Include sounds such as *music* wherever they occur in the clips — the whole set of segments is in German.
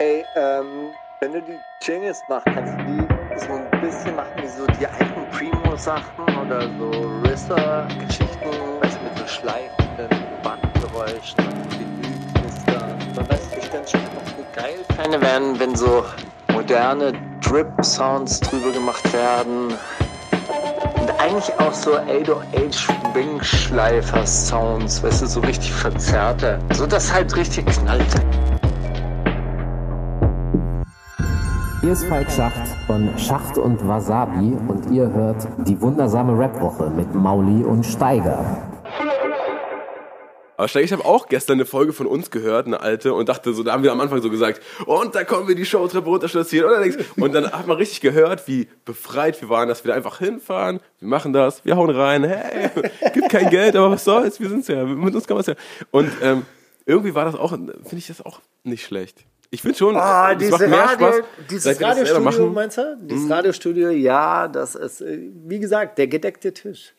Ey, ähm, wenn du die Jingles machst, kannst du die so ein bisschen machen wie so die alten Primo-Sachen oder so Risser-Geschichten, weißt du, mit so schleifenden Bandgeräuschen, Vinylknistern. Man weiß ganz schön, was so geil keine werden, wenn so moderne Drip-Sounds drüber gemacht werden. Und eigentlich auch so 808-Wing-Schleifer-Sounds, weißt du, so richtig verzerrte. So dass halt richtig knallt. Hier ist Falk Schacht von Schacht und Wasabi und ihr hört die wundersame Rapwoche mit Mauli und Steiger. Aber Steiger, ich habe auch gestern eine Folge von uns gehört, eine alte, und dachte so, da haben wir am Anfang so gesagt, und da kommen wir die Showtreppe runterstolzieren oder nichts. Und dann hat man richtig gehört, wie befreit wir waren, dass wir da einfach hinfahren, wir machen das, wir hauen rein, hey, *laughs* gibt kein Geld, aber was soll's, wir sind's ja, mit uns kann man's ja. Und ähm, irgendwie war das auch, finde ich das auch nicht schlecht. Ich finde schon, Ah, es diese macht mehr Radio, dieses Radiostudio, meinst du? Dieses Radiostudio, ja, das ist, äh, wie gesagt, der gedeckte Tisch.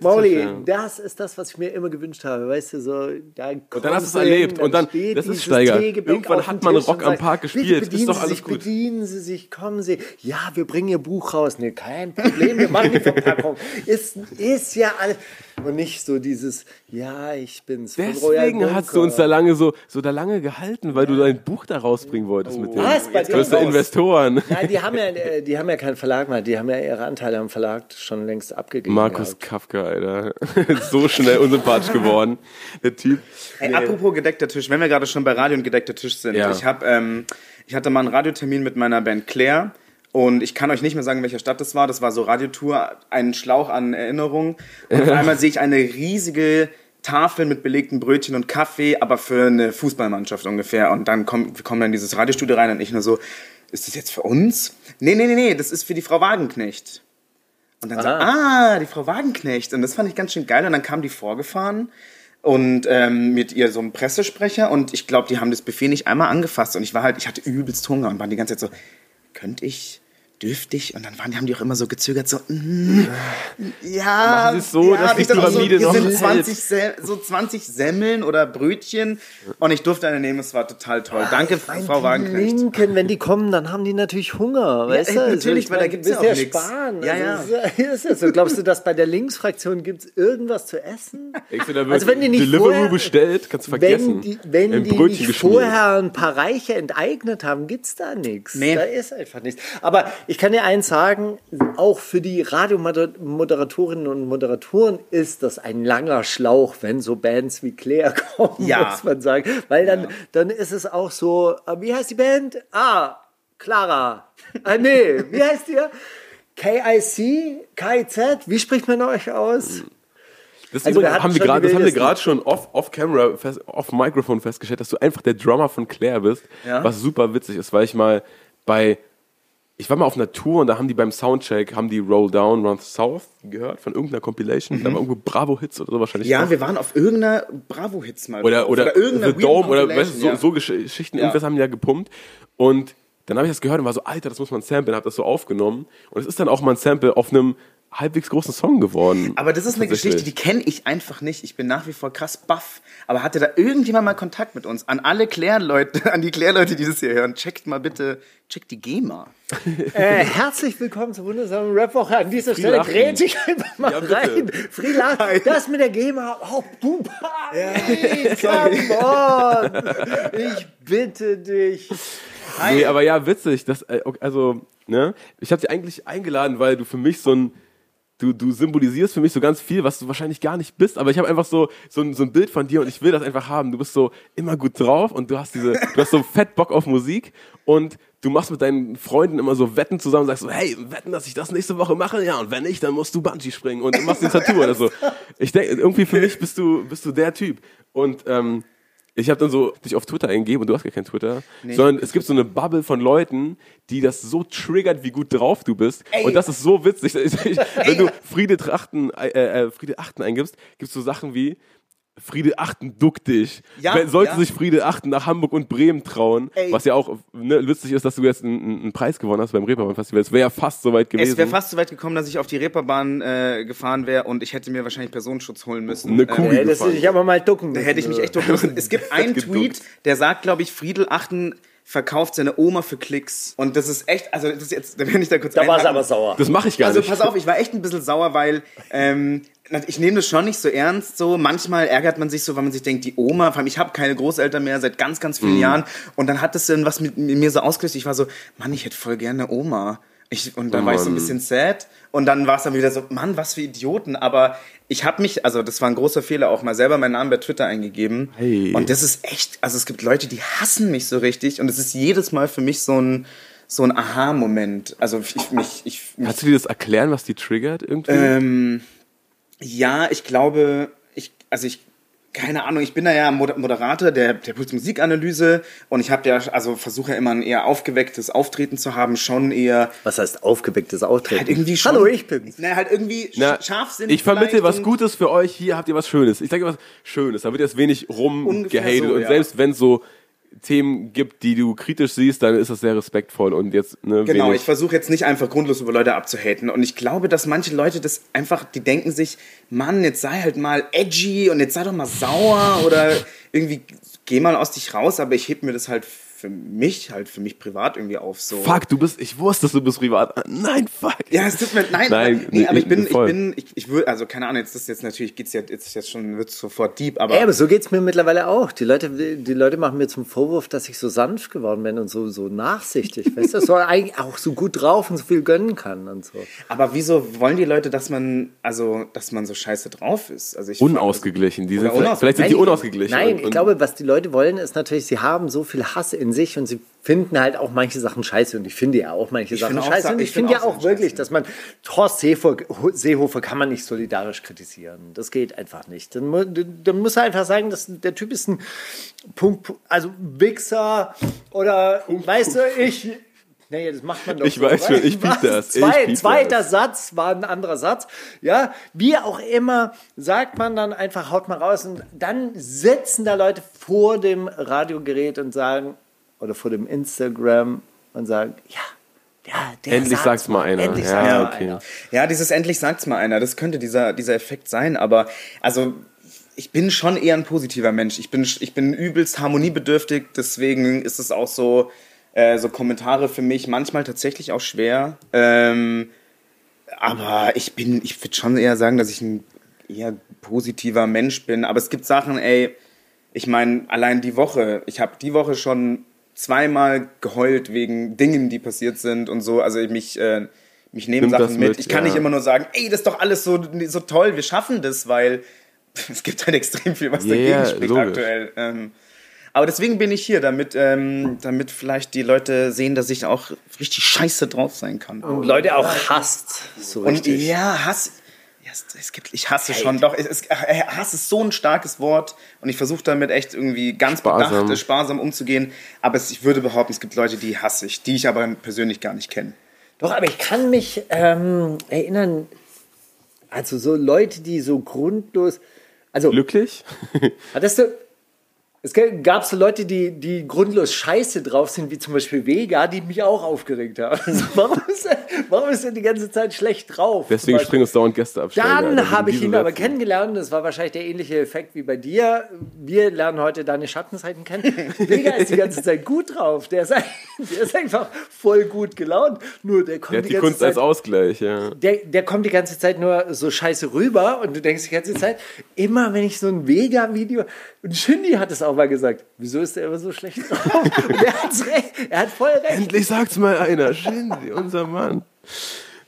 Mauli, Tisch, ja. das ist das, was ich mir immer gewünscht habe, weißt du, so, da Und dann hast du es erlebt hin, und dann, das ist Steiger. Irgendwann hat man Rock am Park gespielt, ist doch Sie alles sich, gut. Bedienen Sie sich, kommen Sie. Ja, wir bringen Ihr Buch raus. Nee, kein Problem, wir machen die Verpackung. *laughs* ist, ist ja alles. Und nicht so dieses, ja, ich bin's. Deswegen hast du uns da lange so, so da lange gehalten, weil du dein Buch da rausbringen wolltest mit dem. Was? Bei Du hast ja? Investoren. Nein, die haben ja, äh, die haben ja keinen Verlag mehr. Die haben ja ihre Anteile am Verlag schon längst abgegeben. Markus gehabt. Kafka, Alter. *laughs* so schnell unsympathisch geworden, der Typ. Ey, apropos gedeckter Tisch, wenn wir gerade schon bei Radio und gedeckter Tisch sind. Ja. Ich, hab, ähm, ich hatte mal einen Radiotermin mit meiner Band Claire und ich kann euch nicht mehr sagen, in welcher Stadt das war. Das war so Radiotour, ein Schlauch an Erinnerungen. Und auf *laughs* einmal sehe ich eine riesige Tafel mit belegten Brötchen und Kaffee, aber für eine Fußballmannschaft ungefähr. Und dann kommen, wir kommen dann in dieses Radiostudio rein und ich nur so, ist das jetzt für uns? Nee, nee, nee, nee, das ist für die Frau Wagenknecht. Und dann so, ah, die Frau Wagenknecht. Und das fand ich ganz schön geil. Und dann kam die vorgefahren und ähm, mit ihr so einem Pressesprecher. Und ich glaube, die haben das Buffet nicht einmal angefasst. Und ich war halt, ich hatte übelst Hunger und waren die ganze Zeit so, könnte ich, dürfte ich? Und dann waren, haben die auch immer so gezögert, so, mm, ja. Machen Sie es so, ja, dass die ich so, Pyramide hier noch sind hält. 20, Se so 20 Semmeln oder Brötchen. Und ich durfte eine nehmen, es war total toll. Danke, Mein Frau die Wagenknecht. Linken, wenn die kommen, dann haben die natürlich Hunger, weißt ey, du? natürlich, ich weil da meine, gibt's du ja bist auch nix. Sparen. Ja, also, Ist, ja- ist ja so. Glaubst du, dass bei der Linksfraktion gibt's irgendwas zu essen? Da wird Also wenn die nicht Deliveroo vorher- bestellt, kannst du vergessen. Wenn die, wenn die nicht geschmiert. vorher ein paar Reiche enteignet haben, gibt's da nichts. Nee. Da ist einfach nichts. Aber ich kann dir eins sagen, auch für die Radiomoderatorinnen und Moderatoren ist das ein langer Schlauch, wenn so Bands wie Claire *laughs* kommen, Ja. muss man sagen. Weil dann, dann ist es auch so, äh, wie heißt die Band? Ah, Clara. Ah, nee, wie heißt ihr? KIC? KIZ? Wie spricht man euch aus? Das Also wir haben wir die das haben wir gerade schon off, off Camera, fest, off Mikrofon festgestellt, dass du einfach der Drummer von Claire bist, Ja. was super witzig ist, weil ich mal bei, ich war mal auf einer Tour und da haben die beim Soundcheck, haben die Roll Down, Run South gehört von irgendeiner Compilation, da war irgendwo Bravo Hits oder so wahrscheinlich. Mhm. Ja, drauf. wir waren auf irgendeiner Bravo-Hits mal. oder, drauf. oder, irgendeiner The Dome oder weißt du, so, Compilation, so Gesch- Geschichten, Ja. irgendwas haben die ja gepumpt und dann habe ich das gehört und war so, Alter, das muss man samplen, habe das so aufgenommen und es ist dann auch mal ein Sample auf einem halbwegs großen Song geworden. Aber das ist eine. Geschichte, die kenne ich einfach nicht. Ich bin nach wie vor krass baff. Aber hatte da irgendjemand mal Kontakt mit uns? An alle Claire-Leute, *laughs* an die Claire-Leute, die das hier hören, checkt mal bitte, checkt die GEMA. Äh, herzlich willkommen zur wundersamen Rap-Woche. An dieser Stelle Lachen. grätsch ich einfach mal Ja, rein. Friedlach, das mit der GEMA. Oh, du, hey, come on. Ich bitte dich. Nee, aber ja, witzig. Das, äh, also, ne? Ich habe dich eigentlich eingeladen, weil du für mich so ein. Du, du symbolisierst für mich so ganz viel, was du wahrscheinlich gar nicht bist, aber ich habe einfach so, so, ein, so ein Bild von dir und ich will das einfach haben. Du bist so immer gut drauf und du hast diese, du hast so fett Bock auf Musik und du machst mit deinen Freunden immer so Wetten zusammen und sagst so, hey, wetten, dass ich das nächste Woche mache? Ja, und wenn nicht, dann musst du Bungee springen und du machst eine Tattoo oder so. Ich denke, irgendwie für *laughs* mich bist du, bist du der Typ. Und ähm, ich habe dann so dich auf Twitter eingegeben und du hast gar kein Twitter, sondern es gibt so eine Bubble von Leuten, die das so triggert, wie gut drauf du bist. Und das ist so witzig. *laughs* Ich, wenn du Friede Trachten, äh, äh, Friede Achten eingibst, gibt's so Sachen wie Friede Achten duck dich. Ja, Wenn, sollte ja. sich Friede Achten nach Hamburg und Bremen trauen, Ey. was ja auch ne, lustig ist, dass du jetzt einen, einen Preis gewonnen hast beim Reeperbahn Festival. Es wäre ja fast so weit gewesen. Es wäre fast so weit gekommen, dass ich auf die Reeperbahn äh, gefahren wäre und ich hätte mir wahrscheinlich Personenschutz holen müssen. Eine Kugel Hättest du gefahren. dich aber mal ducken Da müssen. hätte ich mich echt ducken müssen. Es gibt *laughs* einen. Tweet, der sagt, glaube ich, Friedel achten verkauft seine Oma für Klicks. Und das ist echt, also das ist jetzt, da bin ich da kurz Da war es aber sauer. Das mache ich gar Also nicht. pass auf, ich war echt ein bisschen sauer, weil ähm, ich nehme das schon nicht so ernst. So manchmal ärgert man sich so, weil man sich denkt, die Oma, vor allem ich habe keine Großeltern mehr seit ganz, ganz Mhm. vielen Jahren. Und dann hat das dann was mit, mit mir so ausgelöst. Ich war so, Mann, ich hätte voll gerne eine Oma. Ich, und dann Oh war ich so ein bisschen sad. Und dann war es dann wieder so, Mann, was für Idioten. Aber ich habe mich, also das war ein großer Fehler, auch mal selber meinen Namen bei Twitter eingegeben. Hey. Und das ist echt, also es gibt Leute, die hassen mich so richtig. Und es ist jedes Mal für mich so ein, so ein Aha-Moment. Also ich, mich, ich, mich Kannst du dir das erklären, was die triggert irgendwie? ähm, ja, ich glaube, ich, also ich, keine Ahnung, ich bin da ja Moder- Moderator der, der Puls Musikanalyse und ich habe ja, also versuche ja immer ein eher aufgewecktes Auftreten zu haben, schon eher Was heißt aufgewecktes Auftreten? halt irgendwie schon. Hallo, ich bin's. Na, halt irgendwie Na, sch- scharfsinnig. ich vermittle was und- Gutes für euch. Hier habt ihr was Schönes. Ich sage was Schönes. Da wird jetzt wenig rumgehatet. so, und ja. selbst wenn so Themen gibt, die du kritisch siehst, dann ist das sehr respektvoll und jetzt ne, Genau, ich versuche jetzt nicht einfach grundlos über Leute abzuhaten. Und ich glaube, dass manche Leute das einfach, die denken sich, Mann, jetzt sei halt mal edgy und jetzt sei doch mal sauer oder irgendwie geh mal aus dich raus, aber ich heb mir das halt für mich, halt für mich privat irgendwie auf. So. Fuck, du bist, ich wusste, dass du bist privat. Nein, fuck. Ja, es tut mir nein, Nein, aber, nee, aber ich bin, ich bin, ich, ich würde, also keine Ahnung, jetzt das ist jetzt natürlich geht's jetzt, jetzt, jetzt schon wird's sofort deep, aber, Ey, aber so geht's mir mittlerweile auch. Die Leute, die Leute machen mir zum Vorwurf, dass ich so sanft geworden bin und so, so nachsichtig. *laughs* Weißt du, so eigentlich auch so gut drauf und so viel gönnen kann und so. aber wieso wollen die Leute, dass man, also, dass man so scheiße drauf ist? Also ich Unausgeglichen. Die sind vielleicht, sind die Nein, unausgeglichen. Nein, und, ich glaube, was die Leute wollen, ist natürlich, sie haben so viel Hass in sich und sie finden halt auch manche Sachen scheiße und ich finde ja auch manche Sachen finde auch scheiße und ich ich finde finde ja auch Sachen wirklich, scheiße. dass man Horst Seehofer, Seehofer kann man nicht solidarisch kritisieren. Das geht einfach nicht. Dann, dann muss er einfach sagen, dass der Typ ist ein Punkt, also Wichser oder weißt du, ich Nee, das macht man doch Ich so, weiß schon, ich was? das, ich Zwei, piep zweiter das. Satz war ein anderer Satz. Ja, wie auch immer, sagt man dann einfach, haut mal raus und dann sitzen da Leute vor dem Radiogerät und sagen, oder vor dem Instagram und sagen, ja, ja, der Endlich sagt's mal einer. Endlich Ja, sagt's mal okay. einer. Ja, dieses endlich sagt's mal einer, das könnte dieser, dieser Effekt sein, aber also ich bin schon eher ein positiver Mensch. Ich bin, ich bin übelst harmoniebedürftig, deswegen ist es auch so, äh, so Kommentare für mich manchmal tatsächlich auch schwer. Ähm, aber ich bin, ich würde schon eher sagen, dass ich ein eher positiver Mensch bin. Aber es gibt Sachen, ey, ich meine, allein die Woche, ich habe die Woche schon zweimal geheult wegen Dingen, die passiert sind und so. Also ich mich, äh, mich das Sachen mit. mit, Ich kann ja. nicht immer nur sagen, ey, das ist doch alles so, so toll, wir schaffen das, weil *laughs* es gibt halt extrem viel, was Ja, dagegen spricht logisch. aktuell. Ähm, aber deswegen bin ich hier, damit, ähm, damit vielleicht die Leute sehen, dass ich auch richtig scheiße drauf sein kann. Und Leute auch hasst, so Und richtig. ja, Hass. Es, es gibt, ich hasse schon, doch. Es, es, äh, Hass ist so ein starkes Wort und ich versuche damit echt irgendwie ganz Sparsam. bedacht, sparsam umzugehen. Aber es, ich würde behaupten, es gibt Leute, die hasse ich, die ich aber persönlich gar nicht kenne. Doch, aber ich kann mich ähm, erinnern, also so Leute, die so grundlos, also glücklich? hattest du, es gab so Leute, die, die grundlos scheiße drauf sind, wie zum Beispiel Vega, die mich auch aufgeregt haben. *laughs* Also warum, ist er, warum ist er die ganze Zeit schlecht drauf? Deswegen springen uns dauernd Gäste ab. Dann habe ich ihn aber kennengelernt. Das war wahrscheinlich der ähnliche Effekt wie bei dir. Wir lernen heute deine Schattenseiten kennen. Vega ist die ganze Zeit gut drauf. Der ist, der ist einfach voll gut gelaunt. Nur der kommt Der hat die die Kunst Zeit als Ausgleich, ja. der, der kommt die ganze Zeit nur so scheiße rüber und du denkst die ganze Zeit, immer wenn ich so ein Vega-Video, und Shindy hat es auch mal gesagt, wieso ist der immer so schlecht drauf? *laughs* Und er, hat's recht, er hat voll recht. Endlich sagt's mal einer. Shindy, unser Mann.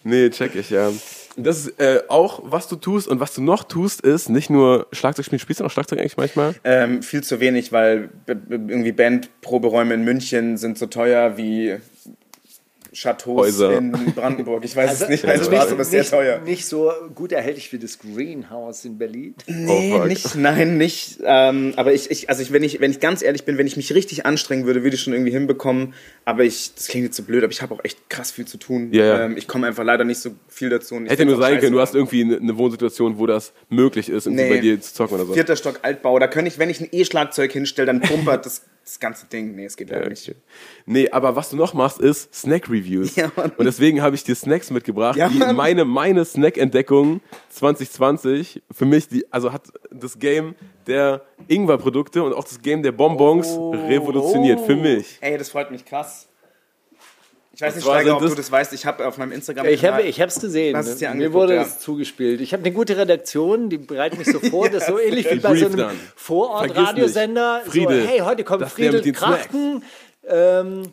Nee, check ich, ja. Das ist äh, auch, was du tust und was du noch tust, ist nicht nur Schlagzeug spielen. Spielst du noch Schlagzeug eigentlich manchmal? Ähm, viel zu wenig, weil irgendwie Bandproberäume in München sind so teuer wie Chateaus Häuser. in Brandenburg. Ich weiß es nicht, mein also nicht, aber sehr teuer. nicht so gut erhältlich wie das Greenhouse in Berlin. Nee, Oh, nicht, nein, nicht. Ähm, aber ich, ich, also ich, wenn ich, wenn ich ganz ehrlich bin, wenn ich mich richtig anstrengen würde, würde ich schon irgendwie hinbekommen. Aber ich, das klingt jetzt so blöd, aber ich habe auch echt krass viel zu tun. Ja, ja. Ähm, ich komme einfach leider nicht so viel dazu. und ich Hätte nur sein können, du hast irgendwie eine, Wohnsituation, wo das möglich ist, irgendwie Nee. bei dir zu zocken oder so. Vierter Stock Altbau, da kann ich, wenn ich ein E-Schlagzeug hinstelle, dann pumpert das das ganze Ding. Nee, es geht ja, nicht. Nee, aber was du noch machst, ist Snack-Reviews. *laughs* Ja, und deswegen habe ich dir Snacks mitgebracht, Ja, die meine, meine Snack-Entdeckung 2020 für mich, die, also hat das Game der Ingwer-Produkte und auch das Game der Bonbons Oh. revolutioniert. Für mich. Ey, das freut mich krass. Ich weiß nicht, Steiger, ob das- du das weißt. Ich habe auf meinem Instagram. Ich habe ich hab's gesehen. Es dir Mir wurde ja. das zugespielt. Ich habe eine gute Redaktion, die bereitet mich so *laughs* vor, das ist so ähnlich wie bei so einem. Vorort-Radiosender. So, hey, heute kommt das Friedel Snacks. Krachten. Ähm,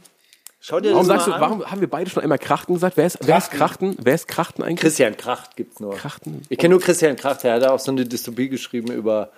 schau dir das Warum mal sagst du, an. warum haben wir beide schon einmal Krachten gesagt? Wer ist, wer ist Krachten? Wer ist Krachten eigentlich? Christian Kracht gibt's nur. Krachten? Ich kenne nur Christian Kracht, der hat auch so eine Dystopie geschrieben über,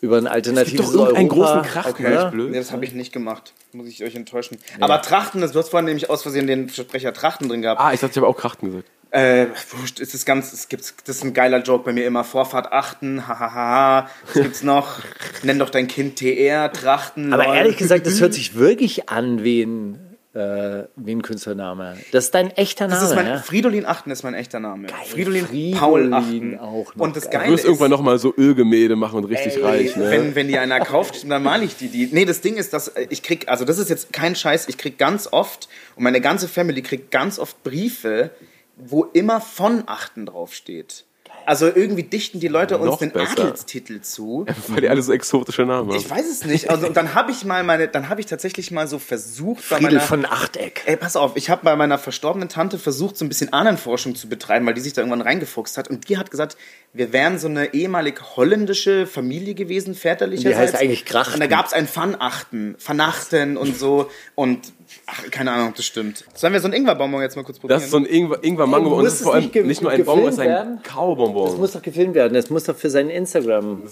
über ein alternatives doch irgendeinen Europa. großen Krachten, Okay, Ja, blöd. Nee, das habe ich nicht gemacht. Muss ich euch enttäuschen. Aber Trachten, das- du hast vorhin nämlich aus Versehen den Versprecher Trachten drin gehabt. Ah, ich dachte, ich habe auch Krachten gesagt. Äh, wurscht, es ist ganz, es gibt, das ist ein geiler Joke bei mir immer. Vorfahrt achten, hahaha. Was gibt's noch? Nenn doch dein Kind TR, Trachten. Aber lol. ehrlich gesagt, das hört *laughs* sich wirklich an wie ein, äh, wie ein Künstlername. Das ist dein echter Name. Das ist mein, ja? Fridolin Achten ist mein echter Name. Fridolin, Fridolin Paul Achten. auch noch und das geil. Geile Du wirst ist, irgendwann nochmal so Ölgemälde machen und richtig Ey, reich, ne? wenn, wenn die einer kauft, *laughs* dann male ich die, die. Nee, das Ding ist, dass äh, ich krieg, also das ist jetzt kein Scheiß, ich krieg ganz oft, und meine ganze Family kriegt ganz oft Briefe, wo immer von Achten draufsteht. Also irgendwie dichten die Leute uns den besser. Adelstitel zu. *laughs* Weil die alle so exotische Namen haben. Ich weiß es nicht. Also, und dann habe ich mal meine, dann habe ich tatsächlich mal so versucht, bei Friedel meiner, von Achteck. Ey, pass auf, ich habe bei meiner verstorbenen Tante versucht, so ein bisschen Ahnenforschung zu betreiben, weil die sich da irgendwann reingefuchst hat. Und die hat gesagt, wir wären so eine ehemalig holländische Familie gewesen, väterlicherseits. Die heißt eigentlich Krachten. Und da gab es ein Fanachten, Vernachten und so. Und, ach, keine Ahnung, ob das stimmt. Sollen wir so einen Ingwerbonbon jetzt mal kurz probieren? Das ist so ein Ingwer, Ingwer Mango Ey, und das ist vor allem nicht nicht nur ein Bonbon, es ist ein? Kaubonbon. Das muss doch gefilmt werden. Das muss doch für sein Instagram.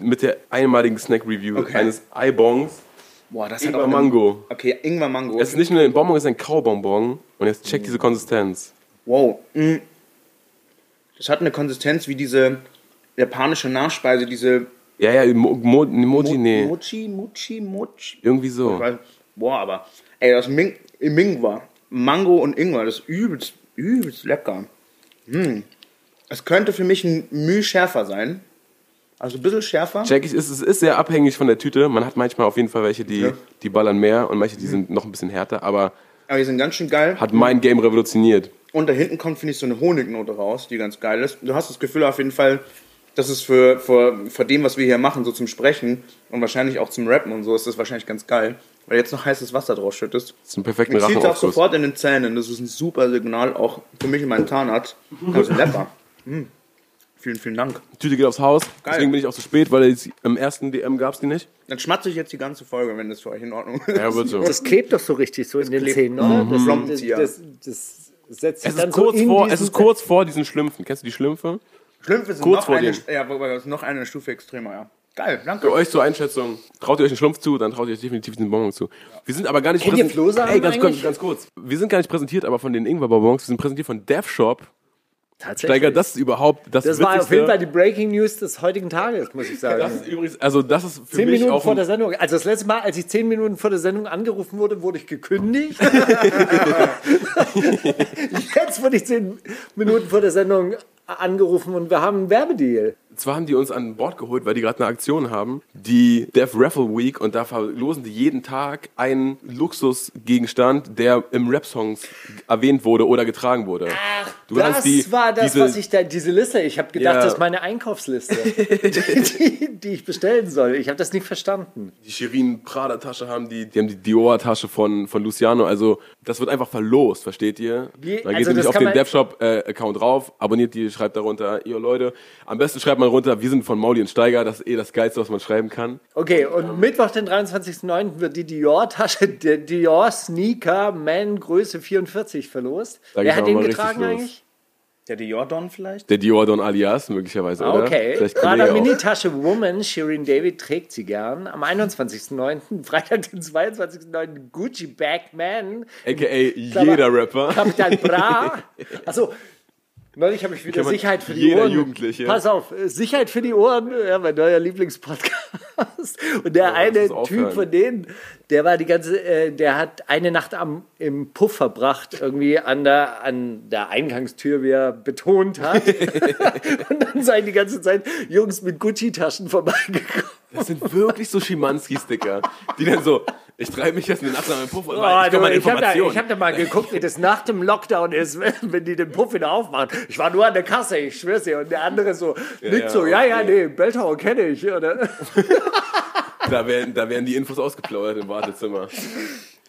mit der einmaligen Snack-Review eines Eibons. Boah, das hat Ingwer auch eine- Mango. Okay, Ingwer Mango. Es ist nicht nur ein Bonbon, es ist ein Kaubonbon. Und jetzt check diese Konsistenz. Wow. mm. Das hat eine Konsistenz wie diese japanische Nachspeise, diese Ja, ja, Mo, Mo, Mochi, nee. Mochi, Mochi, Mochi. Irgendwie so. Weil, boah, aber ey, das Ming, Mingwa, Mango und Ingwer, das ist übelst, übelst lecker. Hm. Es könnte für mich ein Mühe schärfer sein. Also ein bisschen schärfer. Check ich, es ist, es ist sehr abhängig von der Tüte. Man hat manchmal auf jeden Fall welche, die, Ja. die ballern mehr und manche, die sind noch ein bisschen härter. Aber Aber die sind ganz schön geil. hat mein Game revolutioniert. Und da hinten kommt, finde ich, so eine Honignote raus, die ganz geil ist. Du hast das Gefühl auf jeden Fall, dass es für, für, für dem, was wir hier machen, so zum Sprechen und wahrscheinlich auch zum Rappen und so, ist das wahrscheinlich ganz geil. Weil jetzt noch heißes Wasser drauf schüttest. Das ist ein perfekter es auch sofort in den Zähnen. Das ist ein super Signal, auch für mich und meinen Zahnarzt. Also lecker. Mm. Vielen, vielen Dank. Die Tüte geht aufs Haus. Deswegen bin ich auch so spät, weil jetzt im ersten DM gab es die nicht. Dann schmatze ich jetzt die ganze Folge, wenn das für euch in Ordnung ist. Ja, wird so. Das klebt doch so richtig so in den klebt. Zähnen, oder? Das, das, das, das setzt sich Es dann ist, so kurz in vor, es diesen ist kurz vor diesen Schlümpfen. Kennst du die Schlümpfe? Schlümpfe sind Kurz noch vor eine, ja, das ist noch eine Stufe extremer, ja. Geil, Für danke. euch zur Einschätzung, traut ihr euch einen Schlumpf zu, dann traut ihr euch definitiv den Bonbon zu. Wir sind aber gar nicht Kennt ihr Flohsamen Ey, ganz, kurz, ganz kurz. Wir sind gar nicht präsentiert, aber von den Ingwer-Bonbons, wir sind präsentiert von Dev Shop. Tatsächlich. Steiger, das ist überhaupt das, das war auf jeden Fall die Breaking News des heutigen Tages, muss ich sagen. Das ist übrigens, also das ist für Zehn mich Minuten auch vor der Sendung. Also das letzte Mal, als ich zehn Minuten vor der Sendung angerufen wurde, wurde ich gekündigt. *laughs* Jetzt wurde ich zehn Minuten vor der Sendung angerufen und wir haben einen Werbedeal. Zwar haben die uns an Bord geholt, weil die gerade eine Aktion haben, die Dev Raffle Week, und da verlosen die jeden Tag einen Luxusgegenstand, der im Rap-Songs erwähnt wurde oder getragen wurde. du das die, war das, diese, was ich da, diese Liste, ich habe gedacht, Ja. das ist meine Einkaufsliste, die, *laughs* die, die ich bestellen soll. Ich habe das nicht verstanden. die Shirin Prada Tasche haben, die, die haben die Dior Tasche von, von Luciano. Also das wird einfach verlost, versteht ihr? Wie? Dann geht Also ihr nicht auf den man- DevShop äh, Account drauf, abonniert die, schreibt darunter, ihr Leute, am besten schreibt mal runter, wir sind von Mauli und Steiger, das ist eh das Geilste, was man schreiben kann. Okay, und Mittwoch, den 23.09. wird die Dior-Tasche, der Dior Sneaker Man Größe 44 verlost. Da Wer hat den getragen eigentlich? Der Dior Don vielleicht? Der Dior Don Alias möglicherweise, oder? Okay, Vielleicht Prada Kollege auch. Mini-Tasche Woman, Shirin David trägt sie gern. Am 21.09., *laughs* Freitag, den 22.09. Gucci Bag Man, AKA jeder Rapper. Capital Bra. Achso, *laughs* Neulich habe ich wieder man- Sicherheit für die Ohren. Jugendliche. Pass auf, äh, Sicherheit für die Ohren, ja, mein neuer Lieblingspodcast. Und der eine lass uns Typ von denen, der war die ganze, äh, der hat eine Nacht am, im Puff verbracht, irgendwie an der, an der Eingangstür, wie er betont hat. *laughs* Und dann seien die ganze Zeit Jungs mit Gucci-Taschen vorbeigekommen. Das sind wirklich so Schimanski-Sticker, die dann so, ich treibe mich jetzt in den Nacht am Puff und Oh, ich du, ich habe da, ich hab da mal geguckt, wie das nach dem Lockdown ist, *laughs* wenn, die den Puff wieder aufmachen. Ich war nur an der Kasse, ich schwör's dir. Und der andere so, nickt ja, so, ja, ja, okay. nee, Belltower kenne ich. Oder? *laughs* Da werden, da werden die Infos ausgeplaudert im Wartezimmer.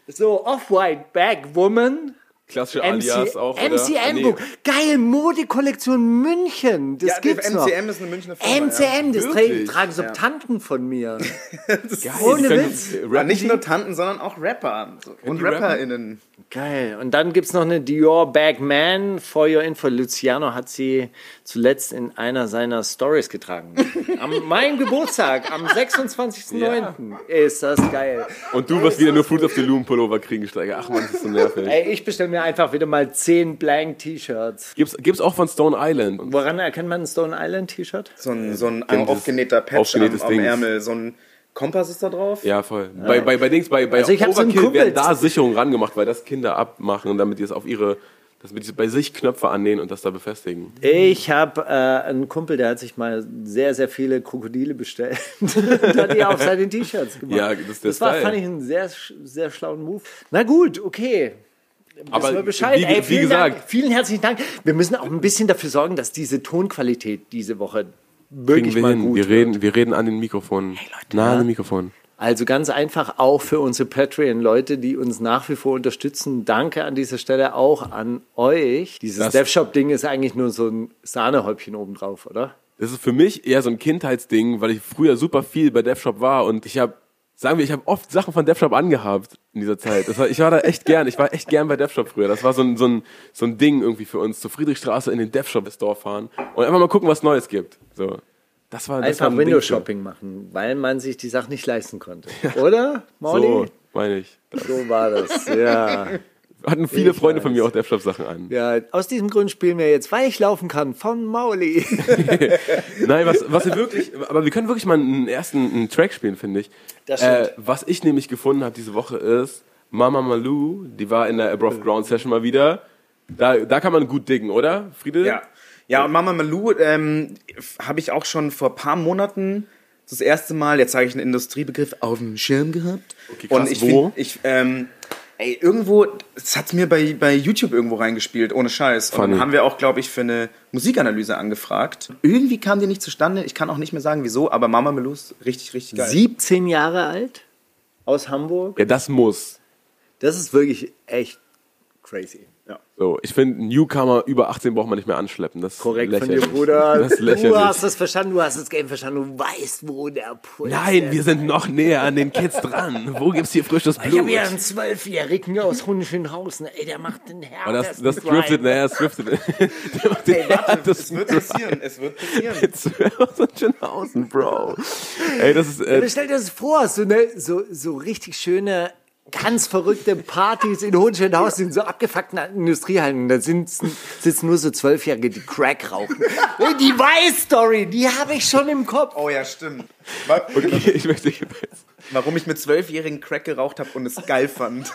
So, Off-White Bag Woman. Klassische MC, Alias auch, oder? MCM Ah, nee. Book. Geil, Modekollektion München. Das Ja, gibt's noch. MCM ist eine Münchner Firma. MCM, das tra Wirklich? tragen so Tanten von mir. *laughs* Geil, Ohne können- Witz. äh, Ja. Ja, rappen nicht nur Tanten, sondern auch Rapper. Und? RapperInnen. Geil. Und dann gibt's noch eine Dior Bag Man. For your info, Luciano hat sie zuletzt in einer seiner Stories getragen. *laughs* Am meinem Geburtstag, am 26.09. Ist das geil. Und du wirst wieder nur Fruit of the Loom Pullover kriegen, Steiger. Ach man, das ist so nervig. Ey, ich bestelle mir einfach wieder mal 10 Blank T-Shirts. Gibt's, gibt's auch von Stone Island. Woran erkennt man ein Stone Island T-Shirt? So ein, so ein aufgenähter Patch am, aufgenähtes am Ding. Ärmel. So ein Kompass ist da drauf. Ja, voll. Bei, bei, bei Dings, bei, bei Also ich so Overkill Kumpel- werden da Sicherungen rangemacht, weil das Kinder abmachen, damit die es auf ihre, damit die bei sich Knöpfe annähen und das da befestigen. Ich habe äh, einen Kumpel, der hat sich mal sehr, sehr viele Krokodile bestellt *laughs* und hat die auf seine T-Shirts gemacht. Ja, das ist der das war, Style. fand ich einen sehr, sehr schlauen Move. Na gut, okay. Wissen Aber wir Bescheid. wie, Ey, wie vielen gesagt, Dank, vielen herzlichen Dank. Wir müssen auch ein bisschen dafür sorgen, dass diese Tonqualität diese Woche wirklich wir mal hin. gut Wir wird. reden, wir reden an den Mikrofonen. nah an den Mikrofonen. Also ganz einfach auch für unsere Patreon-Leute, die uns nach wie vor unterstützen. Danke an dieser Stelle auch an euch. Dieses DevShop-Ding ist eigentlich nur so ein Sahnehäubchen obendrauf, oder? Das ist für mich eher so ein Kindheitsding, weil ich früher super viel bei DevShop war und ich habe, sagen wir, ich habe oft Sachen von DevShop angehabt in dieser Zeit. Das war, ich war da echt gern, ich war echt gern bei DevShop früher. Das war so ein, so ein, so ein Ding irgendwie für uns, zur Friedrichstraße in den DevShop-Store fahren und einfach mal gucken, was Neues gibt. So. Das war, das Einfach ein Ding für- Windows-Shopping machen, weil man sich die Sache nicht leisten konnte. Oder, Mauli? So, meine ich. So war das, ja. *laughs* Hatten viele Ich Freunde von weiß. mir auch DevShop-Sachen an. ja. Aus diesem Grund spielen wir jetzt, weil ich laufen kann, von Mauli. *laughs* Nein, was, was wir wirklich, aber wir können wirklich mal einen ersten einen Track spielen, finde ich. Das Äh, was ich nämlich gefunden habe diese Woche ist Mama Malou, die war in der Above Ground Session mal wieder. Da, da kann man gut diggen, oder, Friede? Ja. Ja, und Mama Malou ähm, habe ich auch schon vor ein paar Monaten das erste Mal, jetzt sage ich einen Industriebegriff, auf dem Schirm gehabt. Okay, krass. und ich Wo? find, ich, ähm, ey, irgendwo, es hat mir bei, bei YouTube irgendwo reingespielt, ohne Scheiß. Und Funny. dann haben wir auch, glaube ich, für eine Musikanalyse angefragt. Irgendwie kam die nicht zustande, ich kann auch nicht mehr sagen, wieso, aber Mama Malou ist richtig, richtig geil. 17 Jahre alt, aus Hamburg. Ja, das muss. Das ist wirklich echt crazy. So, ich finde, Newcomer über 18 braucht man nicht mehr anschleppen. Das ist Korrekt von dir, lächerlich. Bruder. Das lächerlich. Du hast das verstanden, du hast das Game verstanden, du weißt, wo der Puls Nein, ist. wir sind noch näher an den Kids dran. Wo gibt's hier frisches Blut? Ich habe hier einen Zwölfjährigen aus Hunschenhausen. Ey, der macht den das, härtesten das Drive. driftet, naja, das driftet. *laughs* Der macht den Ey, warte, es wird passieren, es wird passieren. Drive. Schönhausen, Bro. Ey, das ist, äh, Aber stell dir das vor, so, eine, so, so richtig schöne, ganz verrückte Partys in Hohenschönhausen, in so abgefuckten Industriehallen. Da sind, sitzen nur so Zwölfjährige, die Crack rauchen. die Weiß-Story, die habe ich schon im Kopf. Oh ja, stimmt. Okay, ich möchte. Warum ich mit zwölfjährigen Crack geraucht habe und es geil fand.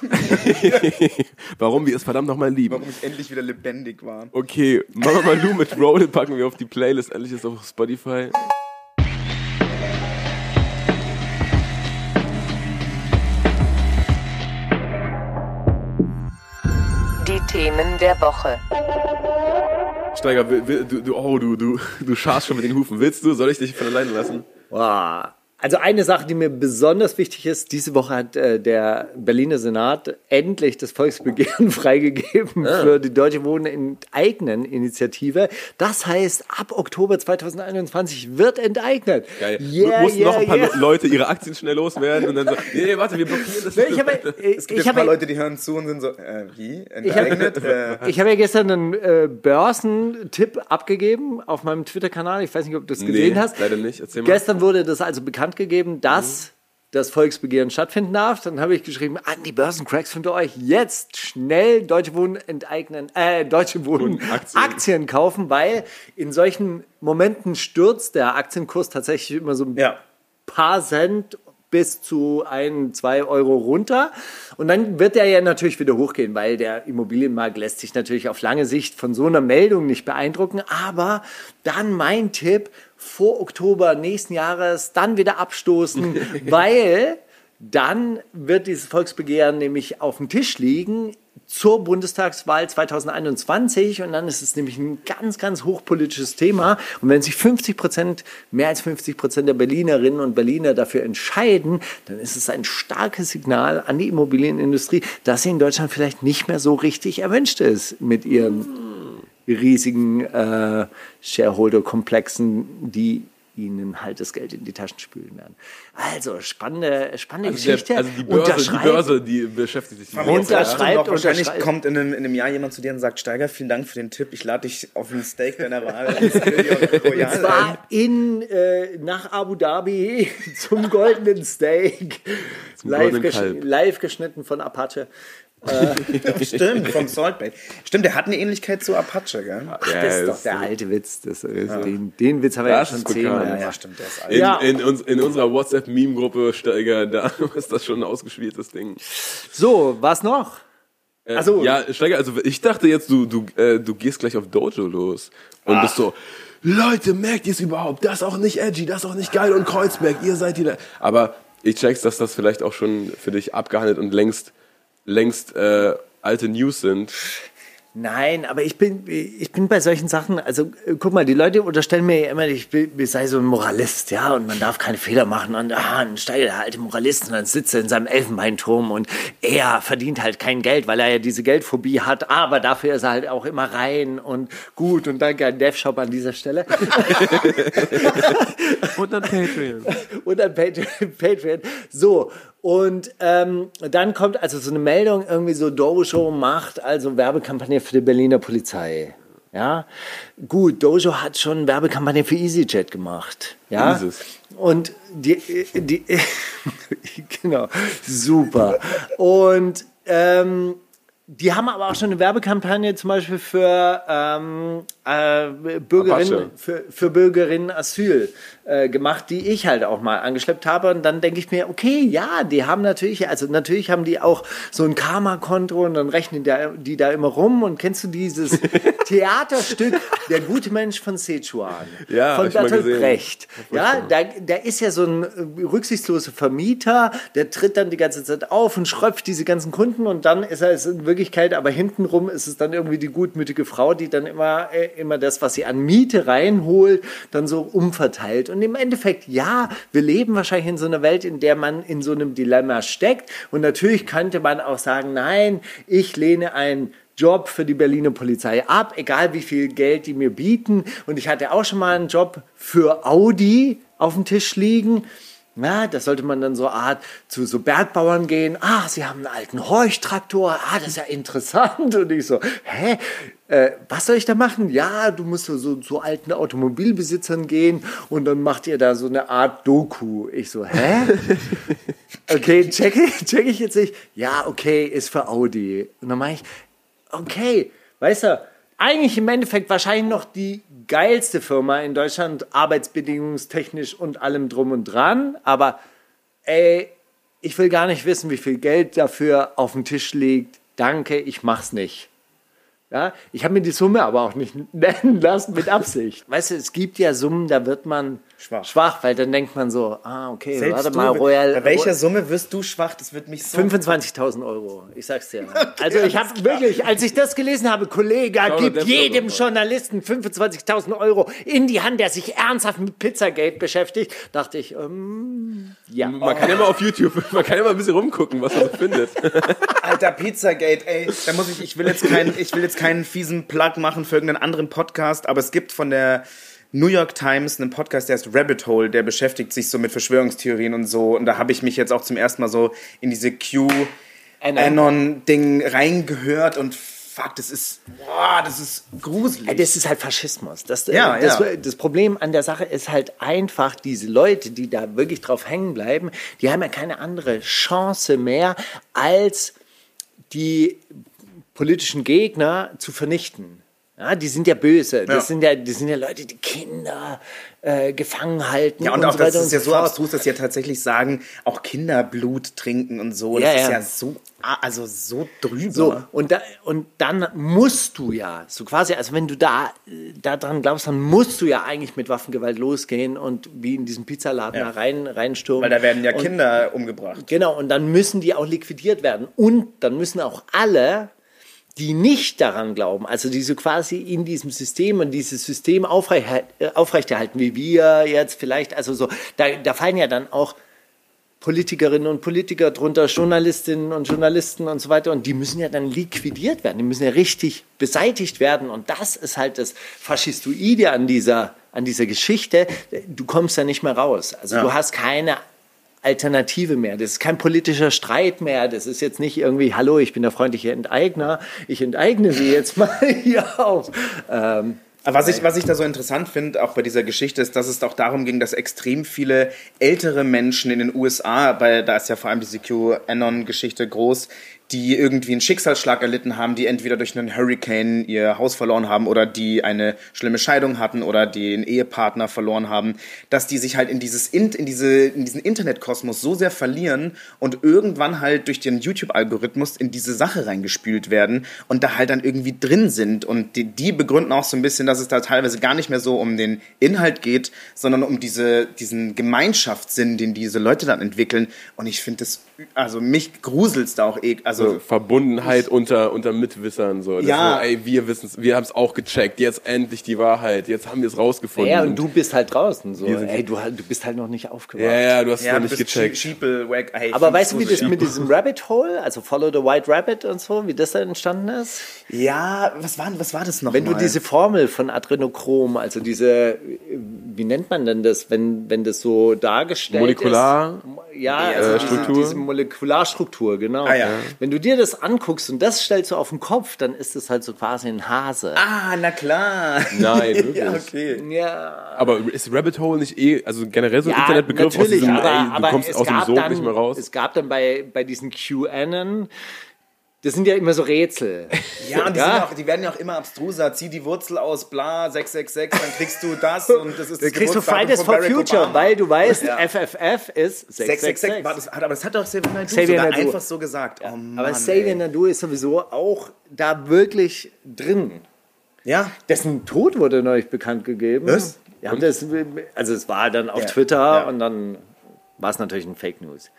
*laughs* Warum wir es verdammt nochmal lieben. Warum ich endlich wieder lebendig war. Okay, Mama Malou mit Roll packen wir auf die Playlist. Endlich ist auf Spotify. Themen der Woche. Steiger, du, du, oh, du, du, du scharst schon mit den Hufen. Willst du? Soll ich dich von alleine lassen? Wow. Also eine Sache, die mir besonders wichtig ist, diese Woche hat äh, der Berliner Senat endlich das Volksbegehren *laughs* freigegeben Ah. für die Deutsche Wohnen enteignen Initiative. Das heißt, ab Oktober 2021 wird enteignet. Geil. Yeah, Mussten yeah, noch ein paar yeah. Le- Leute ihre Aktien schnell loswerden und dann so, nee, nee, warte, wir blockieren das. Ich habe, *laughs* äh, Es gibt ich ein paar habe, Leute, die hören zu und sind so, äh, wie? Enteignet? *laughs* äh, ich habe ja gestern einen äh, Börsentipp abgegeben auf meinem Twitter-Kanal. Ich weiß nicht, ob du es gesehen nee, hast. leider nicht. Erzähl mal. Gestern wurde das also bekannt gegeben, dass das Volksbegehren stattfinden darf. Dann habe ich geschrieben, an die Börsencracks von euch jetzt schnell Deutsche Wohnen enteignen, äh, Deutsche Wohnen *laughs* Aktien. Aktien. kaufen, weil in solchen Momenten stürzt der Aktienkurs tatsächlich immer so ein Ja. paar Cent bis zu ein, zwei Euro runter. Und dann wird er ja natürlich wieder hochgehen, weil der Immobilienmarkt lässt sich natürlich auf lange Sicht von so einer Meldung nicht beeindrucken. Aber dann mein Tipp, vor Oktober nächsten Jahres dann wieder abstoßen, *laughs* weil dann wird dieses Volksbegehren nämlich auf dem Tisch liegen zur Bundestagswahl 2021 und dann ist es nämlich ein ganz, ganz hochpolitisches Thema. Und wenn sich 50 Prozent, mehr als 50 Prozent der Berlinerinnen und Berliner dafür entscheiden, dann ist es ein starkes Signal an die Immobilienindustrie, dass sie in Deutschland vielleicht nicht mehr so richtig erwünscht ist mit ihren riesigen äh, Shareholder-Komplexen, die ihnen halt das Geld in die Taschen spülen werden. Also, spannende, spannende Also, der, Geschichte. also die, Börse, die Börse, die beschäftigt sich mit Unterschreibt- und wahrscheinlich unterschreibt. kommt in einem, in einem Jahr jemand zu dir und sagt, Steiger, vielen Dank für den Tipp. Ich lade dich auf ein Steak deiner Wahl *laughs* Und zwar in, äh, nach Abu Dhabi *laughs* zum goldenen Steak. live, goldenen gesch Kalb. live geschnitten von Apache. Stimmt, von Salt Bay. Stimmt, der hat eine Ähnlichkeit zu Apache, gell? Ach, das ist doch der alte Witz. Das ist, den, den Witz haben wir Das ja schon zehnmal. Ja, ja, stimmt, der ist alt. In, Ja. in, uns, in unserer WhatsApp-Meme-Gruppe, Steiger, da *laughs* ist das schon ein ausgespieltes Ding. So, was noch? Äh, Ach so. Ja, Steiger, also ich dachte jetzt, du, du, äh, du gehst gleich auf Dojo los und bist so, Leute, merkt ihr es überhaupt? Das ist auch nicht edgy, das ist auch nicht geil und Kreuzberg, ihr seid die. Le-" Aber ich check's, dass das vielleicht auch schon für dich abgehandelt und längst, längst äh, alte News sind. Nein, aber ich bin, ich bin bei solchen Sachen, also äh, guck mal, die Leute unterstellen mir ja immer, ich, bin, ich sei so ein Moralist, ja, und man darf keine Fehler machen und ah, ein Steiger, der alte Moralist, und dann sitzt er in seinem Elfenbeinturm und er verdient halt kein Geld, weil er ja diese Geldphobie hat, aber dafür ist er halt auch immer rein und gut und danke an DevShop an dieser Stelle. *laughs* Und dann Patreon. und an. Patreon. So, und ähm, dann kommt also so eine Meldung, irgendwie so Dojo macht also Werbekampagne für die Berliner Polizei. Ja, gut, Dojo hat schon Werbekampagne für EasyJet gemacht. Ja, Jesus. und die, die *laughs* genau, super. Und ähm, die haben aber auch schon eine Werbekampagne zum Beispiel für ähm, äh, Bürgerinnen, für, für Bürgerinnen Asyl äh, gemacht, die ich halt auch mal angeschleppt habe. Und dann denke ich mir, okay, ja, die haben natürlich, also natürlich haben die auch so ein Karma-Konto und dann rechnen die, die da immer rum. Und kennst du dieses *laughs* Theaterstück Der gute Mensch von Sichuan? Ja, von Bertolt. Brecht. Ja, da, da ist ja so ein äh, rücksichtsloser Vermieter, der tritt dann die ganze Zeit auf und schröpft diese ganzen Kunden und dann ist er es in Wirklichkeit, aber hintenrum ist es dann irgendwie die gutmütige Frau, die dann immer, äh, immer das, was sie an Miete reinholt, dann so umverteilt. Und im Endeffekt, ja, wir leben wahrscheinlich in so einer Welt, in der man in so einem Dilemma steckt. Und natürlich könnte man auch sagen, nein, ich lehne ein Job für die Berliner Polizei ab, egal wie viel Geld die mir bieten. Und ich hatte auch schon mal einen Job für Audi auf dem Tisch liegen. Na, da sollte man dann so Art zu so Bergbauern gehen. Ah, sie haben einen alten Horchtraktor. Ah, das ist ja interessant. *laughs* Und ich so, hä? Äh, was soll ich da machen? Ja, du musst so, so zu alten Automobilbesitzern gehen und dann macht ihr da so eine Art Doku. Ich so, hä? *laughs* Okay, check, ich- check ich jetzt nicht. Ja, okay, ist für Audi. Und dann mache ich, okay, weißt du, eigentlich im Endeffekt wahrscheinlich noch die geilste Firma in Deutschland, arbeitsbedingungstechnisch und allem drum und dran. Aber ey, ich will gar nicht wissen, wie viel Geld dafür auf dem Tisch liegt. Danke, ich mach's nicht. Ja, ich habe mir die Summe aber auch nicht *laughs* nennen lassen mit Absicht. Weißt du, es gibt ja Summen, da wird man Schwach. schwach weil dann denkt man so, ah, okay, Selbst warte du, mal, Royal. bei welcher Summe wirst du schwach? Das wird mich so... 25.000 Euro, ich sag's dir. *laughs* also ich habe wirklich, als ich das gelesen habe, Kollege, gib jedem. Journalisten 25.000 Euro in die Hand, der sich ernsthaft mit Pizzagate beschäftigt, dachte ich, ähm, ja. Man kann ja mal auf YouTube, *laughs* man kann ja mal ein bisschen rumgucken, was man so findet. *laughs* Alter, Pizzagate, ey. Da muss ich, ich will jetzt keinen, ich will jetzt keinen fiesen Plug machen für irgendeinen anderen Podcast, aber es gibt von der New York Times einen Podcast, der heißt Rabbit Hole, der beschäftigt sich so mit Verschwörungstheorien und so. Und da habe ich mich jetzt auch zum ersten Mal so in diese Q Anon. Anon-Ding reingehört und fuck, das ist, boah, das ist gruselig. Das ist halt Faschismus. Das, Ja, äh, das, ja. das Problem an der Sache ist halt einfach, diese Leute, die da wirklich drauf hängen bleiben, die haben ja keine andere Chance mehr, als die politischen Gegner zu vernichten. Ja, die sind ja böse. Das, Ja. sind ja, das sind ja Leute, die Kinder äh, gefangen halten. Ja, und, und auch so das ist ja so abstrus, dass sie ja tatsächlich sagen, auch Kinder Blut trinken und so. Das Ja, ist ja. ja so, ah, also so drüber. So, und, da, und dann musst du ja, so quasi, also wenn du da, da dran glaubst, dann musst du ja eigentlich mit Waffengewalt losgehen und wie in diesen Pizzaladen Ja. da rein, reinstürmen. Weil da werden ja und, Kinder umgebracht. Genau, und dann müssen die auch liquidiert werden. Und dann müssen auch alle, die nicht daran glauben, also die so quasi in diesem System und dieses System aufrecht, äh, aufrechterhalten, wie wir jetzt vielleicht, also so, da, da fallen ja dann auch Politikerinnen und Politiker drunter, Journalistinnen und Journalisten und so weiter. Und die müssen ja dann liquidiert werden. Die müssen ja richtig beseitigt werden. Und das ist halt das Faschistoide an dieser, an dieser Geschichte. Du kommst da nicht mehr raus. Also du hast keine Alternative mehr. Das ist kein politischer Streit mehr. Das ist jetzt nicht irgendwie, hallo, ich bin der freundliche Enteigner. Ich enteigne Sie jetzt mal *laughs* hier auf. Ähm, Aber was ich, was ich da so interessant finde, auch bei dieser Geschichte, ist, dass es auch darum ging, dass extrem viele ältere Menschen in den USA, weil da ist ja vor allem diese QAnon-Geschichte groß, die irgendwie einen Schicksalsschlag erlitten haben, die entweder durch einen Hurricane ihr Haus verloren haben oder die eine schlimme Scheidung hatten oder den Ehepartner verloren haben, dass die sich halt in dieses in, diese in diesen Internetkosmos so sehr verlieren und irgendwann halt durch den YouTube-Algorithmus in diese Sache reingespült werden und da halt dann irgendwie drin sind. Und die, die begründen auch so ein bisschen, dass es da teilweise gar nicht mehr so um den Inhalt geht, sondern um diese diesen Gemeinschaftssinn, den diese Leute dann entwickeln. Und ich finde das also mich gruselt's da auch eh also So Verbundenheit unter, unter Mitwissern. So. Das Ja. So, ey, wir wissen wir haben es auch gecheckt. Jetzt endlich die Wahrheit. Jetzt haben wir es rausgefunden. ja, und du bist halt draußen. So. Ey, du, du bist halt noch nicht aufgewacht. ja, ja, du hast es ja, noch du nicht bist gecheckt. Sheeple, wack, ey, Aber weißt du, wie das mit diesem Rabbit Hole, also Follow the White Rabbit und so, wie das da entstanden ist? Ja, was war, was war das noch Wenn du mal? diese Formel von Adrenochrom, also diese, wie nennt man denn das, wenn, wenn das so dargestellt Molekular- ist? Ja, äh, also diese, Struktur? diese Molekularstruktur, genau. Ah, ja. Wenn du dir das anguckst und das stellst du auf den Kopf, dann ist das halt so quasi ein Hase. Ah, na klar. Nein, *laughs* wirklich. ja, okay. Ja, Aber ist Rabbit Hole nicht eh, also generell so ein ja Internetbegriff aus natürlich, diesem, aber, ey, du aber kommst es aus dem gab Sog dann, nicht mehr raus? Es gab dann bei, bei diesen QAnon, das sind ja immer so Rätsel. *laughs* Ja, und die, ja auch, die werden ja auch immer abstruser. Zieh die Wurzel aus, bla, 666, dann kriegst du das und das ist Da das kriegst du Fridays for Future, Obama. weil du weißt, Ja. FFF ist 666. War 666. das, aber das hat doch Xavier sogar einfach so gesagt. Oh Mann, Aber Xavier. Naidoo ist sowieso auch da wirklich drin. Ja, Dessen Tod wurde neulich bekannt gegeben. Was? Ja, das, also es war dann auf Ja, Twitter ja. und dann war es natürlich ein Fake News.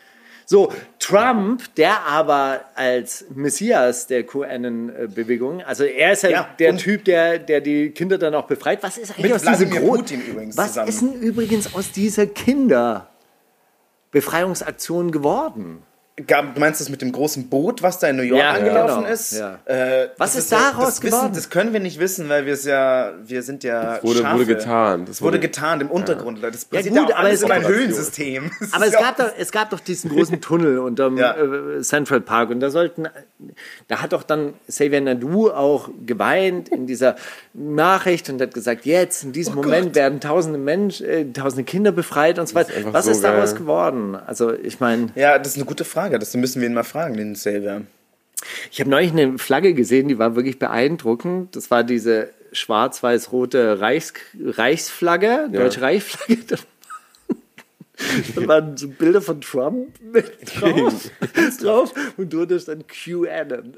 So, Trump, der aber als Messias der QAnon-Bewegung, also er ist ja, Ja, der Typ, der, der die Kinder dann auch befreit. Was ist eigentlich aus Gro- Putin übrigens Was zusammen. ist denn übrigens aus dieser Kinderbefreiungsaktion geworden? Gab, du meinst das mit dem großen Boot, was da in New York Ja, angelaufen genau, ist? ja. Äh, Was das ist ja- daraus das wissen, geworden? Das können wir nicht wissen, weil wir es ja, wir sind ja wurde- Schafe. wurde getan. Das Das wurde wurde- getarnt im Untergrund. Das Ja, passiert gut, ja, auch aber es- in einem Höhlensystem. Das Aber ist es ja gab, doch, es gab doch diesen großen Tunnel unterm *laughs* Ja. äh, Central Park und da sollten, da hat doch dann Xavier Nadu auch geweint in dieser Nachricht und hat gesagt, jetzt in Oh diesem Moment werden tausende Menschen, äh, tausende Kinder befreit und so weiter. Was so ist daraus geil. geworden? Also ich meine, Ja, das ist eine gute Frage. Das müssen wir ihn mal fragen, den Xavier. ich habe neulich eine Flagge gesehen, die war wirklich beeindruckend. Das war diese schwarz-weiß-rote Reichs Reichsflagge, deutsche Reichsflagge. Da waren so Bilder von Trump mit drauf, *laughs* *laughs* drauf und drunter stand QAnon.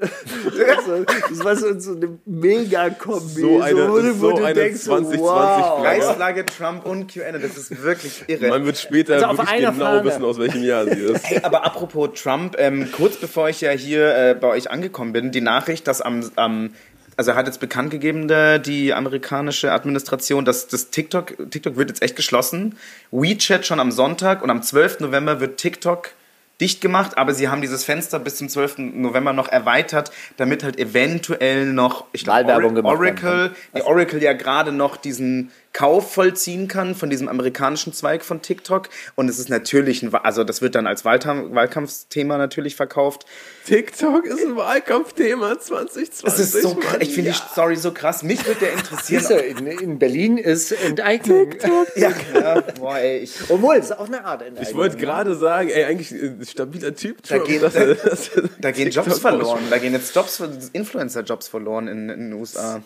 Also, *laughs* das war so, so eine Mega-Kombi. So eine- wo du- wo so du eine denkst, 2020 wow. Trump und QAnon, das ist wirklich irre. Man wird später Also auf wirklich genau Fahne. wissen, aus welchem Jahr sie ist. Hey, aber apropos Trump, ähm, kurz bevor ich ja hier äh, bei euch angekommen bin, die Nachricht, dass am, am also er hat jetzt bekannt gegeben, die amerikanische Administration, dass das TikTok, TikTok wird jetzt echt geschlossen. WeChat schon am Sonntag und am 12. November wird TikTok dicht gemacht, aber sie haben dieses Fenster bis zum 12. November noch erweitert, damit halt eventuell noch, ich glaube, gemacht werden Oracle, die Oracle ja gerade noch diesen Kauf vollziehen kann von diesem amerikanischen Zweig von TikTok. Und es ist natürlich, ein, also das wird dann als Wahlkampf, Wahlkampfthema natürlich verkauft. TikTok ist ein Wahlkampfthema 2020. Das ist so krass. Ich finde die Story so krass. Mich würde der interessieren. In, in Berlin ist Enteignung. ja, ja, boah, ey, ich, Obwohl, es ist auch eine Art Enteignung. Ich wollte gerade sagen, ey, eigentlich ein stabiler Typ. Da geht- dass er- dass er da gehen TikTok Jobs verloren. Da gehen jetzt Jobs, Influencer-Jobs verloren in, in den USA.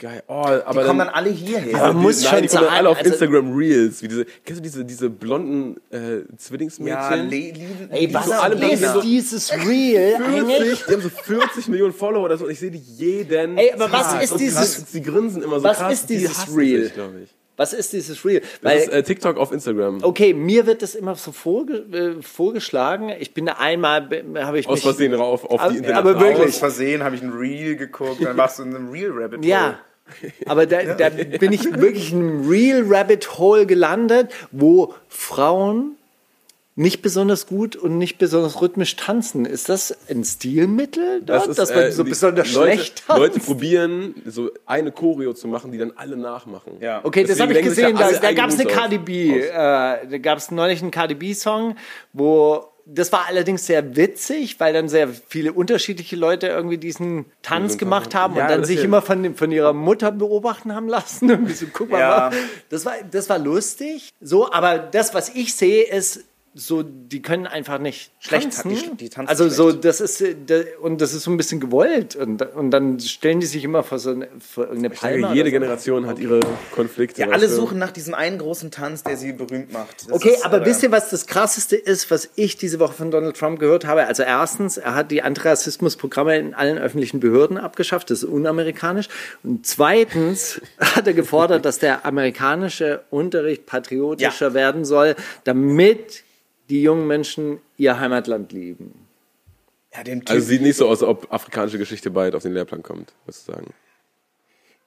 Geil. Oh, aber Die kommen dann alle hierher. Aber man muss die, schon nein, die kommen sagen, alle auf also- Instagram Reels. Wie diese, kennst du diese, diese blonden äh, Zwillingsmädchen? ja, Le Liden, Ey, was so alle ist so- dieses Real 40, eigentlich? die haben so 40 Millionen Follower oder so und ich sehe die jeden Ey, aber was Tag. ist Und dieses- krass, Sie grinsen immer so was krass. ist dieses die Reel? sich, glaub ich. Was ist dieses Real? Das Weil, ist äh, TikTok auf Instagram. okay, mir wird das immer so vorge äh, vorgeschlagen. Ich bin da einmal, be- habe ich Aus mich... Versehen rauf auf Aber- die Internet. aber wirklich. Aus Versehen habe ich ein Reel geguckt, dann warst du in einem Reel-Rabbit. Ja. *laughs* Aber da, da bin ich wirklich in einem Real Rabbit Hole gelandet, wo Frauen nicht besonders gut und nicht besonders rhythmisch tanzen. Ist das ein Stilmittel dort, dass man äh, so besonders Leute, schlecht tanzt? Leute probieren, so eine Choreo zu machen, die dann alle nachmachen. Ja. Okay, das Deswegen habe ich gesehen. Da, da gab es eine eigene Cardi Moves B. Äh, da gab es neulich einen Cardi B-Song, wo das war allerdings sehr witzig, weil dann sehr viele unterschiedliche Leute irgendwie diesen Tanz gemacht haben Ja, und dann sich immer von, von ihrer Mutter beobachten haben lassen. *laughs* Irgendwie so, guck mal, Ja. das war, das war lustig. So, aber das, was ich sehe, ist so, die können einfach nicht Schlecht, tanzen. die- die tanzen also so, schlecht. das ist äh, und das ist so ein bisschen gewollt und, und dann stellen die sich immer vor so eine, vor irgendeine Palme. denke, jede so. Generation hat ihre Konflikte. Ja, alle suchen nach diesem einen großen Tanz, der sie berühmt macht. Das Okay, ist, aber äh, wisst ihr, was das Krasseste ist, was ich diese Woche von Donald Trump gehört habe? Also erstens, er hat die Antirassismusprogramme in allen öffentlichen Behörden abgeschafft. Das ist unamerikanisch. Und zweitens *laughs* hat er gefordert, dass der amerikanische Unterricht patriotischer Ja. werden soll, damit die jungen Menschen ihr Heimatland lieben. Ja, Also sieht nicht so aus, als ob afrikanische Geschichte bald auf den Lehrplan kommt, würdest du sagen.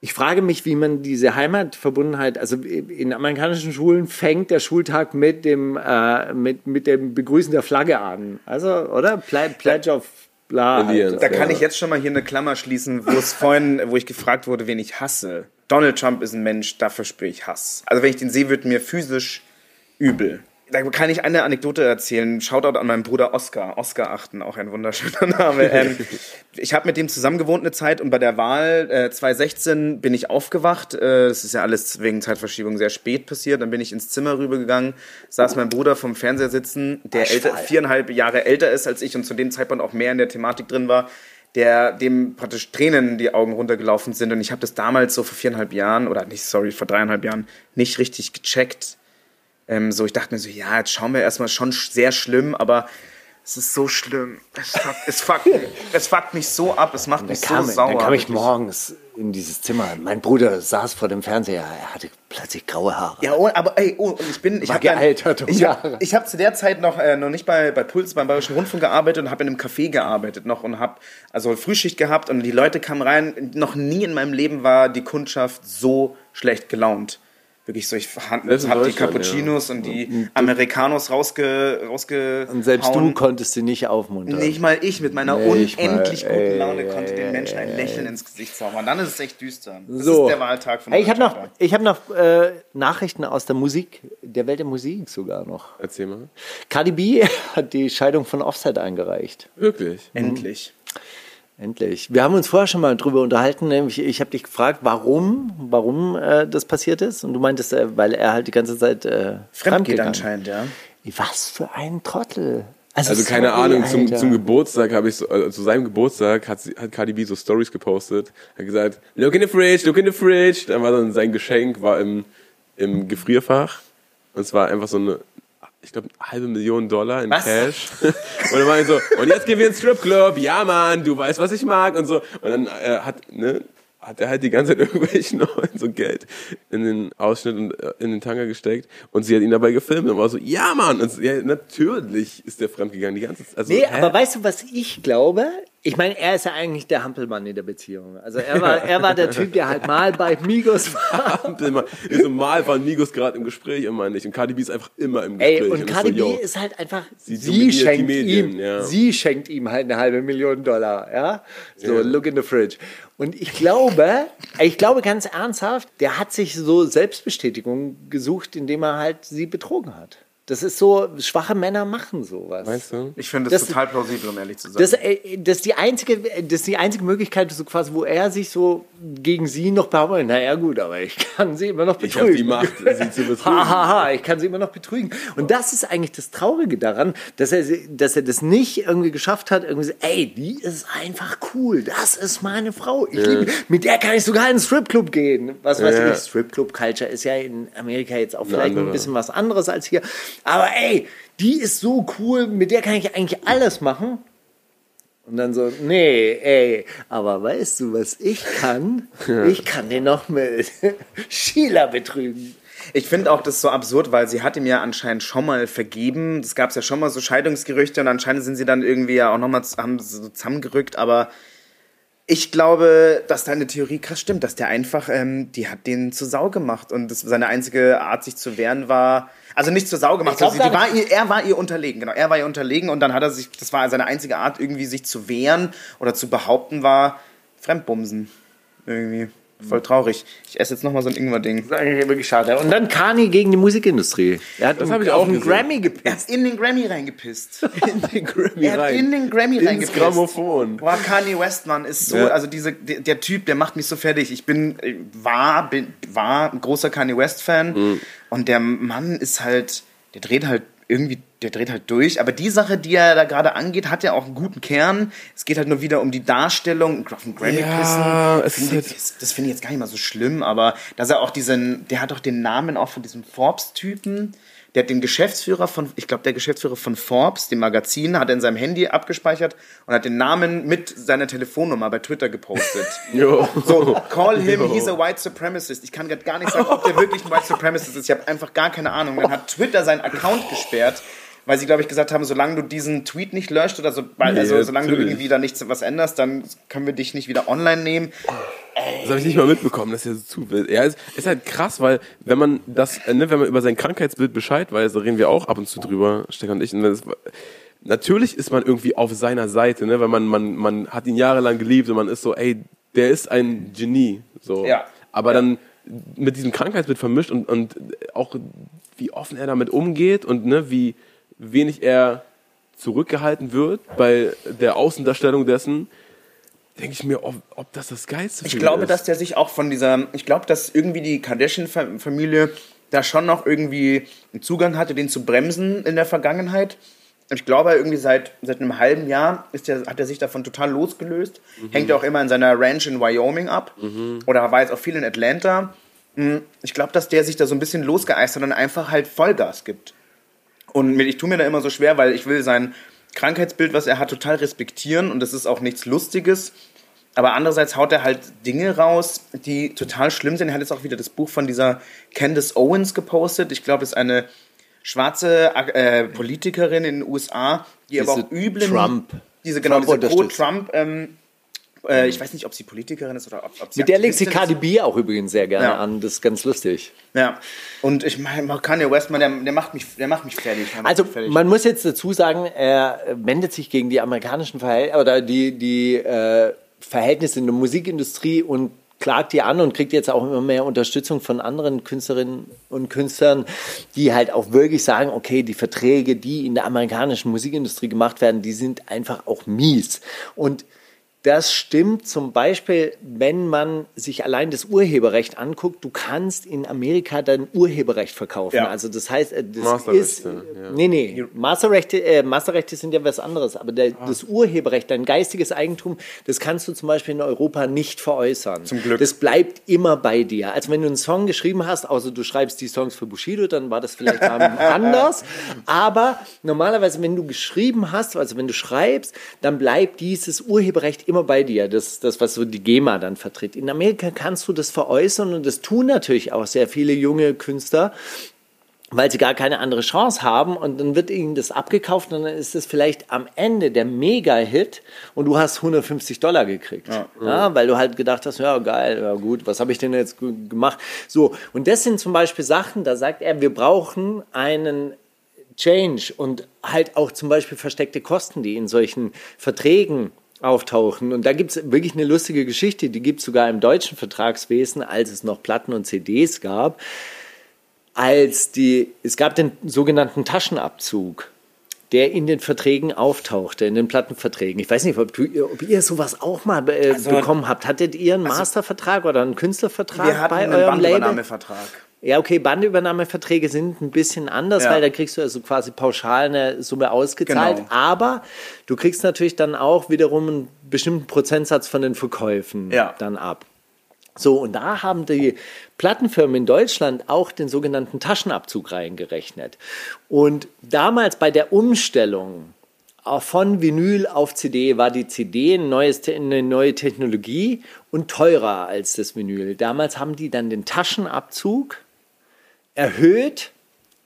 Ich frage mich, wie man diese Heimatverbundenheit, also in amerikanischen Schulen fängt der Schultag mit dem, äh, mit, mit dem Begrüßen der Flagge an. Also, oder? Ple Pledge of bla. Indians. da Halt. kann ich jetzt schon mal hier eine Klammer schließen, wo es vorhin, wo ich gefragt wurde, wen ich hasse. Donald Trump ist ein Mensch, dafür spüre ich Hass. Also wenn ich den sehe, wird mir physisch übel. Da kann ich eine Anekdote erzählen. Shoutout an meinen Bruder Oscar. Oscar Achten, auch ein wunderschöner Name. Ähm, *laughs* ich habe mit dem zusammen gewohnt eine Zeit und bei der Wahl äh, 2016 bin ich aufgewacht. Äh, das ist ja alles wegen Zeitverschiebung sehr spät passiert. Dann bin ich ins Zimmer rübergegangen, saß mein Bruder vom Fernseher sitzen, der älter, viereinhalb Jahre älter ist als ich und zu dem Zeitpunkt auch mehr in der Thematik drin war der dem praktisch Tränen in die Augen runtergelaufen sind. Und ich habe das damals so vor viereinhalb Jahren, oder nicht, sorry, vor dreieinhalb Jahren, nicht richtig gecheckt. Ähm, so, ich dachte mir so, ja, jetzt schauen wir erstmal schon sch- sehr schlimm, aber es ist so schlimm. Es fuckt, es fuckt, mich- es fuckt mich so ab, es macht mich so kam, sauer. dann kam ich morgens in dieses Zimmer. Mein Bruder saß vor dem Fernseher. Er hatte plötzlich graue Haare. Ja, oh, aber ey, oh, und ich bin, ich War habe gealtert um ich habe hab zu der Zeit noch äh, noch nicht bei bei Puls beim Bayerischen Rundfunk gearbeitet und habe in einem Café gearbeitet noch und habe also Frühschicht gehabt und die Leute kamen rein. Noch nie in meinem Leben war die Kundschaft so schlecht gelaunt. Wirklich so, ich hab die Cappuccinos und die Americanos rausge, rausge Und selbst du konntest sie nicht aufmuntern. Nicht mal ich mit meiner Nicht mal, unendlich guten ey, Laune konnte ey, den Menschen ein ey, Lächeln ins Gesicht zaubern. Dann ist es echt düster. Das So. ist der Wahltag von Hey, ich habe noch, ich hab noch äh, Nachrichten aus der Musik, der Welt der Musik sogar noch. Erzähl mal. Cardi B *laughs* hat die Scheidung von Offset eingereicht. Wirklich? Endlich. Endlich. Wir haben uns vorher schon mal drüber unterhalten. Nämlich, ich habe dich gefragt, warum, warum äh, das passiert ist. Und du meintest, äh, weil er halt die ganze Zeit äh, Fremd geht fremdgegangen. anscheinend, ja. Was für ein Trottel. Also keine sorry, Ahnung, zum, Alter. zum Geburtstag habe ich so, also zu seinem Geburtstag hat, hat Cardi B so Stories gepostet, hat gesagt, look in the fridge, look in the fridge. Dann war dann sein Geschenk war im, im Gefrierfach und es war einfach so eine, ich glaube, halbe Million Dollar in Was? Cash. *laughs* Und dann war ich so, und jetzt gehen wir ins Stripclub, ja Mann, du weißt, was ich mag und so. Und dann äh, hat, ne, hat er halt die ganze Zeit *laughs* irgendwelchen Leuten so Geld in den Ausschnitt und äh, in den Tanga gesteckt und sie hat ihn dabei gefilmt und war so, ja Mann, und ja, natürlich ist der fremdgegangen die ganze Zeit. Also, Nee, hä? aber weißt du, was ich glaube? Ich meine, er ist ja eigentlich der Hampelmann in der Beziehung. Also er war, er war der Typ, der halt mal bei Migos war. *laughs* Immer, so mal waren Migos gerade im Gespräch, immer nicht. Und Cardi B ist einfach immer im Gespräch. Ey, und ist Cardi so, B yo, ist halt einfach, Sie sie, schenkt Medien, ihm, ja. sie schenkt ihm halt eine halbe Million Dollar, ja? So, look in the fridge. Und ich glaube, ich glaube ganz ernsthaft, der hat sich so Selbstbestätigung gesucht, indem er halt sie betrogen hat. Das ist so, schwache Männer machen sowas. Weißt du? Ich finde das, Das- total plausibel, um ehrlich zu sein. Das, äh, das, ist die einzige, das ist die einzige Möglichkeit, so quasi, wo er sich so gegen sie noch behauptet. Naja, gut, aber ich kann sie immer noch Ich betrügen. habe die Macht, sie zu *laughs* betrügen. Hahaha, ich kann sie immer noch betrügen. Und das ist eigentlich das Traurige daran, dass er, dass er das nicht irgendwie geschafft hat, irgendwie so, ey, die ist einfach cool, das ist meine Frau, ich liebe, mit der kann ich sogar in den Stripclub gehen. Was weiß Ja. ich, Stripclub-Culture ist ja in Amerika jetzt auch vielleicht ein bisschen was anderes als hier. Aber ey, die ist so cool, mit der kann ich eigentlich alles machen. Und dann so, nee, ey, aber weißt du, was ich kann? Ich kann den noch mit *laughs* Sheila betrügen. Ich finde auch das so absurd, weil sie hat ihm ja anscheinend schon mal vergeben. Es gab ja schon mal so Scheidungsgerüchte und anscheinend sind sie dann irgendwie ja auch nochmal haben so zusammengerückt. Aber ich glaube, dass deine Theorie krass stimmt, dass der einfach, ähm, die hat den zur Sau gemacht und das, seine einzige Art, sich zu wehren, war. Also nicht zur Sau gemacht, also gar war ihr, er war ihr unterlegen, genau. Er war ihr unterlegen und dann hat er sich, das war seine einzige Art, irgendwie sich zu wehren oder zu behaupten, war Fremdbumsen. Irgendwie. Voll traurig. Ich esse jetzt nochmal so ein Ingwer-Ding. Das ist eigentlich wirklich schade. Und dann Kanye gegen die Musikindustrie. Er hat Das einen- hab ich auch einen gesehen. Grammy Er gepisst. hat in den Grammy reingepisst. *laughs* In den Grammy Er hat rein. in den Grammy Ins reingepisst. Grammophon. Boah, Kanye West, Mann, ist so, Ja. also diese, der, der Typ, der macht mich so fertig. Ich bin, äh, war, bin, war ein großer Kanye West-Fan Mhm. und der Mann ist halt, der dreht halt irgendwie, der dreht halt durch. Aber die Sache, die er da gerade angeht, hat ja auch einen guten Kern. Es geht halt nur wieder um die Darstellung. Auf den Grammy Ja, es ist halt- das, finde ich jetzt gar nicht mal so schlimm, aber dass er auch diesen, der hat auch den Namen auch von diesem Forbes-Typen. Der hat den Geschäftsführer von, ich glaube, der Geschäftsführer von Forbes, dem Magazin, hat er in seinem Handy abgespeichert und hat den Namen mit seiner Telefonnummer bei Twitter gepostet. *laughs* Jo. So, call him, he's a white supremacist. Ich kann grad gar nicht sagen, ob der wirklich ein white supremacist ist. Ich habe einfach gar keine Ahnung. Dann hat Twitter seinen Account gesperrt, weil sie, glaube ich, gesagt haben, solange du diesen Tweet nicht löscht oder so, weil, Nee, also solange du natürlich. irgendwie da nichts was änderst, dann können wir dich nicht wieder online nehmen. Das habe ich nicht mal mitbekommen, das ist ja so zu wild. Ja, ist, ist halt krass, weil wenn man das, äh, ne, wenn man über sein Krankheitsbild Bescheid weiß, da reden wir auch ab und zu drüber, Stefan und ich. Und das, natürlich ist man irgendwie auf seiner Seite, ne, weil man, man, man hat ihn jahrelang geliebt und man ist so, ey, der ist ein Genie. So. Ja. Aber dann mit diesem Krankheitsbild vermischt und, und auch wie offen er damit umgeht und ne, wie wenig er zurückgehalten wird bei der Außendarstellung dessen, denke ich mir, ob, ob das das Geilste Ich glaube, ist. dass der sich auch von dieser, ich glaube, dass irgendwie die Kardashian-Familie da schon noch irgendwie einen Zugang hatte, den zu bremsen in der Vergangenheit. Und Ich glaube, irgendwie seit, seit einem halben Jahr ist der, hat er sich davon total losgelöst. Hängt ja auch immer in seiner Ranch in Wyoming ab. Oder war jetzt auch viel in Atlanta. Mm, Ich glaube, dass der sich da so ein bisschen losgeeist hat und einfach halt Vollgas gibt. Und ich tue mir da immer so schwer, weil ich will sein Krankheitsbild, was er hat, total respektieren. Und das ist auch nichts Lustiges. Aber andererseits haut er halt Dinge raus, die total schlimm sind. Er hat jetzt auch wieder das Buch von dieser Candace Owens gepostet. Ich glaube, es ist eine schwarze äh, Politikerin in den USA, die aber Diese auch üblen... Trump. Diese, genau, Trump diese unterstützt. Äh, ich weiß nicht, ob sie Politikerin ist oder ob, ob sie Mit der legt sich Aktivistin Cardi ist. B auch übrigens sehr gerne Ja. an. Das ist ganz lustig. Ja, und ich meine, Kanye West, man, der, der, macht mich, der macht mich fertig. Macht Also mich fertig. man muss jetzt dazu sagen, er wendet sich gegen die amerikanischen Verhältnisse oder die, die äh, Verhältnisse in der Musikindustrie und klagt die an und kriegt jetzt auch immer mehr Unterstützung von anderen Künstlerinnen und Künstlern, die halt auch wirklich sagen, okay, die Verträge, die in der amerikanischen Musikindustrie gemacht werden, die sind einfach auch mies. Und das stimmt zum Beispiel, wenn man sich allein das Urheberrecht anguckt. Du kannst in Amerika dein Urheberrecht verkaufen. Ja. Also das heißt, äh, das Masterrechte, ist... ja. Nee, nee, Masterrechte, äh, Masterrechte sind ja was anderes. Aber der, Ah. das Urheberrecht, dein geistiges Eigentum, das kannst du zum Beispiel in Europa nicht veräußern. Zum Glück. Das bleibt immer bei dir. Also wenn du einen Song geschrieben hast, außer du schreibst die Songs für Bushido, dann war das vielleicht *laughs* anders. Aber normalerweise, wenn du geschrieben hast, also wenn du schreibst, dann bleibt dieses Urheberrecht immer bei dir. Das das, was so die GEMA dann vertritt. In Amerika kannst du das veräußern und das tun natürlich auch sehr viele junge Künstler weil sie gar keine andere Chance haben und dann wird ihnen das abgekauft und dann ist es vielleicht am Ende der Mega-Hit und du hast 150 Dollar gekriegt. Ja. weil du halt gedacht hast, ja geil, ja gut, was habe ich denn jetzt gemacht? So, und das sind zum Beispiel Sachen, da sagt er, wir brauchen einen Change und halt auch zum Beispiel versteckte Kosten, die in solchen Verträgen auftauchen. Und da gibt es wirklich eine lustige Geschichte, die gibt es sogar im deutschen Vertragswesen, als es noch Platten und CDs gab als die, es gab den sogenannten Taschenabzug, der in den Verträgen auftauchte, in den Plattenverträgen. Ich weiß nicht, ob, du, ob ihr sowas auch mal äh, Also- bekommen habt. Hattet ihr einen Mastervertrag oder einen Künstlervertrag Wir hatten bei einen eurem Label? Bandübernahmevertrag. Ja, okay, Bandübernahmeverträge sind ein bisschen anders, Ja. weil da kriegst du also quasi pauschal eine Summe ausgezahlt. Genau. Aber du kriegst natürlich dann auch wiederum einen bestimmten Prozentsatz von den Verkäufen Ja. dann ab. So, und da haben die Plattenfirmen in Deutschland auch den sogenannten Taschenabzug reingerechnet. Und damals bei der Umstellung von Vinyl auf CD war die CD ein neues, eine neue Technologie und teurer als das Vinyl. Damals haben die dann den Taschenabzug erhöht,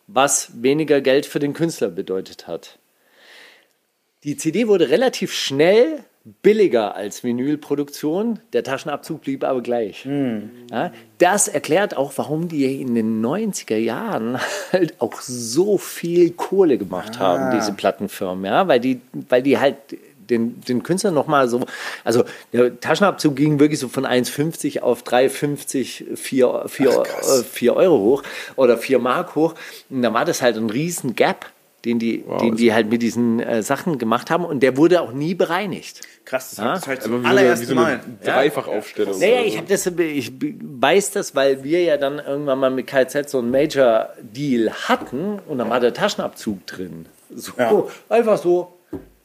was weniger Geld für den Künstler bedeutet hat. Die CD wurde relativ schnell billiger als Vinylproduktion, der Taschenabzug blieb aber gleich. Ja, das erklärt auch, warum die in den 90er Jahren *laughs* halt auch so viel Kohle gemacht haben, diese Plattenfirmen, ja, weil die, weil die halt den, den Künstler nochmal so, also der Taschenabzug ging wirklich so von 1,50 auf 3,50, 4, 4, äh, 4 Euro hoch oder 4 Mark hoch. Und da war das halt ein riesen Gap, den die, den die halt mit diesen äh, Sachen gemacht haben und der wurde auch nie bereinigt. Krass, das Ja? ist halt Einfach zum allerersten so Mal. Dreifachaufstellung. Naja, ich das, ich weiß das, weil wir ja dann irgendwann mal mit KZ so einen Major-Deal hatten und dann war der Taschenabzug drin. So, einfach so,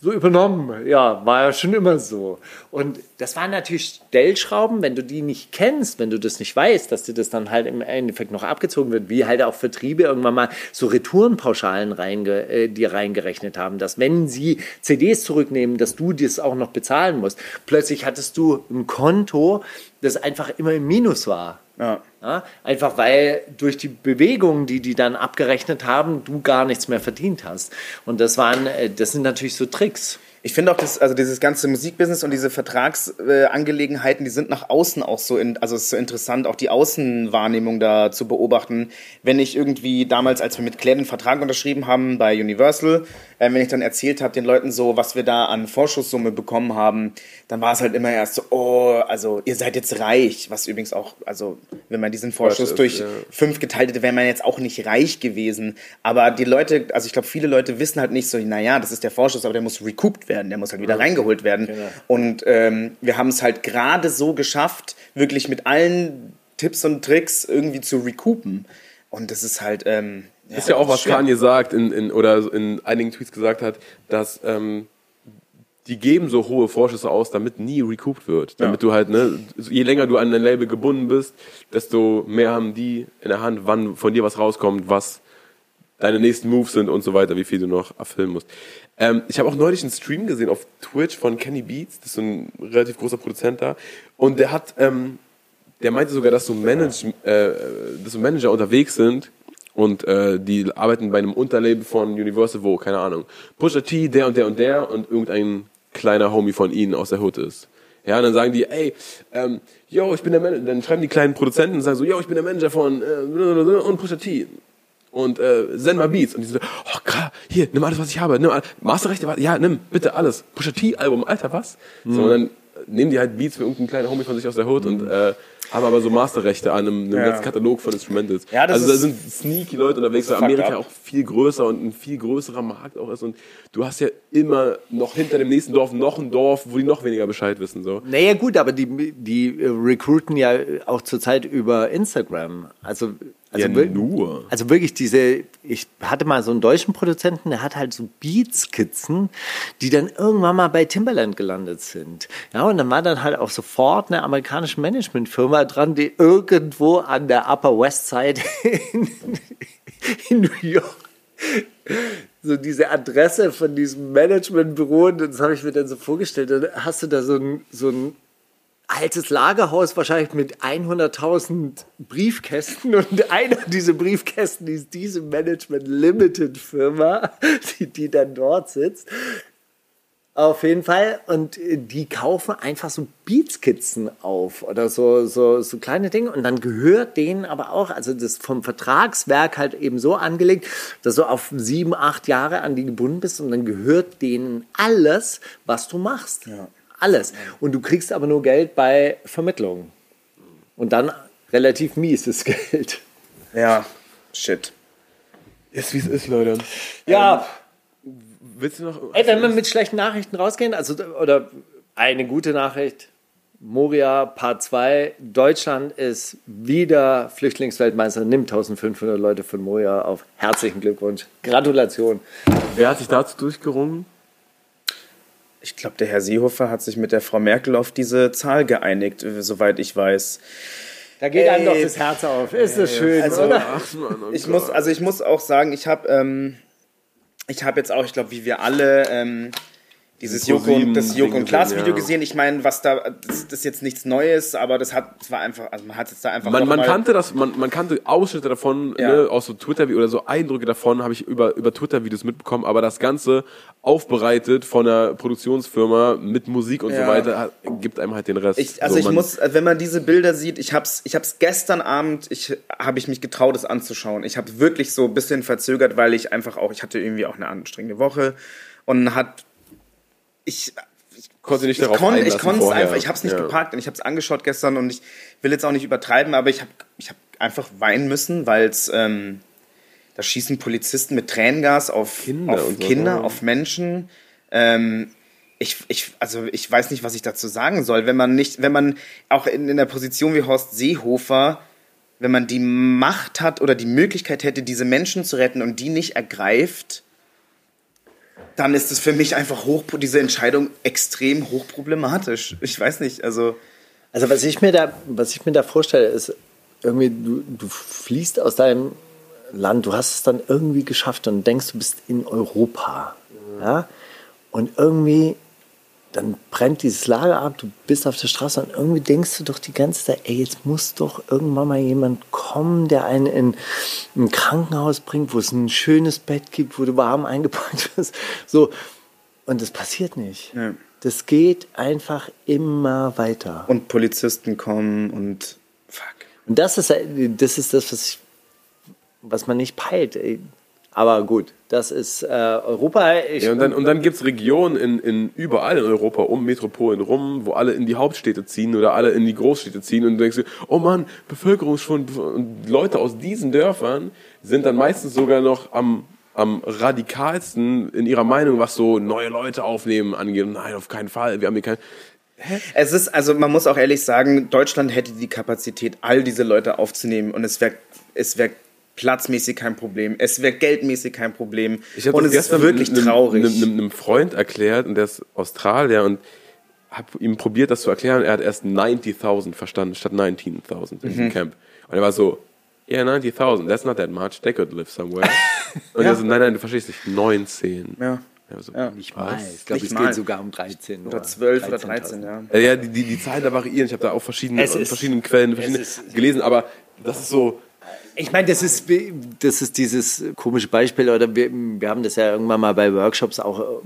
so übernommen. Ja, war ja schon immer so. Und das waren natürlich Stellschrauben, wenn du die nicht kennst, wenn du das nicht weißt, dass dir das dann halt im Endeffekt noch abgezogen wird, wie halt auch Vertriebe irgendwann mal so Retourenpauschalen reinge, äh, reingerechnet haben, dass wenn sie CDs zurücknehmen, dass du das auch noch bezahlen musst. Plötzlich hattest du ein Konto, das einfach immer im Minus war. Ja. Ja, einfach weil durch die Bewegungen, die die dann abgerechnet haben, du gar nichts mehr verdient hast. Und das waren, äh, das sind natürlich so Tricks. Ich finde auch, das, also dieses ganze Musikbusiness und diese Vertragsangelegenheiten, Angelegenheiten, die sind nach außen auch so, in, also es ist so interessant, auch die Außenwahrnehmung da zu beobachten. Wenn ich irgendwie damals, als wir mit Claire den Vertrag unterschrieben haben bei Universal, äh, wenn ich dann erzählt habe den Leuten so, was wir da an Vorschusssumme bekommen haben, dann war es halt immer erst so, oh, also ihr seid jetzt reich, was übrigens auch, also wenn man diesen Vorschuss ist, durch ja. fünf geteilt hätte, wäre man jetzt auch nicht reich gewesen. Aber die Leute, also ich glaube, viele Leute wissen halt nicht so, naja, das ist der Vorschuss, aber der muss recouped werden, der muss halt wieder reingeholt werden. Und ähm, wir haben es halt gerade so geschafft, wirklich mit allen Tipps und Tricks irgendwie zu recoupen. Und das ist halt. Ähm, ist ja auch, was schwer. Kanye sagt in, in, oder in einigen Tweets gesagt hat, dass ähm, die geben so hohe Vorschüsse aus, damit nie recouped wird. Damit du halt, ne, je länger du an dein Label gebunden bist, desto mehr haben die in der Hand, wann von dir was rauskommt, was deine nächsten Moves sind und so weiter, wie viel du noch erfüllen musst. Ähm, ich habe auch neulich einen Stream gesehen auf Twitch von Kenny Beats, das ist so ein relativ großer Produzent da, und der hat, ähm, der meinte sogar, dass so, Manage, äh, dass so Manager unterwegs sind und äh, die arbeiten bei einem Unterlabel von Universal, wo, keine Ahnung, Pusha T, der und der und der und irgendein kleiner Homie von ihnen aus der Hood ist. Ja, und dann sagen die, ey, ähm, yo, ich bin der Manager, dann schreiben die kleinen Produzenten und sagen so, yo, ich bin der Manager von äh, und Pusha T und äh, send mal Beats. Und die so, oh krass, hier, nimm alles, was ich habe. Nimm alles. Masterrechte, ja, nimm bitte alles. Pusha T-Album, Alter, was? So, und dann nehmen die halt Beats für irgendeinen kleinen Homie von sich aus der Hood und äh, haben aber so Masterrechte an einem, einem Ja. ganzen Katalog von Instrumentals. Ja, das also da sind sneaky Leute unterwegs, weil Amerika up. auch viel größer und ein viel größerer Markt auch ist. Und du hast ja immer noch hinter dem nächsten Dorf noch ein Dorf, wo die noch weniger Bescheid wissen. So. Naja, gut, aber die, die äh, recruiten ja auch zurzeit über Instagram. Also, also, Ja, nur. also wirklich diese, ich hatte mal so einen deutschen Produzenten, der hat halt so Beatskizzen, die dann irgendwann mal bei Timberland gelandet sind. Ja, und dann war dann halt auch sofort eine amerikanische Managementfirma dran, die irgendwo an der Upper West Side in, in New York so diese Adresse von diesem Managementbüro, und das habe ich mir dann so vorgestellt, dann hast du da so ein, so ein altes Lagerhaus wahrscheinlich mit 100.000 Briefkästen *laughs* und einer dieser Briefkästen ist diese Management Limited Firma, die, die dann dort sitzt. Auf jeden Fall. Und die kaufen einfach so Beatskizzen auf oder so, so, so kleine Dinge. Und dann gehört denen aber auch, also das vom Vertragswerk halt eben so angelegt, dass du auf sieben, acht Jahre an die gebunden bist und dann gehört denen alles, was du machst. Alles. Und du kriegst aber nur Geld bei Vermittlung. Und dann relativ mieses *laughs* Geld. Ja, shit. Ist wie es ist, Leute. Ja, Willst du noch. ey, wenn wir mit schlechten Nachrichten rausgehen, also oder eine gute Nachricht. Moria Part 2. Deutschland ist wieder Flüchtlingsweltmeister, nimmt 1500 Leute von Moria auf. Herzlichen Glückwunsch. Gratulation. Wer hat sich dazu durchgerungen? Ich glaube, der Herr Seehofer hat sich mit der Frau Merkel auf diese Zahl geeinigt, äh, soweit ich weiß. Da geht einem doch das Herz auf. Ist das schön, Also, oder? Ich muss, also ich muss auch sagen, ich habe ähm, ich habe jetzt auch, ich glaube, wie wir alle ähm, dieses Joko, sieben das Joko und Klaas Video ja. gesehen. Ich meine, was da, das, das ist jetzt nichts Neues, aber das hat, das war einfach, also man hat jetzt da einfach Man, man kannte das, man, man kannte Ausschnitte davon, Ja. ne, aus so Twitter oder so Eindrücke davon habe ich über, über Twitter-Videos mitbekommen, aber das Ganze aufbereitet von einer Produktionsfirma mit Musik und so Ja. weiter hat, gibt einem halt den Rest. Ich, also so, ich muss, äh, wenn man diese Bilder sieht, ich hab's, ich hab's gestern Abend, ich habe ich mich getraut, es anzuschauen. Ich habe wirklich so ein bisschen verzögert, weil ich einfach auch, ich hatte irgendwie auch eine anstrengende Woche und hat, ich, konnte nicht ich darauf konnte, ich konnte es einfach, ich habe es nicht Ja. gepackt und ich habe es angeschaut gestern und ich will jetzt auch nicht übertreiben, aber ich habe, ich habe einfach weinen müssen, weil es, ähm, da schießen Polizisten mit Tränengas auf Kinder auf, so, Kinder, auf Menschen. Ähm, ich, ich, also ich weiß nicht, was ich dazu sagen soll. Wenn man nicht, wenn man auch in, in der Position wie Horst Seehofer, wenn man die Macht hat oder die Möglichkeit hätte, diese Menschen zu retten und die nicht ergreift, dann ist es für mich einfach hoch, diese Entscheidung extrem hochproblematisch. Ich weiß nicht, also Also was ich mir da, was ich mir da vorstelle, ist irgendwie, du, du fließt aus deinem Land, du hast es dann irgendwie geschafft und denkst, du bist in Europa. Ja? Und irgendwie, dann brennt dieses Lager ab, du bist auf der Straße und irgendwie denkst du doch die ganze Zeit, ey, jetzt muss doch irgendwann mal jemand kommen, der einen in ein Krankenhaus bringt, wo es ein schönes Bett gibt, wo du warm eingepackt *laughs* wirst. So. Und das passiert nicht. Ja. Das geht einfach immer weiter. und Polizisten kommen und fuck. Und das ist, das ist das, was, ich, was man nicht peilt. ey. Aber gut, das ist äh, Europa. Ich, Ja, und dann, und dann gibt es Regionen in, in überall in Europa um Metropolen rum, wo alle in die Hauptstädte ziehen oder alle in die Großstädte ziehen und du denkst, dir, oh Mann, Bevölkerungsschwund und Leute aus diesen Dörfern sind dann meistens sogar noch am, am radikalsten in ihrer Meinung, was so neue Leute aufnehmen angeht. Nein, auf keinen Fall, wir haben hier kein... Es ist, also man muss auch ehrlich sagen, Deutschland hätte die Kapazität, all diese Leute aufzunehmen und es wäre es wär platzmäßig kein Problem, es wäre geldmäßig kein Problem Ich habe und es ist gestern wirklich einem- traurig. einem, einem, einem Freund erklärt und der ist Australier und habe ihm probiert, das zu erklären. Er hat erst 90.000 verstanden statt 19.000 in Mhm. diesem Camp. Und er war so, yeah, 90.000, that's not that much, they could live somewhere. *laughs* Und er so, nein, nein, du verstehst nicht, 19. Ja. Er so, nicht mal. Ich glaube, es mal. geht sogar um 13 oder 12 oder 13, ja. Äh, Ja, die, die, die Zahlen da variieren. Ich habe da auch verschiedene, Es in ist- verschiedenen Quellen verschiedene gelesen, aber das ist so, Ich meine, das ist, das ist dieses komische Beispiel, oder wir, wir haben das ja irgendwann mal bei Workshops auch,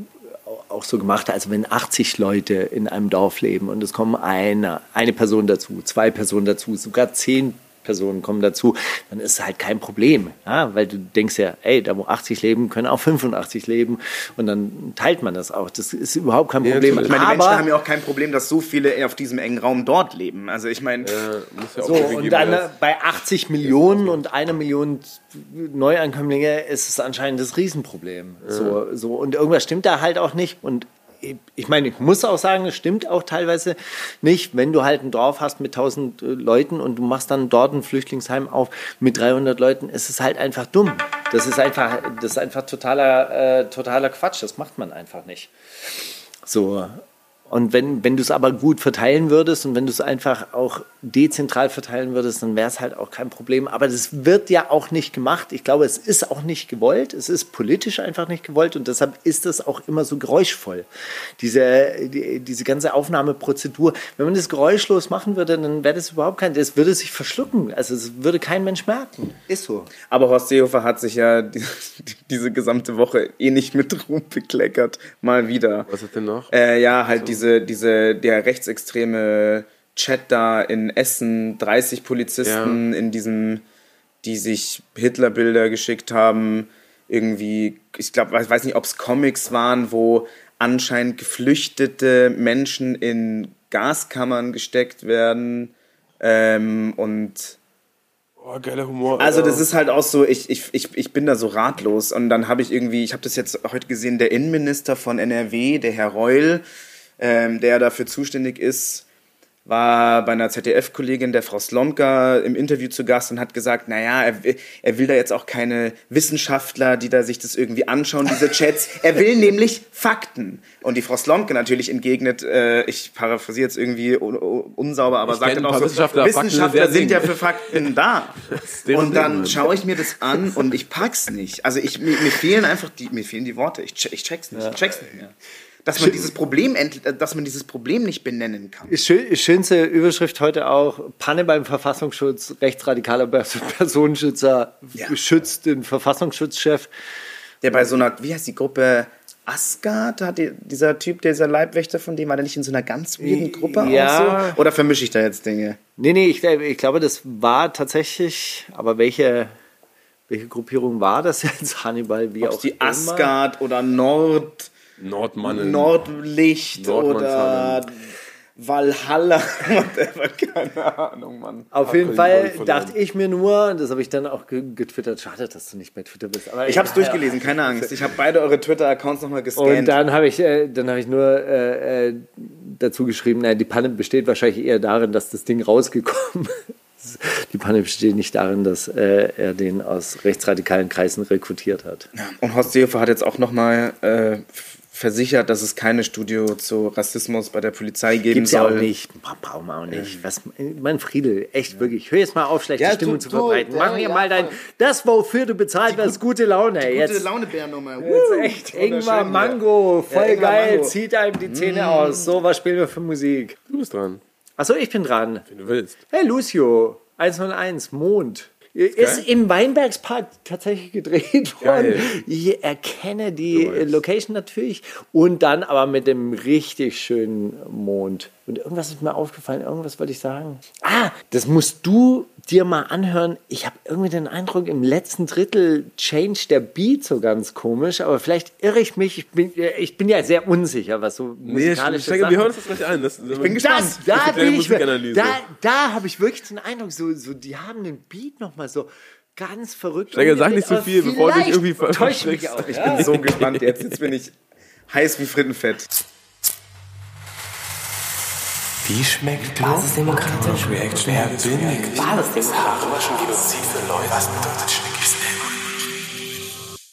auch so gemacht. Also wenn 80 Leute in einem Dorf leben und es kommen eine, eine Person dazu, zwei Personen dazu, sogar zehn Personen kommen dazu, dann ist es halt kein Problem. Ja? Weil du denkst ja, ey, da wo 80 leben, können auch 85 leben und dann teilt man das auch. Das ist überhaupt kein Problem. natürlich. Ich meine, die Menschen haben ja auch kein Problem, dass so viele auf diesem engen Raum dort leben. Also ich meine, äh, ja So, und dann äh, bei 80 Millionen und einer Million Neuankömmlinge ist es anscheinend das Riesenproblem. So, so, und irgendwas stimmt da halt auch nicht. Und ich- meine, ich muss auch sagen, es stimmt auch teilweise nicht, wenn du halt ein Dorf hast mit 1000 äh, Leuten und du machst dann dort ein Flüchtlingsheim auf mit 300 Leuten, ist es halt einfach dumm. Das ist einfach, das ist einfach totaler, äh, totaler Quatsch. Das macht man einfach nicht. So. Und wenn, wenn du es aber gut verteilen würdest und wenn du es einfach auch dezentral verteilen würdest, dann wäre es halt auch kein Problem. Aber das wird ja auch nicht gemacht. Ich glaube, es ist auch nicht gewollt. Es ist politisch einfach nicht gewollt und deshalb ist es auch immer so geräuschvoll. Diese, die, diese ganze Aufnahmeprozedur. Wenn man das geräuschlos machen würde, dann wäre das überhaupt kein, das würde sich verschlucken. Also es würde kein Mensch merken. Ist so. Aber Horst Seehofer hat sich ja die, diese gesamte Woche eh nicht mit Ruhm bekleckert. Mal wieder. Was ist denn noch? Äh, ja, halt diese, diese, der rechtsextreme Chat da in Essen, 30 Polizisten in diesem, die sich Hitlerbilder geschickt haben, irgendwie, ich glaube, ich weiß nicht, ob es Comics waren, wo anscheinend geflüchtete Menschen in Gaskammern gesteckt werden ähm, und Oh, geiler Humor. also das ist halt auch so, ich, ich, ich, ich bin da so ratlos. Und dann habe ich irgendwie, ich habe das jetzt heute gesehen, der Innenminister von NRW, der Herr Reul, ähm, der dafür zuständig ist, war bei einer ZDF-Kollegin, der Frau Slomka, im Interview zu Gast und hat gesagt, naja, er, will- er will da jetzt auch keine Wissenschaftler, die da sich das irgendwie anschauen, diese *laughs* Chats. Er will nämlich Fakten. Und die Frau Slomka natürlich entgegnet, äh, ich paraphrasiere jetzt irgendwie un un unsauber, aber Ich sagt dann auch so, Wissenschaftler, Wissenschaftler sind ja für Fakten *laughs* da. Und dann Mann. schaue ich mir das an und ich pack's nicht. Also ich, mir, mir fehlen einfach die, mir fehlen die Worte. Ich, ich check's nicht. Ich check's nicht mehr. Dass man dieses Problem, äh, dass man dieses Problem nicht benennen kann. Schön, schönste Überschrift heute auch: Panne beim Verfassungsschutz, rechtsradikaler Pers- Personenschützer Ja. schützt den Verfassungsschutzchef. Der bei so einer, wie heißt die Gruppe? Asgard, hat die, dieser Typ, dieser Leibwächter von dem, war der nicht in so einer ganz weirden Gruppe Ja. so? Oder vermische ich da jetzt Dinge? Nee, nee, ich, ich glaube, das war tatsächlich, aber welche, welche Gruppierung war das jetzt? *laughs* Hannibal, wie Ob auch die immer. Asgard oder Nord, Nordmannen. Nordlicht oder Valhalla, *laughs* whatever, keine Ahnung, Mann. Auf jeden Hab Fall dachte ich mir nur, das habe ich dann auch ge- getwittert, schade, dass du nicht bei Twitter bist. Aber Ich habe es ja, durchgelesen, keine Angst. Ich habe beide eure Twitter-Accounts nochmal Und gescannt. dann habe ich, äh, dann habe ich nur äh, äh, dazu geschrieben, naja, die Panne besteht wahrscheinlich eher darin, dass das Ding rausgekommen ist. Die Panne besteht nicht darin, dass äh, er den aus rechtsradikalen Kreisen rekrutiert hat. Und Horst Seehofer hat jetzt auch nochmal äh, versichert, dass es keine Studio zu Rassismus bei der Polizei geben Gibt's ja soll. auch nicht. Brauchen wir auch nicht. Was, mein Friedel, echt wirklich. Hör jetzt mal auf, schlechte Ja, Stimmung zu verbreiten. ja, Mach mir ja, mal dein, das, wofür du bezahlt wirst, gute Laune. Gute Jetzt, Laune-Bärnummer. jetzt echt. Ingmar Mango, voll Ja, geil, Mango. zieht einem die Zähne aus. So, was spielen wir für Musik? Du bist dran, Achso, ich bin dran. wenn du willst. Hey Lucio, 101, Mond. Ist im Weinbergspark tatsächlich gedreht worden. Geil. Ich erkenne die Location natürlich. Und dann aber mit dem richtig schönen Mond. Und irgendwas ist mir aufgefallen, irgendwas wollte ich sagen. Ah, das musst du dir mal anhören. Ich habe irgendwie den Eindruck, im letzten Drittel change der Beat so ganz komisch. Aber vielleicht irre ich mich. Ich bin, ich bin ja sehr unsicher, was so Nee, musikalische Steiger, Sachen wir hören uns das gleich an. Das, ich bin das, da bin ich, da, da habe ich wirklich den Eindruck, so, so, die haben den Beat nochmal so ganz verrückt. Steiger, sag nicht so viel, bevor du dich irgendwie täuscht mich auch. *laughs* Ich ja. bin so gespannt jetzt. Jetzt bin ich heiß wie Frittenfett. Wie schmeckt Basisdemokratisch? Reaction Wer bin ich? Basisdemokratisch. Genozid für Leute. Was bedeutet Schnickis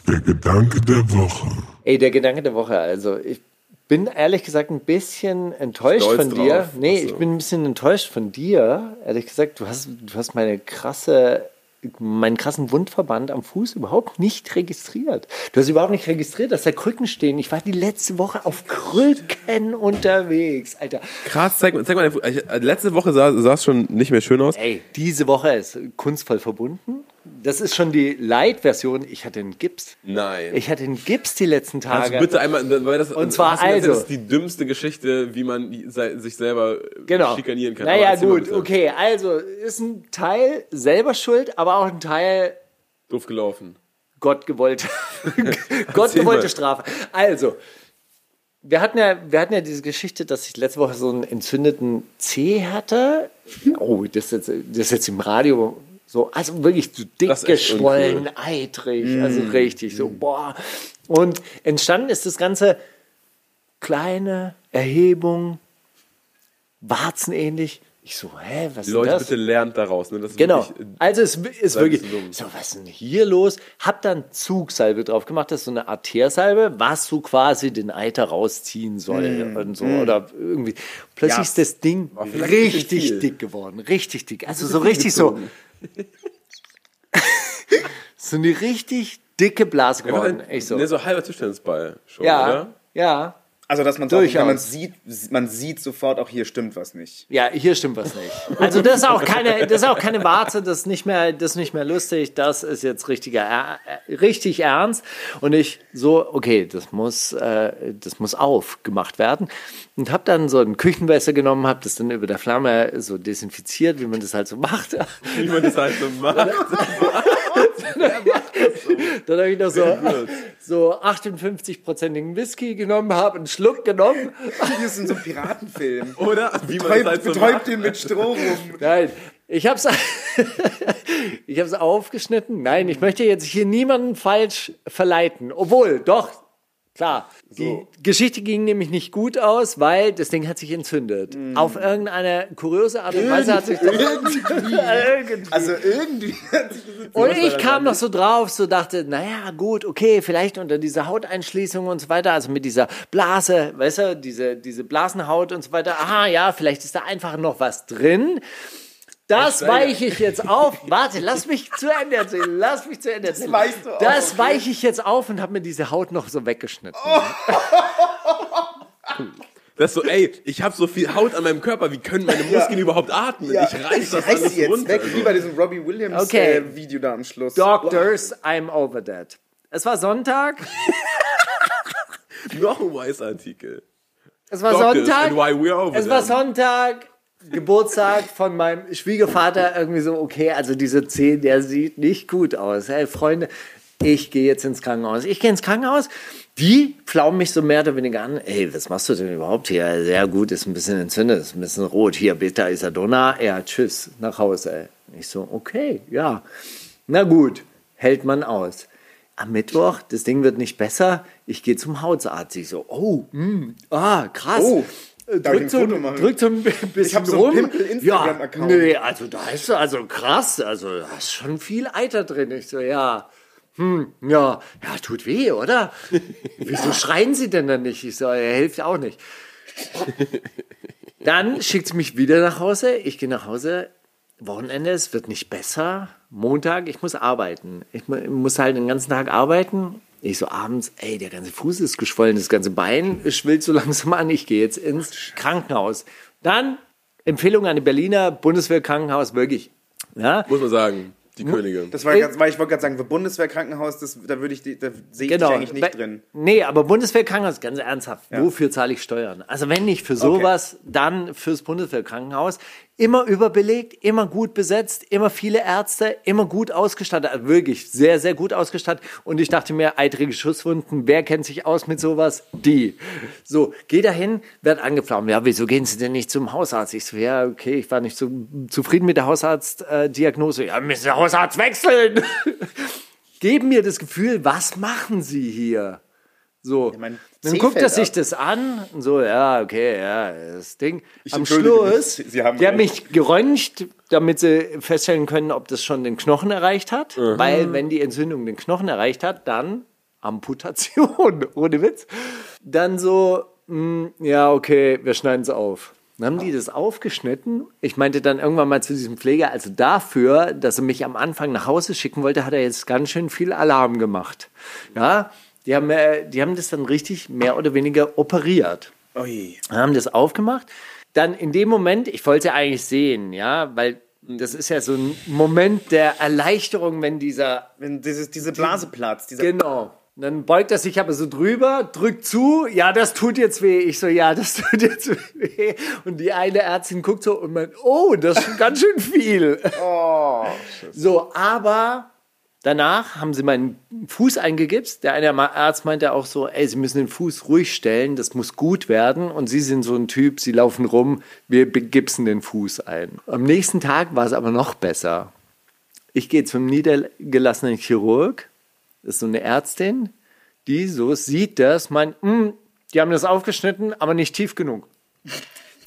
Der Gedanke der Woche. Ey, der Gedanke der Woche, also ich bin ehrlich gesagt ein bisschen enttäuscht Stolz von dir. drauf. Nee, Ach so. ich bin ein bisschen enttäuscht von dir. Ehrlich gesagt, du hast, du hast meine krasse, meinen krassen Wundverband am Fuß überhaupt nicht registriert. Du hast überhaupt nicht registriert, dass da Krücken stehen. Ich war die letzte Woche auf Krücken unterwegs, Alter. Krass, zeig, mal- zeig mal. äh, Letzte Woche sah sah es schon nicht mehr schön aus. Ey, diese Woche ist kunstvoll verbunden. Das ist schon die Light-Version. Ich hatte einen Gips. Nein. Ich hatte einen Gips die letzten Tage. du bitte einmal, weil das, Und zwar also- Das ist die dümmste Geschichte, wie man sich selber genau. schikanieren kann. Naja, gut, okay. Also ist ein Teil selber schuld, aber auch ein Teil Doof gelaufen. Gott gewollte, Gott gewollte. Strafe. Also, wir hatten, ja, wir hatten ja diese Geschichte, dass ich letzte Woche so einen entzündeten Zeh hatte. Oh, das ist jetzt, das ist jetzt im Radio so, also wirklich so dick geschwollen, uncool. eitrig, also richtig so, boah. Und entstanden ist das Ganze kleine Erhebung, warzenähnlich, Ich so, hä, was Die Leute, das? bitte lernt daraus. Ne? Genau. wirklich, äh, Also es ist wirklich so was ist denn hier los? Hab dann Zugsalbe drauf gemacht, das ist so eine Artersalbe, was so quasi den Eiter rausziehen soll und so oder irgendwie. Plötzlich Ja. ist das Ding richtig dick geworden, richtig dick. Also so richtig so *laughs* so eine richtig dicke Blase geworden. Echt so. Ne, so halber Tischtennisball schon, Ja, oder? ja. Also, dass man Durchaus. man sieht, man sieht sofort auch hier stimmt was nicht. Ja, hier stimmt was nicht. *laughs* Also das ist auch keine, das ist auch keine Warte, das ist nicht mehr, das ist nicht mehr lustig, das ist jetzt richtiger, richtig ernst. Und ich so, okay, das muss, äh, das muss aufgemacht werden. Und habe dann so ein Küchenwässer genommen, habe das dann über der Flamme so desinfiziert, wie man das halt so macht. Wie man das halt so *laughs* macht. *laughs* Dann habe ich noch so, so 58-prozentigen Whisky genommen, habe einen Schluck genommen. Hier ist in so einem Piratenfilm. Oder? Wie man Betäubt, halt so betäubt macht. ihn mit Stroh rum. Nein, ich habe es *laughs* ich hab's aufgeschnitten. Nein, ich möchte jetzt hier niemanden falsch verleiten. Obwohl, doch, klar. Die Geschichte ging nämlich nicht gut aus, weil das Ding hat sich entzündet. Auf irgendeine kuriose Art und Weise hat sich das irgendwie. *laughs* Also irgendwie. Und ich kam noch so drauf, so dachte, naja, gut, okay, vielleicht unter dieser Hauteinschließung und so weiter, also mit dieser Blase, weißt du, diese, diese Blasenhaut und so weiter. Aha, ja, vielleicht ist da einfach noch was drin. Das weiche ich jetzt auf. Warte, lass mich zu Ende erzählen. Lass mich zu Ende erzählen. Das, weichst du auf, weiche ich jetzt auf und habe mir diese Haut noch so weggeschnitten. Das ist so, ey, ich habe so viel Haut an meinem Körper, wie können meine Muskeln überhaupt atmen? Ich reiß das reiß alles sie jetzt runter. weg, wie bei diesem Robbie Williams Okay. äh, Video da am Schluss. Doctors, I'm over that. Es war Sonntag. *laughs* Noch ein Wise-Artikel. Es war Doctors Sonntag. and why we're over Es war. Sonntag, Geburtstag von meinem Schwiegervater. Irgendwie so, okay, also diese Zeh, der sieht nicht gut aus. Hey, Freunde, ich gehe jetzt ins Krankenhaus. Ich gehe ins Krankenhaus. Die pflaumen mich so mehr oder weniger an. Ey, was machst du denn überhaupt hier? Sehr gut, ist ein bisschen entzündet, ist ein bisschen rot. Hier, Beta Isadonna. Ja, tschüss, nach Hause. Ich so, okay, ja. Na gut, hält man aus. Am Mittwoch, das Ding wird nicht besser. Ich gehe zum Hautarzt. Ich so, oh, mh, ah, krass. Oh, Äh, ich drückt, so, drückt so ein bisschen hab so rum. Ja, nee, also da ist also krass, also da ist schon viel Eiter drin. Ich so, ja, hm, ja, ja, tut weh, oder? *laughs* Wieso schreien Sie denn dann nicht? Ich so, er hilft auch nicht. Dann schickt sie mich wieder nach Hause. Ich gehe nach Hause. Wochenende, es wird nicht besser. Montag, ich muss arbeiten. Ich mu- muss halt den ganzen Tag arbeiten. Ich so abends, ey, der ganze Fuß ist geschwollen, das ganze Bein schwillt so *laughs* langsam an. Ich gehe jetzt ins Krankenhaus. Dann Empfehlung an die Berliner Bundeswehrkrankenhaus, wirklich. Ja, Muss man sagen, die Könige. Das war ganz, weil ich wollte gerade sagen, für Bundeswehrkrankenhaus, das, da würde ich, die- da sehe ich genau. dich eigentlich nicht drin. Nee, aber Bundeswehrkrankenhaus, ganz ernsthaft, wofür zahle ich Steuern? Also wenn nicht für sowas, dann fürs Bundeswehrkrankenhaus. Immer überbelegt, immer gut besetzt, immer viele Ärzte, immer gut ausgestattet, also wirklich sehr, sehr gut ausgestattet. Und ich dachte mir, eitrige Schusswunden, wer kennt sich aus mit sowas? Die. So, geh dahin, werd angepflaumt. Ja, wieso gehen Sie denn nicht zum Hausarzt? Ich so, ja, okay, ich war nicht so zufrieden mit der Hausarztdiagnose. ja, müssen der Hausarzt wechseln. *laughs* Geben mir das Gefühl, was machen Sie hier? So, mein dann guckt er sich ab. das an und so, ja, okay, ja, das Ding. Am entschuldige mich, Schluss, Sie haben die haben mich geröntgt, damit sie feststellen können, ob das schon den Knochen erreicht hat. Weil, wenn die Entzündung den Knochen erreicht hat, dann Amputation, *laughs* ohne Witz. Dann so, mh, ja, okay, wir schneiden es auf. Dann haben die das aufgeschnitten. Ich meinte dann irgendwann mal zu diesem Pfleger, also dafür, dass er mich am Anfang nach Hause schicken wollte, hat er jetzt ganz schön viel Alarm gemacht. Ja, die haben, äh, die haben das dann richtig mehr oder weniger operiert Ui. haben das aufgemacht. Dann in dem Moment, ich wollte eigentlich sehen, ja, weil das ist ja so ein Moment der Erleichterung, wenn dieser, Wenn dieses, diese Blase platzt, dieser genau. Dann beugt er sich aber so drüber, drückt zu, ja, das tut jetzt weh. Ich so, ja, das *laughs* tut jetzt weh. Und die eine Ärztin guckt so und meint, oh, das ist ganz schön viel. so, aber danach haben sie meinen Fuß eingegipst. Der eine Arzt meinte auch so, ey, sie müssen den Fuß ruhig stellen, das muss gut werden. Und sie sind so ein Typ, sie laufen rum, wir begipsen den Fuß ein. Am nächsten Tag war es aber noch besser. Ich gehe zum niedergelassenen Chirurg, das ist so eine Ärztin, die so sieht das, meint, "Hm, die haben das aufgeschnitten, aber nicht tief genug.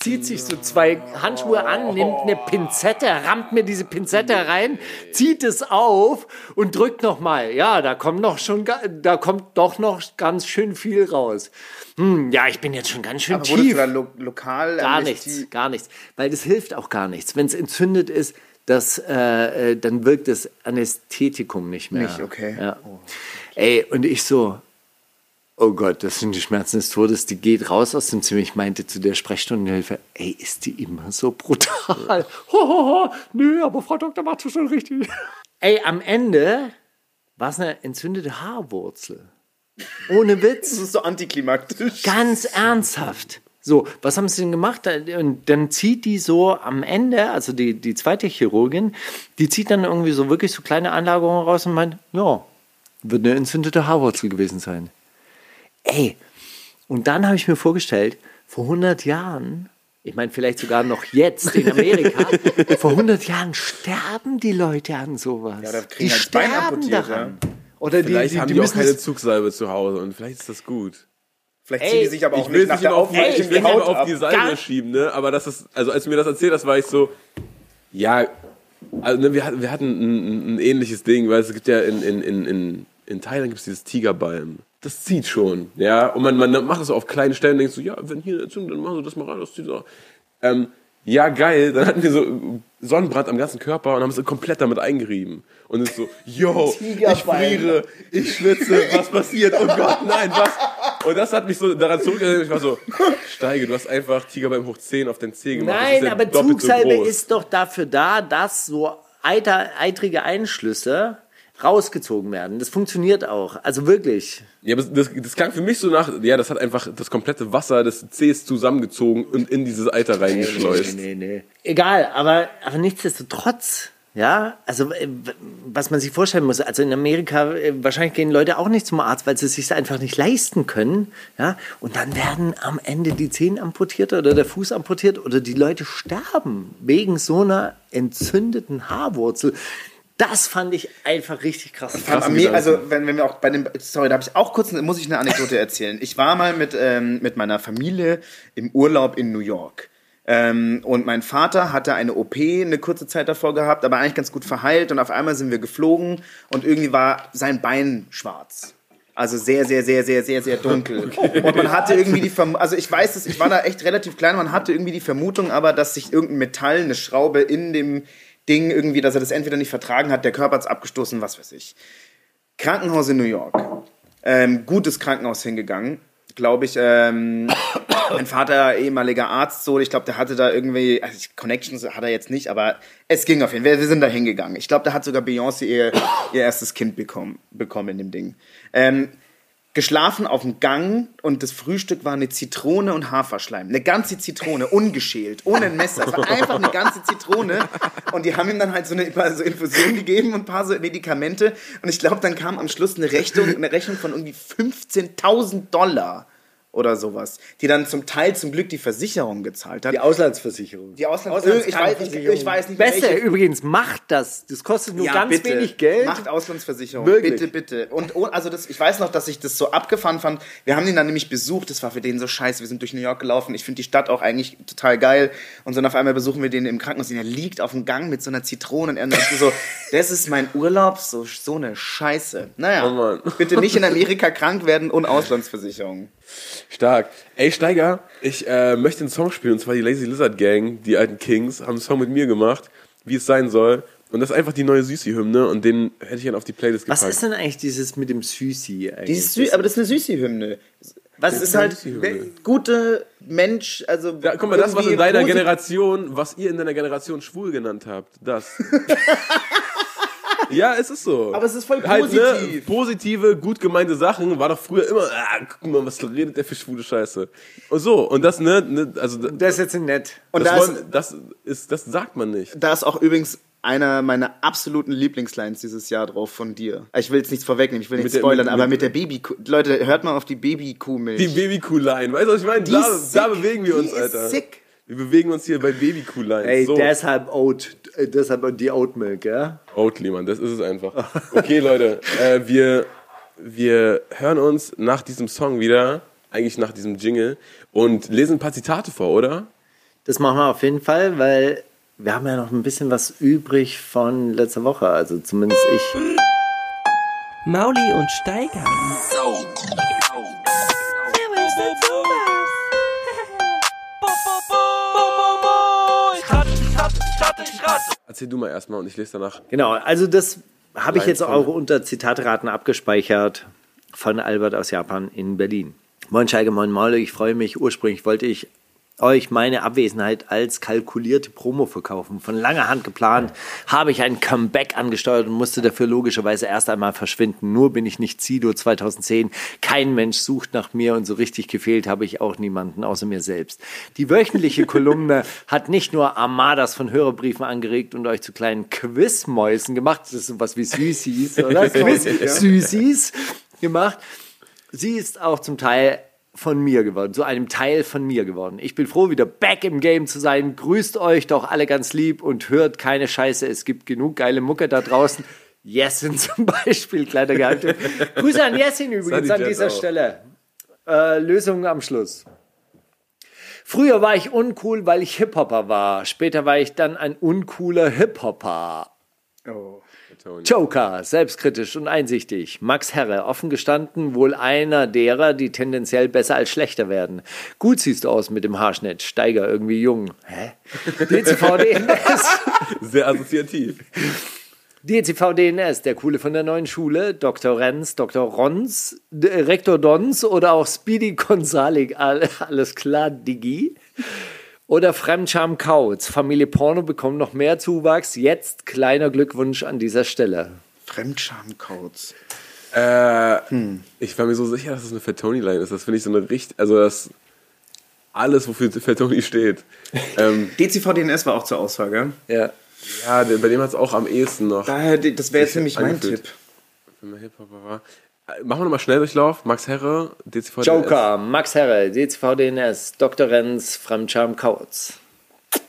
Zieht sich so zwei Handschuhe an, nimmt eine Pinzette, rammt mir diese Pinzette rein, zieht es auf und drückt nochmal. Ja, da kommt noch schon, da kommt doch noch ganz schön viel raus. Hm, ja, ich bin jetzt schon ganz schön Aber tief. du lo lokal Gar Amnestie- nichts, gar nichts. Weil das hilft auch gar nichts. Wenn es entzündet ist, das, äh, äh, dann wirkt das Anästhetikum nicht mehr. Nicht, okay. Ja. Ey, und ich so, oh Gott, das sind die Schmerzen des Todes. Die geht raus aus dem Zimmer. Ich meinte zu der Sprechstundenhilfe, ey, ist die immer so brutal? *laughs* Ho, ho, ho. Nö, aber Frau Doktor macht das schon richtig. *laughs* Ey, am Ende war es eine entzündete Haarwurzel. Ohne Witz. *laughs* Das ist so antiklimaktisch. Ganz ernsthaft. So, was haben sie denn gemacht? Und dann zieht die so am Ende, also die, die zweite Chirurgin, die zieht dann irgendwie so wirklich so kleine Anlagerungen raus und meint, ja, wird eine entzündete Haarwurzel gewesen sein. Ey, und dann habe ich mir vorgestellt, vor 100 Jahren, ich meine vielleicht sogar noch jetzt in Amerika, *laughs* vor 100 Jahren sterben die Leute an sowas. Ja, da kriegen die halt sterben daran. Oder die, Vielleicht die, haben die die, auch keine Zugsalbe zu Hause und vielleicht ist das gut. Vielleicht Ey, ziehen die sich aber auch ich will nicht nach der auf, ich will die nicht auf die Salbe Gar- schieben, ne? Aber das ist, also als du mir das erzählt hast, war ich so, ja, also ne, wir, hatten- wir hatten ein, ein ähnliches Ding, weil es gibt ja in, in, in, in, in Thailand gibt es dieses Tigerbalm. Das zieht schon, ja. Und man, man macht so auf kleinen Stellen, denkst so, ja, wenn hier eine Entzündung, dann machen wir das mal rein, das zieht auch. Ähm, ja, geil. Dann hatten wir so Sonnenbrand am ganzen Körper und haben es komplett damit eingerieben. Und es ist so, yo, *laughs* ich friere, ich schwitze, was passiert? Oh Gott, nein, was? Und das hat mich so daran zurückerinnert. Ich war so, Steige, du hast einfach Tiger beim Hoch 10 auf den Zeh gemacht. Nein, ja aber so Zugsalbe groß. ist doch dafür da, dass so eiter, eitrige Einschlüsse rausgezogen werden. Das funktioniert auch. Also wirklich. Ja, aber das, das klang für mich so nach, ja, das hat einfach das komplette Wasser des Zehs zusammengezogen und in dieses Eiter reingeschleust. Nee, nee, nee. Egal, aber, aber nichtsdestotrotz. Ja, also äh, was man sich vorstellen muss, also in Amerika äh, wahrscheinlich gehen Leute auch nicht zum Arzt, weil sie es sich einfach nicht leisten können, ja, und dann werden am Ende die Zehen amputiert oder der Fuß amputiert oder die Leute sterben wegen so einer entzündeten Haarwurzel. Das fand ich einfach richtig krass. Am Amer- also wenn, wenn wir auch bei dem, sorry, da habe ich auch kurz, muss ich eine Anekdote erzählen. Ich war mal mit, ähm, mit meiner Familie im Urlaub in New York. Ähm, und mein Vater hatte eine OP eine kurze Zeit davor gehabt, aber eigentlich ganz gut verheilt. Und auf einmal sind wir geflogen und irgendwie war sein Bein schwarz. Also sehr, sehr, sehr, sehr, sehr, sehr dunkel. *laughs* Und man hatte irgendwie die Vermutung, also ich weiß es, ich war da echt relativ klein, man hatte irgendwie die Vermutung aber, dass sich irgendein Metall, eine Schraube in dem Ding irgendwie, dass er das entweder nicht vertragen hat, der Körper hat's abgestoßen, was weiß ich. Krankenhaus in New York. Ähm, gutes Krankenhaus hingegangen, glaube ich. Ähm, *coughs* mein Vater, ehemaliger Arzt, so, ich glaube, der hatte da irgendwie, also Connections hat er jetzt nicht, aber es ging auf jeden Fall. Wir, wir sind da hingegangen. Ich glaube, da hat sogar Beyoncé ihr, ihr erstes Kind bekommen, bekommen in dem Ding. Ähm, geschlafen auf dem Gang und das Frühstück war eine Zitrone und Haferschleim. Eine ganze Zitrone, ungeschält, ohne ein Messer. Es war einfach eine ganze Zitrone. Und die haben ihm dann halt so eine so Infusion gegeben und ein paar so Medikamente. Und ich glaube, dann kam am Schluss eine Rechnung, eine Rechnung von irgendwie 15.000 Dollar oder sowas, die dann zum Teil zum Glück die Versicherung gezahlt hat. Die Auslandsversicherung. Die Auslands ich, weiß, ich, ich weiß nicht Besser welche- übrigens, macht das. Das kostet nur ja, ganz bitte. wenig Geld. Macht Auslandsversicherung. Wirklich? Bitte, bitte. Und oh, also das, ich weiß noch, dass ich das so abgefahren fand. Wir haben ihn dann nämlich besucht. Das war für den so scheiße. Wir sind durch New York gelaufen. Ich finde die Stadt auch eigentlich total geil. Und so und auf einmal besuchen wir den im Krankenhaus. Und er liegt auf dem Gang mit so einer Zitrone. Und er dachte so, *laughs* das ist mein Urlaub. So, so eine Scheiße. Naja, Oh bitte nicht in Amerika krank werden und Auslandsversicherung. Stark. Ey, Steiger, ich äh, möchte einen Song spielen, und zwar die Lazy Lizard Gang, die alten Kings, haben einen Song mit mir gemacht, wie es sein soll. Und das ist einfach die neue Süßi-Hymne und den hätte ich dann auf die Playlist Was gepackt. ist denn eigentlich dieses mit dem Süßi? Eigentlich? Dieses Sü aber das ist eine Süßi-Hymne. Was Das ist ist halt gute Mensch, also Ja, guck mal, das, was in deiner Generation, was ihr in deiner Generation schwul genannt habt, das. *laughs* *laughs* ja, es ist so. Aber es ist voll Halt, ne, positiv. positive, gut gemeinte Sachen war doch früher immer, ah, guck mal, was redet der für schwule Scheiße. Und so, und das, ne, ne also, Das ist jetzt nett. Und das, wollen, das ist, das sagt man nicht. da ist auch übrigens einer meiner absoluten Lieblingslines dieses Jahr drauf von dir. Ich will jetzt nichts vorwegnehmen, ich will nicht Mit der- spoilern, mit- aber mit- der Babykuh. Leute, hört mal auf die Babykuhmilch. Die Babykuhlein, weißt du, was ich meine? Da, da bewegen wir uns, Die ist Alter. sick. Wir bewegen uns hier bei Babykuhlein. Ey, so. deshalb Oat, äh, deshalb die Oat Milk, ja? Oatly, Mann, das ist es einfach. Okay, Leute, äh, wir, wir hören uns nach diesem Song wieder, eigentlich nach diesem Jingle, und lesen ein paar Zitate vor, oder? Das machen wir auf jeden Fall, weil wir haben ja noch ein bisschen was übrig von letzter Woche. Also zumindest ich. Mauli und Steiger. Erzähl du mal erstmal und ich lese danach. Genau, also das habe ich jetzt auch unter Zitatraten abgespeichert von Albert aus Japan in Berlin. Moin Scheige, moin Maule, ich freue mich. Ursprünglich wollte ich euch meine Abwesenheit als kalkulierte Promo verkaufen. Von langer Hand geplant habe ich ein Comeback angesteuert und musste dafür logischerweise erst einmal verschwinden. Nur bin ich nicht Sido 2010. Kein Mensch sucht nach mir und so richtig gefehlt habe ich auch niemanden außer mir selbst. Die wöchentliche Kolumne *laughs* hat nicht nur Armadas von Hörerbriefen angeregt und euch zu kleinen Quizmäusen gemacht. Das ist sowas wie Süßis, oder? *laughs* Quiz Süßis gemacht. Sie ist auch zum Teil von mir geworden, zu einem Teil von mir geworden. Ich bin froh, wieder back im Game zu sein. Grüßt euch doch alle ganz lieb und hört keine Scheiße. Es gibt genug geile Mucke da draußen. Jessin *laughs* zum Beispiel, kleiner Geheimtipp. Grüße an Jessin übrigens an dieser. Stelle. Äh, Lösung am Schluss. Früher war ich uncool, weil ich Hip-Hopper war. Später war ich dann ein uncooler Hip-Hopper. Joker, selbstkritisch und einsichtig. Max Herre, offen gestanden, wohl einer derer, die tendenziell besser als schlechter werden. Gut siehst du aus mit dem Haarschnitt. Steiger, irgendwie jung. Hä? DCV DNS. *laughs* Sehr assoziativ. DCV DNS, der Coole von der neuen Schule. Dr. Renz, Dr. Rons, Rektor Dons oder auch Speedy Gonzalik. All- Alles klar, Digi. Oder Fremdscham Kautz. Familie Porno bekommt noch mehr Zuwachs. Jetzt kleiner Glückwunsch an dieser Stelle. Fremdscham-Codes. Äh, Ich war mir so sicher, dass es eine Fatoni-Line ist. Das finde ich so eine richtig, also das alles, wofür Fatoni steht. *laughs* ähm, DCVDNS war auch zur Auswahl, gell? Ja. ja, bei dem hat es auch am ehesten noch. Daher, das wäre jetzt nämlich mein. Tipp. Wenn man Hip-Hopper war. Äh, Machen wir nochmal Schnelldurchlauf. Max Herre, DCV. Joker, Max Herre, DCV DNS, Dr. Renz, Fremdscham Kautz.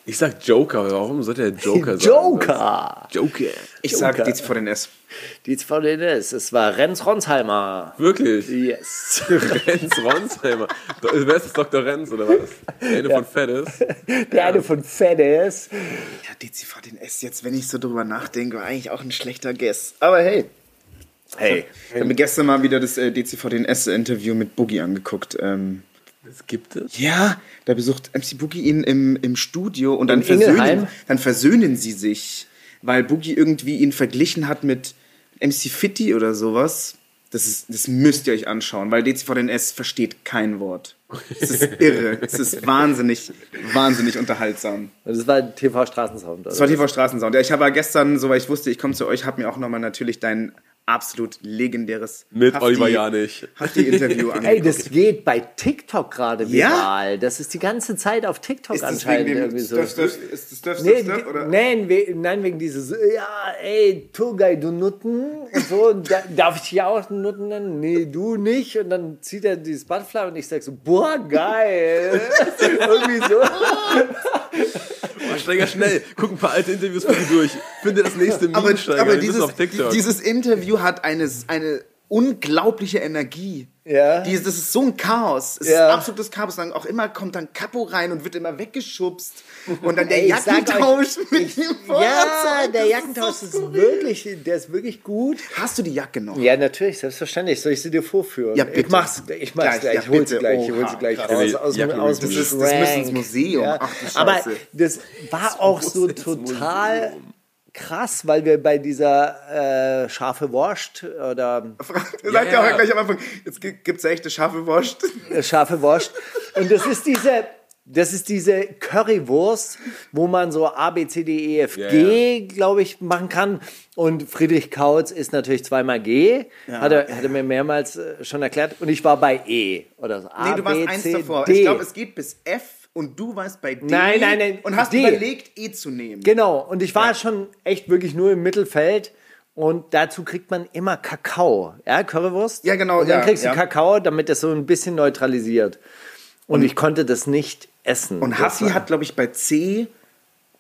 Ich sag Joker, warum sollte er Joker *laughs* sagen? Joker! Joker. Ich Joker. sag DCVDNS. DCV DNS, es war Renz Ronsheimer. Wirklich? Yes. *laughs* Renz Ronsheimer. Wer ist das, Dr. Renz oder was? Der eine von Fettes. *laughs* Der eine von Feddes. Ja, DCVDNS, jetzt, wenn ich so drüber nachdenke, war eigentlich auch ein schlechter Guess. Aber hey. Hey. Ich habe mir gestern mal wieder das äh, DCVDNS-Interview mit Boogie angeguckt. Ähm, Das gibt es? ja, da besucht MC Boogie ihn im, im Studio und dann versöhnen, dann versöhnen sie sich, weil Boogie irgendwie ihn verglichen hat mit MC Fitti oder sowas. Das, ist, das müsst ihr euch anschauen, weil DCVDNS versteht kein Wort. Es ist *laughs* irre. es ist wahnsinnig, wahnsinnig unterhaltsam. Das war TV Straßensound. Das war TV Straßensound. Ja, ich habe ja gestern, so weil ich wusste, ich komme zu euch, habe mir auch nochmal natürlich dein absolut legendäres Mit Hafti- Oliver Janich. Hafti-Interview *laughs* Ey, angeguckt. das geht bei TikTok gerade Ja? viral. Das ist die ganze Zeit auf TikTok ist das anscheinend wegen dem irgendwie so. Stuff, Stuff, ist das Stuff, Nee, Stuff, oder? nein, we, nein, wegen dieses, ja, ey, Turgay, du Nutten und so, da, darf ich dich auch Nutten nennen? Nee, du nicht. Und dann zieht er dieses Butterfly und ich sag so, boah, geil. *laughs* Irgendwie so. *laughs* Steiger schnell. Guck ein paar alte Interviews von dir durch. Finde das nächste Meme, aber, Steiger. aber dieses, auf TikTok. dieses Interview hat eine, eine unglaubliche Energie. Ja. Dieses, das ist so ein Chaos. Es Ja. ist absolutes Chaos. Dann auch immer kommt dann Capo rein und wird immer weggeschubst. Und dann der Jackentausch euch, mit dem Ja, der Das Jackentausch so ist, wirklich, der ist wirklich gut. Hast du die Jacke noch? Ja, natürlich, selbstverständlich. Soll ich sie dir vorführen? Ja, bitte. Ich mach's, ich mach's Gleich, gleich. ja, ich hol sie gleich. Ich hol sie gleich raus. Aus, dem- Jacke aus Das ist- das muss ins. Museum. Ach, du Scheiße. Aber das war auch so total krass, weil wir bei dieser äh, scharfe Wurst oder Er sagt ja, Ja, auch ja. gleich am Anfang, jetzt gibt es echte scharfe Wurst. äh, scharfe Wurst und das ist diese das ist diese Currywurst, wo man so A, B, C, D, E, F, Ja, G, glaube ich, machen kann. Und Friedrich Kautz ist natürlich zweimal G. Hat, er, hat er mir mehrmals äh, schon erklärt. Und ich war bei E. Oder so. A, Nee, du warst B, eins C, davor. D. Ich glaube, es geht bis F und du warst bei D. Nein, nein, nein, Und hast D. überlegt, E zu nehmen. Genau, und ich war schon echt wirklich nur im Mittelfeld. Und dazu kriegt man immer Kakao. Ja, Currywurst. Ja, genau, Und dann ja, kriegst du ja. Kakao, damit das so ein bisschen neutralisiert. Und, ich konnte das nicht essen. Und Hassi war- hat, glaube ich, bei C,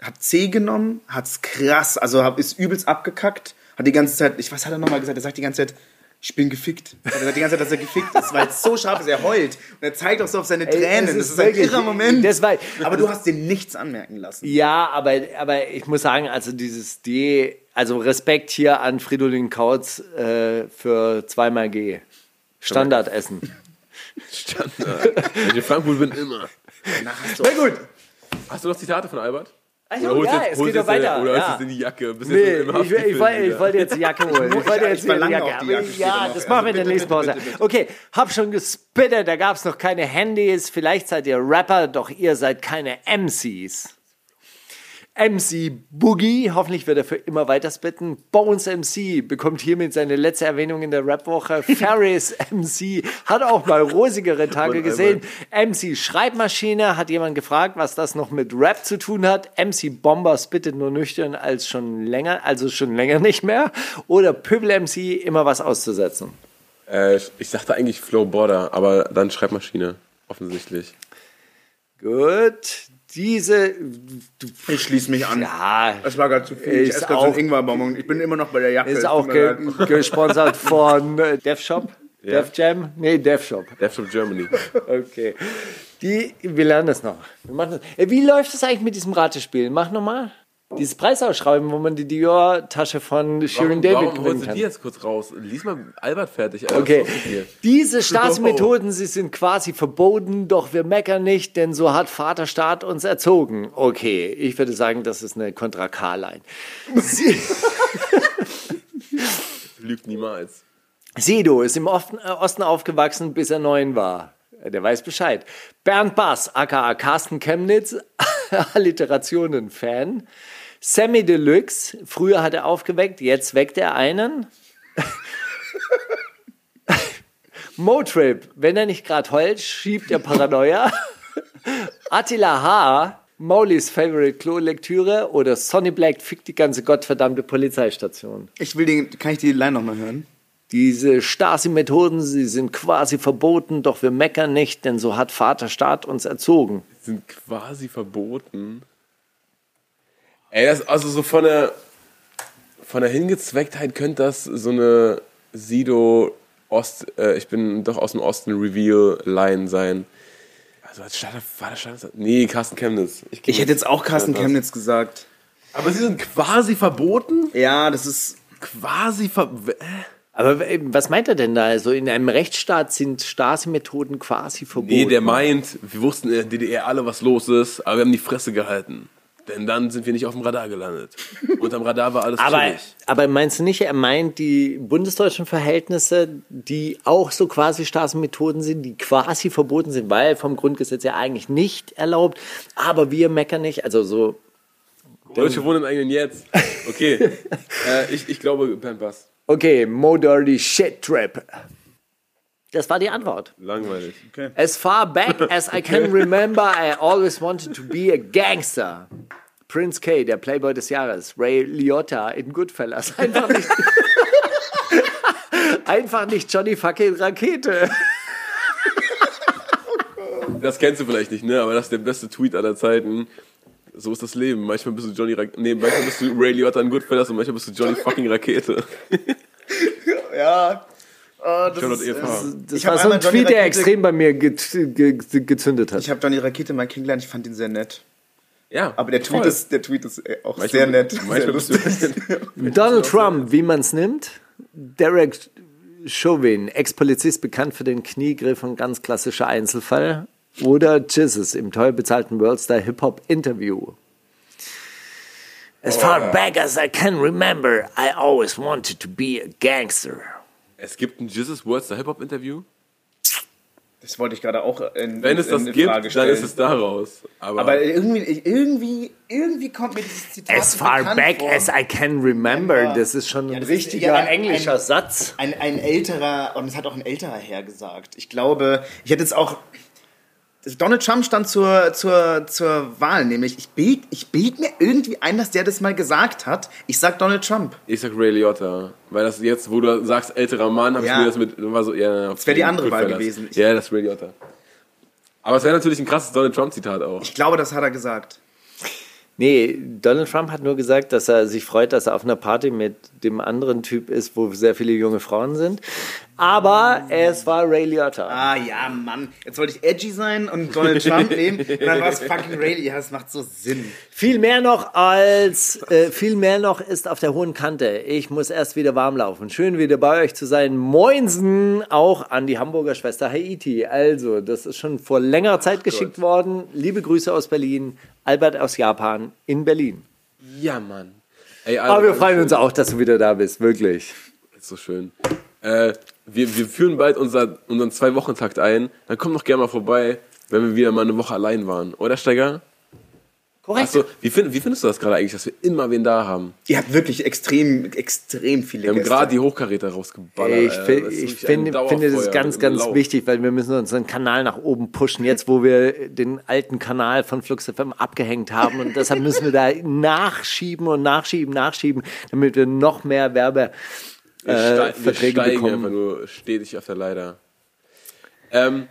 hat C genommen, hat's krass, also ist übelst abgekackt, hat die ganze Zeit, ich, was hat er nochmal gesagt? Er sagt die ganze Zeit, ich bin gefickt. Er sagt die ganze Zeit, dass er gefickt ist, weil es so scharf ist. Er heult und er zeigt auch so auf seine Tränen. es das ist ist ein irrer Moment. das war- aber du hast dir nichts anmerken lassen. Ja, aber, aber ich muss sagen, also dieses D, also Respekt hier an Fridolin Kautz äh, für zweimal G. Standardessen. *laughs* Standard. Wenn ich in Frankfurt bin, immer. Na, Na gut. Hast du noch Zitate von Albert? Also, holst ja, es geht deine- weiter. Oder ja. jetzt in die Jacke? Bist Nee, ich, ich, Haftbefehl wollte, ich wollte jetzt die Jacke holen. Ich wollte Ich jetzt wieder die Jacke. die Jacke ja, das machen wir in der nächsten Pause. bitte, bitte. Okay, hab schon gespittet, da gab es noch keine Handys. Vielleicht seid ihr Rapper, doch ihr seid keine MCs. MC Boogie, hoffentlich wird er für immer weiter spitten. Bones MC bekommt hiermit seine letzte Erwähnung in der Rapwoche. *laughs* Ferris MC hat auch mal rosigere Tage gesehen. MC Schreibmaschine hat jemand gefragt, was das noch mit Rap zu tun hat. MC Bomber spittet nur nüchtern als schon länger, also schon länger nicht mehr. Oder Pöbel MC immer was auszusetzen. Äh, ich dachte eigentlich Flow Border, aber dann Schreibmaschine. Offensichtlich. Gut, diese, Ich schließe mich an. ja, Das war gerade zu viel. Ich esse gerade so auch- einen Ingwerbonbon. Ich bin immer noch bei der Jacke. ist Es auch ge *laughs* gesponsert von äh, Def Shop. Def Jam? Nee, Def Shop. Death Shop Germany. *laughs* Okay. Die, wir lernen das noch. Wir machen das. Äh, Wie läuft es eigentlich mit diesem Ratespiel? Mach nochmal. Dieses Preisausschreiben, wo man die Dior-Tasche von Shirin Warum, David warum gewinnen kann. die jetzt kurz raus? Lies mal Albert fertig. Alter. Okay, diese *laughs* Staatsmethoden, sie sind quasi verboten, doch wir meckern nicht, denn so hat Vaterstaat uns erzogen. Okay, ich würde sagen, das ist eine Kontra K-Line. *laughs* Lügt niemals. Sido ist im Osten, äh, Osten aufgewachsen, bis er neun war. Der weiß Bescheid. Bernd Bass, aka Carsten Chemnitz, *laughs* Alliterationen-Fan. Sammy Deluxe, früher hat er aufgeweckt, jetzt weckt er einen. *laughs* Motrip, wenn er nicht gerade heult, schiebt er Paranoia. *laughs* Attila H., Maulis Favorite Klo-Lektüre oder Sonny Black fickt die ganze gottverdammte Polizeistation. Ich will den, kann ich die Line nochmal hören? Diese Stasi-Methoden, sie sind quasi verboten, doch wir meckern nicht, denn so hat Vaterstaat uns erzogen. Sind quasi verboten. Ey, das, also so von der, von der Hingezwecktheit könnte das so eine Sido Ost, äh, ich bin doch aus dem Osten Reveal-Line sein. Also als Starter, war das Starter? Nee, Carsten Chemnitz. geh Ich hätte jetzt auch Carsten. Chemnitz gesagt. Aber sie sind quasi verboten? Ja, das ist. Quasi ver... äh? Aber äh, was meint er denn da? Also in einem Rechtsstaat sind Stasi-Methoden quasi verboten. Nee, der meint, wir wussten in der DDR alle, was los ist, aber wir haben die Fresse gehalten. Denn dann sind wir nicht auf dem Radar gelandet. Unterm Radar war alles aber, chillig. aber meinst du nicht, er meint die bundesdeutschen Verhältnisse, die auch so quasi Stasi-Methoden sind, die quasi verboten sind, weil vom Grundgesetz ja eigentlich nicht erlaubt, aber wir meckern nicht, also so Deutsche wohnen im eigenen Jetzt. Okay. *laughs* äh, ich, ich glaube, Bass. Okay, Mo Dirty Shit Trap. Das war die Antwort. Langweilig. As far back as I can remember, I always wanted to be a gangster. Prince K, der Playboy des Jahres. Ray Liotta in Goodfellas. Einfach nicht, *laughs* einfach nicht Johnny fucking Rakete. Das kennst du vielleicht nicht, ne? Aber das ist der beste Tweet aller Zeiten. So ist das Leben. Manchmal bist du Johnny Ra nee, manchmal bist du Ray Liotta in Goodfellas und manchmal bist du Johnny fucking Rakete. Ja. Oh, das ist, EV. das- Das Ich war so ein Tweet, der Rakete- extrem bei mir ge ge gezündet hat. Ich habe Johnny Rakete mal kennengelernt, ich fand ihn sehr nett. Ja. Aber der Tweet, voll. ist, der Tweet ist äh, auch Manchmal- sehr nett. Manchmal sehr. *laughs* Donald Trump, wie man es nimmt. Derek Chauvin, Ex-Polizist, bekannt für den Kniegriff und ganz klassischer Einzelfall. Oder Jesus im teuer bezahlten Worldstar Hip-Hop-Interview. As far back as I can remember, I always wanted to be a gangster. Es gibt ein Jesus Words Hip-Hop-Interview. Das wollte ich gerade auch in, Wenn es in, das in gibt, Frage dann stellen. ist es daraus. Aber, Aber irgendwie, irgendwie, irgendwie kommt mir dieses Zitat As far back vor. as I can remember, Ja. das ist schon ein Ja, das ist richtiger ja ein- englischer ein- Satz. Ein, ein älterer, und es hat auch ein älterer Herr gesagt. Ich glaube, ich hätte jetzt auch. Donald Trump stand zur, zur, zur Wahl, nämlich ich bild, ich bild mir irgendwie ein, dass der das mal gesagt hat. Ich sag Donald Trump. ich sag Ray Liotta. Weil das jetzt, wo du sagst, älterer Mann, habe Ja. ich mir das mit, war so, ja. Das wär die andere Wahl gewesen. Ja, das ist Ray Liotta. Aber es wäre natürlich ein krasses Donald Trump-Zitat auch. Ich glaube, das hat er gesagt. Nee, Donald Trump hat nur gesagt, dass er sich freut, dass er auf einer Party mit dem anderen Typ ist, wo sehr viele junge Frauen sind. Aber es war Ray Liotta. Ah ja, Mann. Jetzt wollte ich edgy sein und Donald Trump nehmen. *laughs* Und dann war es fucking Ray. Ja, das macht so Sinn. Viel mehr noch als, äh, viel mehr noch ist auf der hohen Kante. Ich muss erst wieder warm laufen. Schön wieder bei euch zu sein. Moinsen auch an die Hamburger Schwester Haiti. Also, das ist schon vor längerer Zeit geschickt worden. Liebe Grüße aus Berlin. Albert aus Japan in Berlin. Ja, Mann. Ey, Aber wir freuen uns auch, dass du wieder da bist. Wirklich. So schön. Äh, wir, wir führen bald unser, unseren Zwei-Wochen-Takt ein. Dann komm doch gerne mal vorbei, wenn wir wieder mal eine Woche allein waren. Oder, Steiger? Korrekt. Achso, wie, find, wie findest du das gerade eigentlich, dass wir immer wen da haben? Ihr habt wirklich extrem, extrem viele Wir haben Gäste. gerade die Hochkaräter rausgeballert. Ich, fi- Das ist ich wirklich ein finde, das Dauerfeuer ganz, ganz Lauf. wichtig, weil wir müssen unseren Kanal nach oben pushen, jetzt wo wir den alten Kanal von Flux FM abgehängt haben und deshalb müssen wir da *laughs* nachschieben und nachschieben, nachschieben, damit wir noch mehr Werbe Wir, äh, ste wir Verträge steigen bekommen. einfach nur stetig auf der Leiter. Ähm,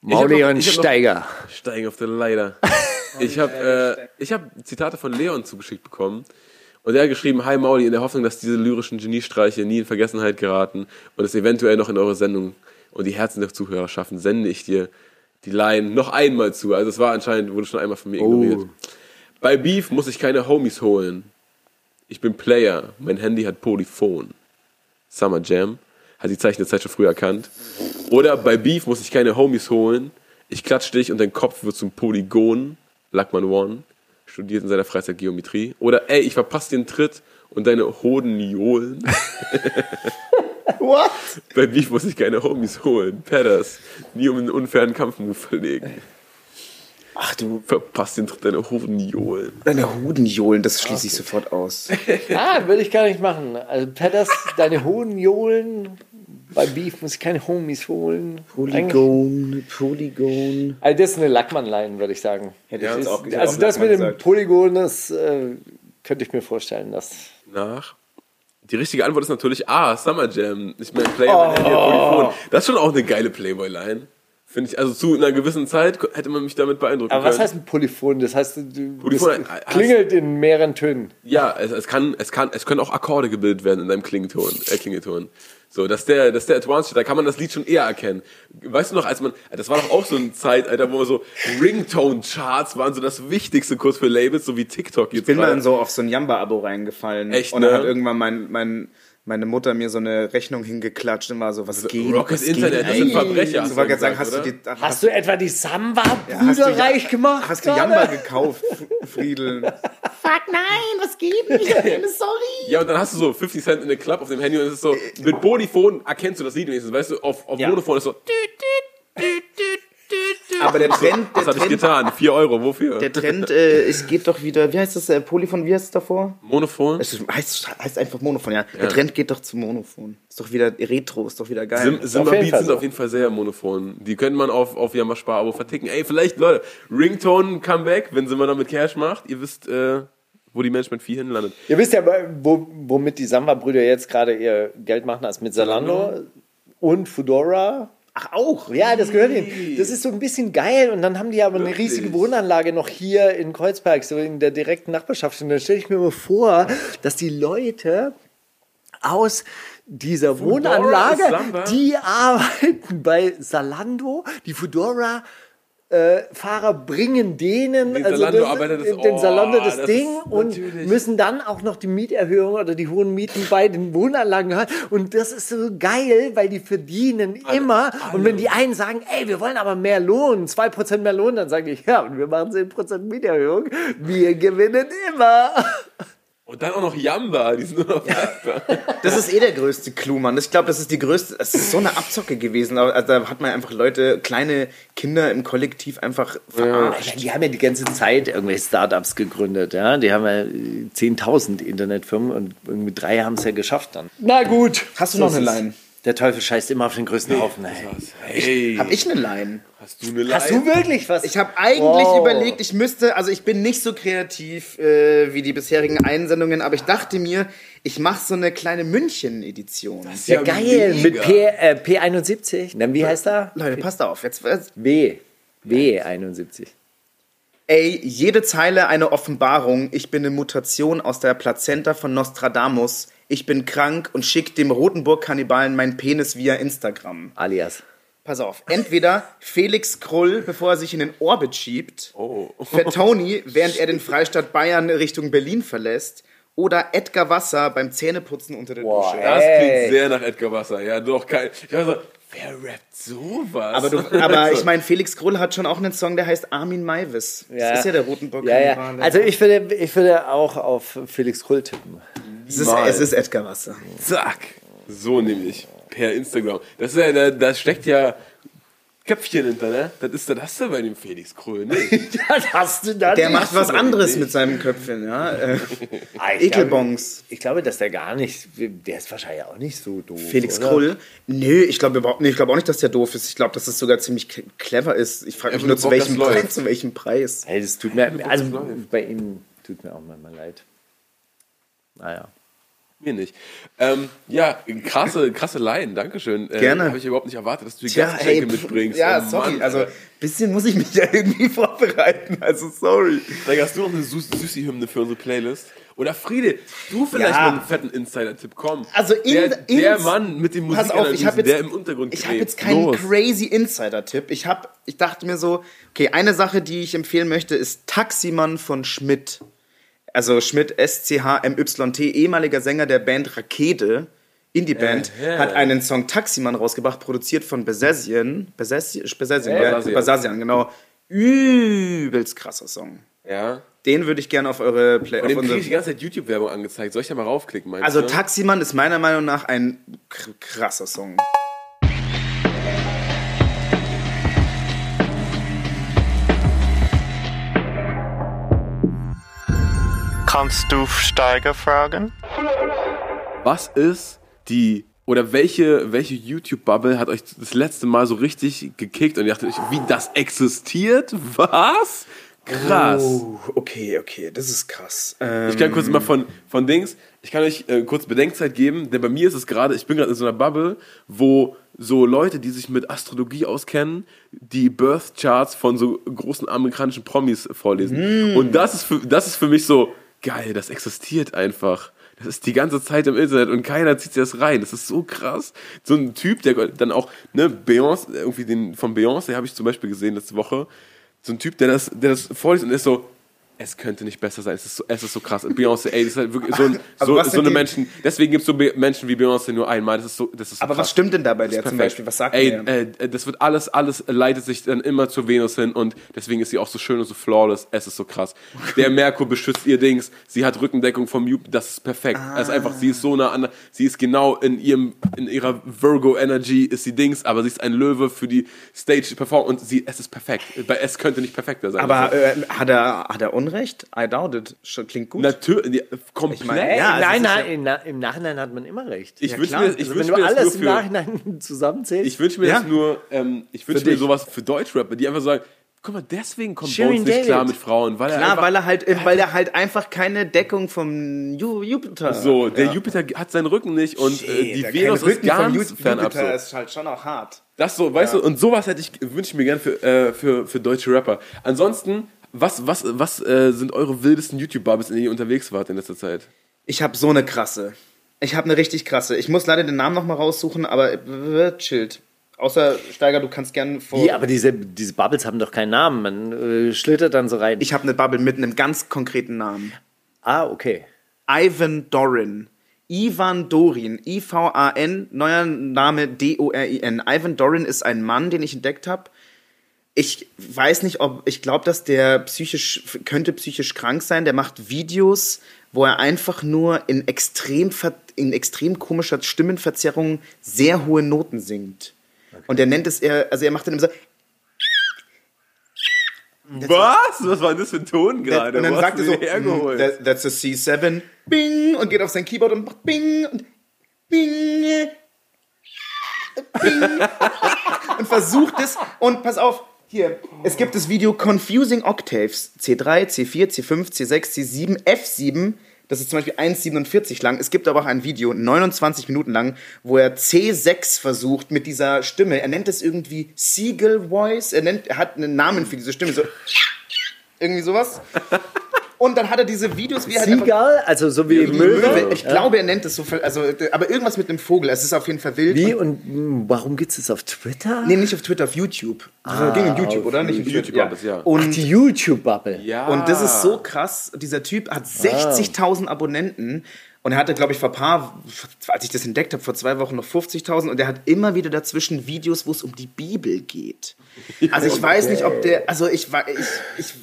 Mauli noch- Steiger. Steigen auf der Leiter. *laughs* Ich habe äh, ich hab Zitate von Leon zugeschickt bekommen. Und er hat geschrieben, Hi Mauli, in der Hoffnung, dass diese lyrischen Geniestreiche nie in Vergessenheit geraten und es eventuell noch in eure Sendung und die Herzen der Zuhörer schaffen, sende ich dir die Line noch einmal zu. Also es war anscheinend, wurde schon einmal von mir ignoriert. Bei Beef muss ich keine Homies holen. Ich bin Player, mein Handy hat Polyphon. Summer Jam, hat die Zeichen der Zeit schon früh erkannt. Oder bei Beef muss ich keine Homies holen. Ich klatsch dich und dein Kopf wird zum Polygon. Lackman One studiert in seiner Freizeit Geometrie. Oder ey, ich verpasse den Tritt und deine Hoden *laughs* What? Bei Beef muss ich keine Homies holen. Pedders, nie um einen unfairen Kampfmove verlegen. Ach du, Verpasst den Tritt deine Hoden deine Hudenjohlen, das schließe ich sofort aus. *laughs* Ah, würde ich gar nicht machen. Also Petters, deine hohen Johlen, bei Beef muss ich keine Homies holen. Polygon, Polygon. Also das ist eine Lackmann-Line, würde ich sagen. Hätte ich jetzt auch- ich hätte also auch das mit dem gesagt. Polygon, das äh, könnte ich mir vorstellen, dass... nach. Die richtige Antwort ist natürlich A, Summer Jam. Ich meine, Player, mein Handy hat Polyphon. Das ist schon auch eine geile Playboy-Line. Finde ich, also zu einer gewissen Zeit hätte man mich damit beeindrucken Aber können. was heißt ein Polyphon? Das heißt, du, Polyphon, das klingelt in mehreren Tönen. Ja, es, es, kann, es, kann, es können auch Akkorde gebildet werden in deinem Klingelton. Äh, Klingelton. So, dass der, dass der Advanced da kann man das Lied schon eher erkennen. Weißt du noch, als man, das war doch auch so eine Zeit, Alter, wo so Ringtone-Charts waren so das Wichtigste kurz für Labels, so wie TikTok jetzt Ich bin gerade. dann so auf so ein Jamba-Abo reingefallen. Echt, und dann ne? hat irgendwann mein, mein, meine Mutter mir so eine Rechnung hingeklatscht und war so, was geht? Rocket was Internet, geht? das sind Verbrecher, hast So sagen, gesagt, hast du die, Hast du etwa die Samba-Brüder hast du Ja- reich gemacht? hast du? Jamba gekauft, Friedel? Fuck nein, was geht? Ich *laughs* sorry. Ja, und dann hast du so 50 Cent in der Club auf dem Handy und es ist so, mit Polyphon erkennst du das Lied wenigstens, weißt du, auf, auf Ja. Monophon ist so, Aber der Trend, was der habe ich getan? 4 Euro, wofür? der Trend, äh, es geht doch wieder, wie heißt das, äh, Polyphon, wie heißt es davor? Monophon? Es ist- heißt, heißt einfach Monophon, ja. Der Trend geht doch zu Monophon. Ist doch wieder Retro, ist doch wieder geil. Sim, Simba Beats Fall sind so. auf jeden Fall sehr monophon. Die könnte man auf, auf Yamba Spar-Abo verticken. Ey, vielleicht, Leute, Ringtone Comeback, wenn Simba damit Cash macht. Ihr wisst, äh, wo die Management Fee hinlandet. Ihr wisst ja, wo, womit die Samba-Brüder jetzt gerade ihr Geld machen, als mit Zalando und Fedora. Ach, auch? Ja, das gehört ihnen. Das ist so ein bisschen geil. Und dann haben die aber eine Wirklich? riesige Wohnanlage noch hier in Kreuzberg, so in der direkten Nachbarschaft. Und dann stelle ich mir mal vor, dass die Leute aus dieser Wohnanlage, die *laughs* arbeiten bei Salando, die Fedora äh, Fahrer bringen denen Den also Zalando-Arbeiter das- den oh, Salando das, das Ding und natürlich- müssen dann auch noch die Mieterhöhung oder die hohen Mieten bei den Wohnanlagen haben. Und das ist so geil, weil die verdienen immer. Und wenn die einen sagen, ey, wir wollen aber mehr Lohn, 2% mehr Lohn, dann sage ich, ja, und wir machen 10% Mieterhöhung. Wir gewinnen immer. *laughs* Und dann auch noch Yamba, die sind nur noch greifbar. Das ist eh der größte Clou, Mann. Ich glaube, das ist die größte, es ist so eine Abzocke gewesen. Also da hat man einfach Leute, kleine Kinder im Kollektiv einfach verarscht. Die haben ja die ganze Zeit irgendwelche Startups gegründet. Ja? Die haben ja äh, 10.000 Internetfirmen und irgendwie drei haben es ja geschafft dann. Na gut. Hast du noch eine Line? Der Teufel scheißt immer auf den größten Haufen. Ey. Hey, Hab ich eine Line? hast du eine Line? Hast du wirklich was? Ich habe eigentlich Wow. überlegt, ich müsste, also ich bin nicht so kreativ äh, wie die bisherigen Einsendungen, aber ich dachte mir, ich mache so eine kleine München-Edition. ja, geil. mega. Mit P, äh, P71. Dann wie heißt er? Leute, passt auf, jetzt, jetzt W. W71. Ey, jede Zeile eine Offenbarung. Ich bin eine Mutation aus der Plazenta von Nostradamus. Ich bin krank und schick dem Rotenburg-Kannibalen meinen Penis via Instagram. Alias. Pass auf. Entweder Felix Krull, bevor er sich in den Orbit schiebt. Oh. Fat Tony, *laughs* während er den Freistaat Bayern Richtung Berlin verlässt. Oder Edgar Wasser beim Zähneputzen unter der Dusche. Das klingt sehr nach Edgar Wasser. Ja, doch, kein. Ich war so, wer rappt sowas? Aber, du, *laughs* aber ich meine, Felix Krull hat schon auch einen Song, der heißt Armin Maivis. Das ist ja der Rotenburg Ja, ja. Also ich würde, ich würde auch auf Felix Krull tippen. Es, ist, es ist Edgar Wasser. Zack. So nämlich. Per Instagram. Das ist ja, da, da steckt ja Köpfchen hinter, ne? Das ist das hast du bei dem Felix Krull, ne? *laughs* Das hast du dann Der nicht. macht was anderes nicht. mit seinem Köpfchen, ja. Äh, Ah, ich Ekelbons. Glaube, ich glaube, dass der gar nicht, der ist wahrscheinlich auch nicht so doof. Felix oder? Krull? Nö, ich glaube überhaupt nicht. Ich glaube auch nicht, dass der doof ist. Ich glaube, dass es sogar ziemlich clever ist. Ich frage mich Einfach nur, zu welchem, Preis, zu welchem Preis. Hey, das tut mir, also bei ihm tut mir auch manchmal leid. Naja. Mir nicht. Ähm, ja, krasse, krasse Laien, Dankeschön. Äh, Gerne. Habe ich überhaupt nicht erwartet, dass du die Gastgeschenke mitbringst. Ja, Oh sorry. Mann, also, Alter. bisschen muss ich mich ja irgendwie *laughs* vorbereiten. Also, sorry. Steiger, hast du noch eine Süß Süßi-Hymne für unsere Playlist? Oder Friede, du vielleicht Ja. mal einen fetten Insider-Tipp, komm. Also, in, der, in, der Mann mit dem auf, ich jetzt, der im Untergrund ich habe jetzt keinen Los. crazy Insider-Tipp. Ich ich dachte mir so, okay, eine Sache, die ich empfehlen möchte, ist Taximann von Schmidt. Also Schmidt, S-C-H-M-Y-T, ehemaliger Sänger der Band Rakete, Indie-Band, Äh, hat einen Song Taximann rausgebracht, produziert von Äh, ja, Basasian. Basasian, genau. Übelst krasser Song. Ja. Den würde ich gerne auf eure Play auf dem kriege ich die ganze Zeit YouTube-Werbung angezeigt. Soll ich da mal raufklicken, meinst Also du? Taximann ist meiner Meinung nach ein kr- krasser Song. Kannst du Steiger fragen? Was ist die oder welche, welche YouTube-Bubble hat euch das letzte Mal so richtig gekickt und ihr dachtet euch, wie das existiert? Was? Krass. Oh, okay, okay, das ist krass. Ähm, Ich kann kurz mal von, von Dings, ich kann euch äh, kurz Bedenkzeit geben, denn bei mir ist es gerade, ich bin gerade in so einer Bubble, wo so Leute, die sich mit Astrologie auskennen, die Birth Charts von so großen amerikanischen Promis vorlesen. Und das ist, für, das ist für mich so geil, das existiert einfach. Das ist die ganze Zeit im Internet und keiner zieht sich das rein. Das ist so krass. So ein Typ, der dann auch, ne, Beyoncé, irgendwie den von Beyoncé habe ich zum Beispiel gesehen letzte Woche. So ein Typ, der das, der das vorliest und ist so, es könnte nicht besser sein. Es ist so, es ist so krass. Beyoncé, ey, das ist halt wirklich so, ein, *laughs* so, so eine Menschen. Deswegen gibt es so Be Menschen wie Beyoncé nur einmal. Das ist so, das ist so Aber krass. was stimmt denn da bei Das der zum. Beispiel? Was sagt Ey, der? äh, das wird alles, alles leitet sich dann immer zur Venus hin und deswegen ist sie auch so schön und so flawless. Es ist so krass. *laughs* Der Merkur beschützt ihr Dings. Sie hat Rückendeckung vom Jupiter. Das ist perfekt. Es ist einfach, sie ist so nah an, sie ist genau in ihrem, in ihrer Virgo Energy ist sie Dings, aber sie ist ein Löwe für die Stage Perform und sie, es ist perfekt. Bei es könnte nicht perfekter sein. Aber äh, hat, er, hat er Unrecht? I doubt it. Klingt gut. Natürlich, komplett. Ich meine, Hey, Ja, also nein, nein, im, Na- im Nachhinein hat man immer recht. ich ja, wünsche mir, ich also wünsch wenn du mir das alles nur im für, Nachhinein *laughs* zusammenzählst. Ich wünsche mir Ja. das nur, ähm, ich wünsche Für mir dich. sowas für Deutschrapper, die einfach sagen, guck mal, deswegen kommt Shirin Bones nicht David. klar mit Frauen, weil er Klar, einfach, weil er halt, äh, weil er halt einfach keine Deckung vom Ju Jupiter so, der ja. Jupiter hat seinen Rücken nicht und äh, die der Venus ist Rücken vom ganz Ju- fernab so. Jupiter ist halt schon auch hart. Das so, weißt du, und sowas hätte ich, wünsche ich mir gern für, äh, für, für deutsche Rapper. Ansonsten, was, was, was äh, sind eure wildesten YouTube-Bubbles, in denen ihr unterwegs wart in letzter Zeit? Ich habe so eine krasse. Ich habe eine richtig krasse. Ich muss leider den Namen noch mal raussuchen, aber chillt. Außer Steiger, du kannst gerne vor. Ja, aber diese, diese Bubbles haben doch keinen Namen. Man äh, schlittert dann so rein. ich habe eine Bubble mit einem ganz konkreten Namen. ah, okay. Ivan Dorin. Ivan Dorin. I-V-A-N, neuer Name D-O-R-I-N. Ivan Dorin ist ein Mann, den ich entdeckt habe. Ich weiß nicht, ob ich glaube, dass der psychisch könnte psychisch krank sein. Der macht Videos, wo er einfach nur in extrem in extrem komischer Stimmenverzerrung sehr hohe Noten singt. Und er nennt es er also er macht dann immer so Was? Was war denn das für ein Ton gerade? und dann sagt er so, hergeholt? "Mm, that, that's a C7, bing, und geht auf sein Keyboard und macht bing, und bing, bing, *laughs* und versucht es, und pass auf, hier, es gibt das Video Confusing Octaves, C3, C4, C5, C6, C7, F7, das ist zum Beispiel 1,47 lang. Es gibt aber auch ein Video, 29 Minuten lang, wo er C6 versucht mit dieser Stimme. Er nennt es irgendwie Seagull Voice. Er, nennt, er hat einen Namen für diese Stimme. So, irgendwie sowas. Und dann hat er diese Videos, wie er halt Seagull, also so wie Möwe. Ich glaube, er nennt es so, also, aber irgendwas mit einem Vogel. Es ist auf jeden Fall wild. Wie und mh, warum gibt es das auf Twitter? Nee, nicht auf Twitter, auf YouTube. Das ging in YouTube, oder? Nicht auf YouTube das, ja. Und Ach, die YouTube-Bubble. Ja. Und das ist so krass. Dieser Typ hat 60.000 Abonnenten. Und er hatte, glaube ich, vor ein paar, als ich das entdeckt habe, vor zwei Wochen noch 50.000. Und er hat immer wieder dazwischen Videos, wo es um die Bibel geht. Also ich weiß nicht, ob der, also ich ich, ich,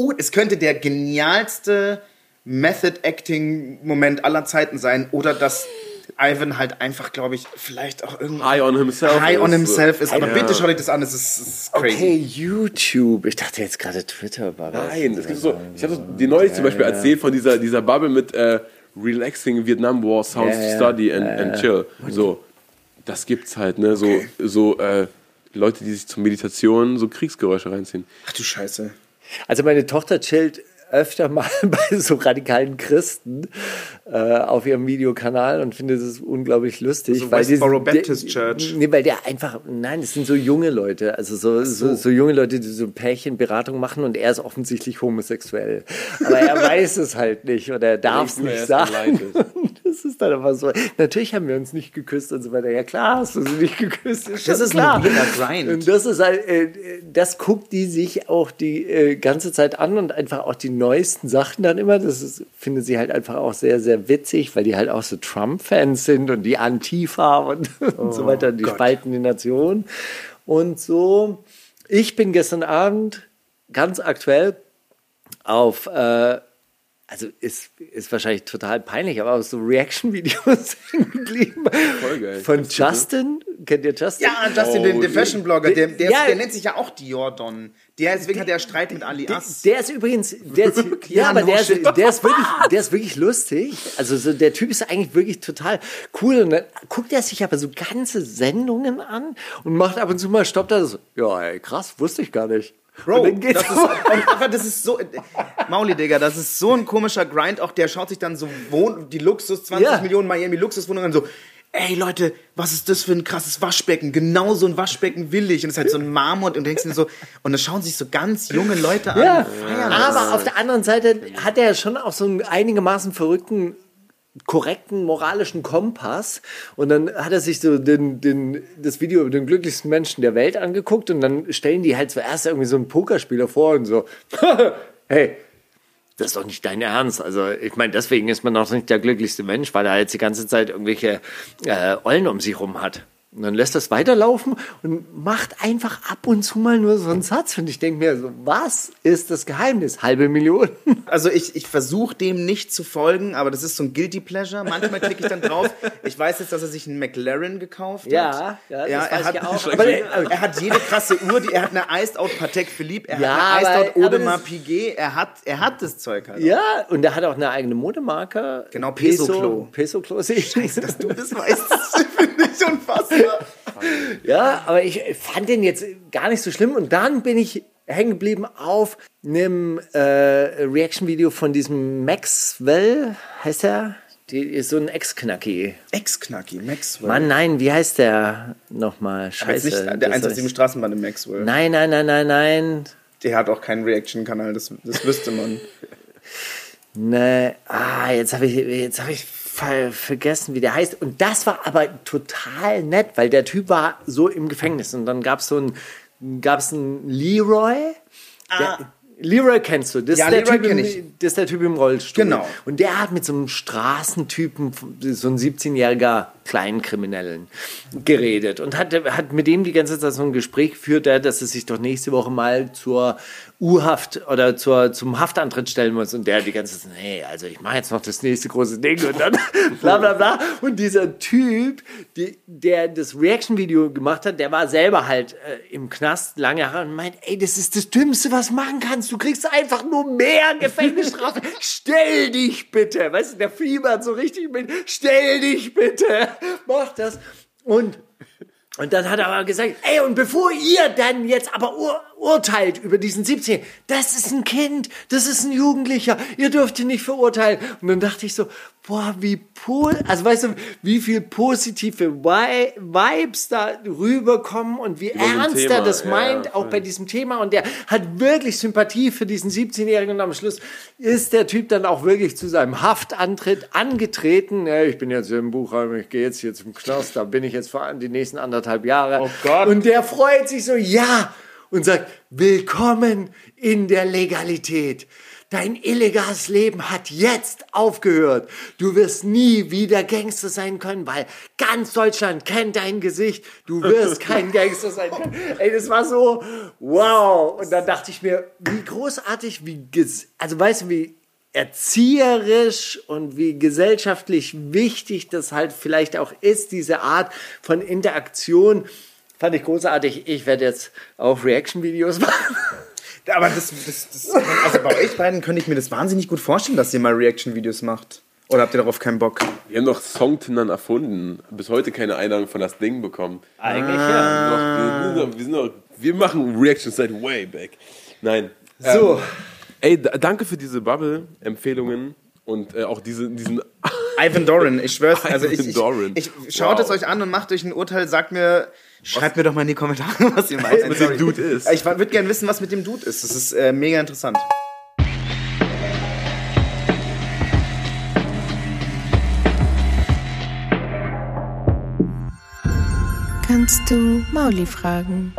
oh, es könnte der genialste Method-Acting-Moment aller Zeiten sein. Oder dass Ivan halt einfach, glaube ich, vielleicht auch irgendwie High on himself. high on ist. himself ist. Aber Ja. bitte schau dir das an, es ist, ist crazy. Okay, YouTube. Ich dachte jetzt gerade Twitter war das. Nein, es gibt so, ich habe dir neulich zum Beispiel erzählt von dieser, dieser Bubble mit äh, Relaxing Vietnam War Sounds Ja, ja. to Study and, and Chill. So, das gibt's halt, ne? So, so äh, Leute, die sich zur Meditation so Kriegsgeräusche reinziehen. Ach du Scheiße. Also meine Tochter chillt öfter mal *laughs* bei so radikalen Christen äh, auf ihrem Videokanal und findet es unglaublich lustig. So weil die- Westboro der- Baptist Church. Nee, weil der einfach, nein, das sind so junge Leute, also so, so. So, junge Leute, die so Pärchenberatung machen und er ist offensichtlich homosexuell. Aber er *laughs* weiß es halt nicht oder er darf es nicht sagen. Das ist dann aber so. Natürlich haben wir uns nicht geküsst und so weiter. Ja klar, hast du sie nicht geküsst. Ist Das ist klar. ein weirder Grind. Und das ist halt, äh, das guckt die sich auch die äh, ganze Zeit an und einfach auch die neuesten Sachen dann immer. Das ist, findet sie halt einfach auch sehr, sehr witzig, weil die halt auch so Trump-Fans sind und die Antifa und, *laughs* und so weiter. Die spalten die Nation und so. Ich bin gestern Abend ganz aktuell auf, äh, also ist, ist wahrscheinlich total peinlich, aber auf so Reaction-Videos *laughs* geblieben. Voll geil. Von Justin. Kennt ihr Justin? Ja, Justin, den, den Fashion-Blogger, der, der, Ja. der nennt sich ja auch Dior Don. Der, deswegen hat er Streit mit Ali Ass. Der ist übrigens, der ist, *laughs* ja, aber der ist, der ist wirklich, der ist wirklich lustig. Also so, der Typ ist eigentlich wirklich total cool. Und dann guckt er sich aber so ganze Sendungen an und macht ab und zu mal stoppt er so. Ja, ey, krass, wusste ich gar nicht. Bro, und dann geht's das ist, *laughs* und einfach, das ist so, Mauli, Digga, das ist so ein komischer Grind. Auch der schaut sich dann so Wohn die Luxus, 20 Ja. Millionen Miami Luxuswohnungen so, ey Leute, was ist das für ein krasses Waschbecken? Genau so ein Waschbecken will ich. Und es ist halt so ein Marmor und du denkst dir so, und das schauen sich so ganz junge Leute an. Ja, und feiern das. aber auf der anderen Seite hat er schon auch so einen einigermaßen verrückten korrekten moralischen Kompass und dann hat er sich so den, den, das Video über den glücklichsten Menschen der Welt angeguckt und dann stellen die halt zuerst irgendwie so einen Pokerspieler vor und so, *laughs* hey, das ist doch nicht dein Ernst. Also ich meine, deswegen ist man noch nicht der glücklichste Mensch, weil er jetzt die ganze Zeit irgendwelche äh, Eulen um sich rum hat. Und dann lässt das weiterlaufen und macht einfach ab und zu mal nur so einen Satz. Und ich denke mir so, was ist das Geheimnis? Halbe Million. *laughs* Also ich, ich versuche dem nicht zu folgen, aber das ist so ein Guilty Pleasure. Manchmal klicke ich dann drauf. Ich weiß jetzt, dass er sich einen McLaren gekauft hat. Ja, ja, das er hat, ich auch. Aber er, hat jede krasse Uhr, die, er hat eine Iced Out Patek Philippe, er Ja, hat eine Iced Out Audemars Piguet, er hat, er hat das Zeug halt. Ja, und er hat auch eine eigene Modemarke. Genau, Peso-Klo. Peso-Klo. Scheiße, Dass du das weißt, *laughs* finde ich unfassbar. Ja, aber ich fand den jetzt gar nicht so schlimm. Und dann bin ich hängen geblieben auf einem äh, Reaction-Video von diesem Maxwell, heißt er? Die ist so ein Ex-Knacki. Ex-Knacki, Maxwell. Mann, nein, wie heißt der nochmal? Scheiße. nicht der das 187 heißt- Straßenbahn im Maxwell. Nein, nein, nein, nein, nein. Der hat auch keinen Reaction-Kanal, das, das wüsste man. *laughs* Ne, ah, jetzt habe ich, jetzt habe ich ver vergessen, wie der heißt. Und das war aber total nett, weil der Typ war so im Gefängnis. Und dann gab es so einen, gab es einen Leroy. Der, Leroy kennst du, das, Ah. Ja, ist der Leroy typ im, das ist der Typ im Rollstuhl. Genau. Und der hat mit so einem Straßentypen, so ein 17-jähriger Kleinkriminellen, geredet und hat, hat mit dem die ganze Zeit so ein Gespräch geführt, dass er sich doch nächste Woche mal zur U-Haft oder zur, zum Haftantritt stellen muss. Und der hat die ganze Zeit, nee, also ich mache jetzt noch das nächste große Ding und dann *laughs* bla bla bla. Und dieser Typ, die, der das Reaction-Video gemacht hat, der war selber halt äh, im Knast lange Jahre und meint, ey, das ist das Dümmste, was du machen kannst. Du kriegst einfach nur mehr Gefängnisstrafe. *laughs* Stell dich bitte. Weißt du, der fiebert so richtig mit, stell dich bitte. Mach das. Und und dann hat er aber gesagt, ey, und bevor ihr dann jetzt aber urteilt über diesen 17 Das ist ein Kind, das ist ein Jugendlicher, ihr dürft ihn nicht verurteilen. Und dann dachte ich so, boah, wie pol, also weißt du, wie viel positive Vi- Vibes da rüberkommen und wie Über ernst er das ja, meint, ja, auch bei diesem Thema. Und der hat wirklich Sympathie für diesen 17-Jährigen. Und am Schluss ist der Typ dann auch wirklich zu seinem Haftantritt angetreten. Ja, ich bin jetzt im Buchheim, ich gehe jetzt hier zum Knast, da bin ich jetzt vor die nächsten anderthalb Jahre. Oh Gott. Und der freut sich so, ja, und sagt, willkommen in der Legalität. Dein illegales Leben hat jetzt aufgehört. Du wirst nie wieder Gangster sein können, weil ganz Deutschland kennt dein Gesicht. Du wirst *laughs* kein Gangster sein können. Ey, das war so, wow. Und dann dachte ich mir, wie großartig, wie, also weißt du, wie erzieherisch und wie gesellschaftlich wichtig das halt vielleicht auch ist, diese Art von Interaktion. Fand ich großartig. Ich werde jetzt auch Reaction-Videos *laughs* machen. Aber das, das, das, also bei euch beiden könnte ich mir das wahnsinnig gut vorstellen, dass ihr mal Reaction-Videos macht. Oder habt ihr darauf keinen Bock? Wir haben doch Songtindern erfunden. Bis heute keine Einladung von das Ding bekommen. Eigentlich ja. Doch, wir, sind doch, wir, sind doch, wir machen Reactions seit way back. Nein. So. Ähm, ey, da, danke für diese Bubble-Empfehlungen und äh, auch diese, diesen. Ivan Doran, ich schwör's. *laughs* Also ich, Ivan ich, Doran. ich, schaut Wow. es euch an und macht euch ein Urteil. Sagt mir, schreibt mir doch mal in die Kommentare, *laughs* was ihr meint. mit dem Dude ist. Ich würde gerne wissen, was mit dem Dude ist. Das ist äh, mega interessant. Kannst du Mauli fragen?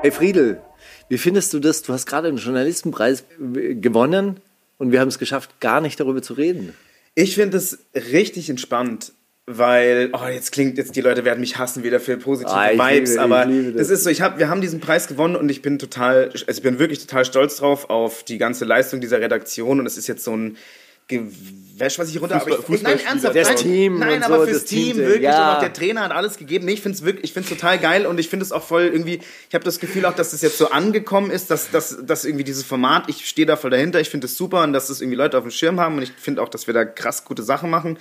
Hey Friedel, wie findest du das? Du hast gerade einen Journalistenpreis äh, gewonnen und wir haben es geschafft, gar nicht darüber zu reden. Ich finde es richtig entspannt, weil, oh, jetzt klingt, jetzt die Leute werden mich hassen wieder für positive Ah, Vibes, liebe- aber das. das. ist so, ich hab, wir haben diesen Preis gewonnen und ich bin total, also ich bin wirklich total stolz drauf, auf die ganze Leistung dieser Redaktion und es ist jetzt so ein Gewäsch, was ich runter, aber ich, Fußball- nein, ernsthaft, Das nein, Team nein, aber so, fürs Team, Team wirklich ja. und auch der Trainer hat alles gegeben. Nee, ich finde es wirklich, ich finde es total geil und ich finde es auch voll irgendwie, ich habe das Gefühl auch, dass das jetzt so angekommen ist, dass, dass, dass irgendwie dieses Format, ich stehe da voll dahinter, ich finde es super und dass das irgendwie Leute auf dem Schirm haben und ich finde auch, dass wir da krass gute Sachen machen.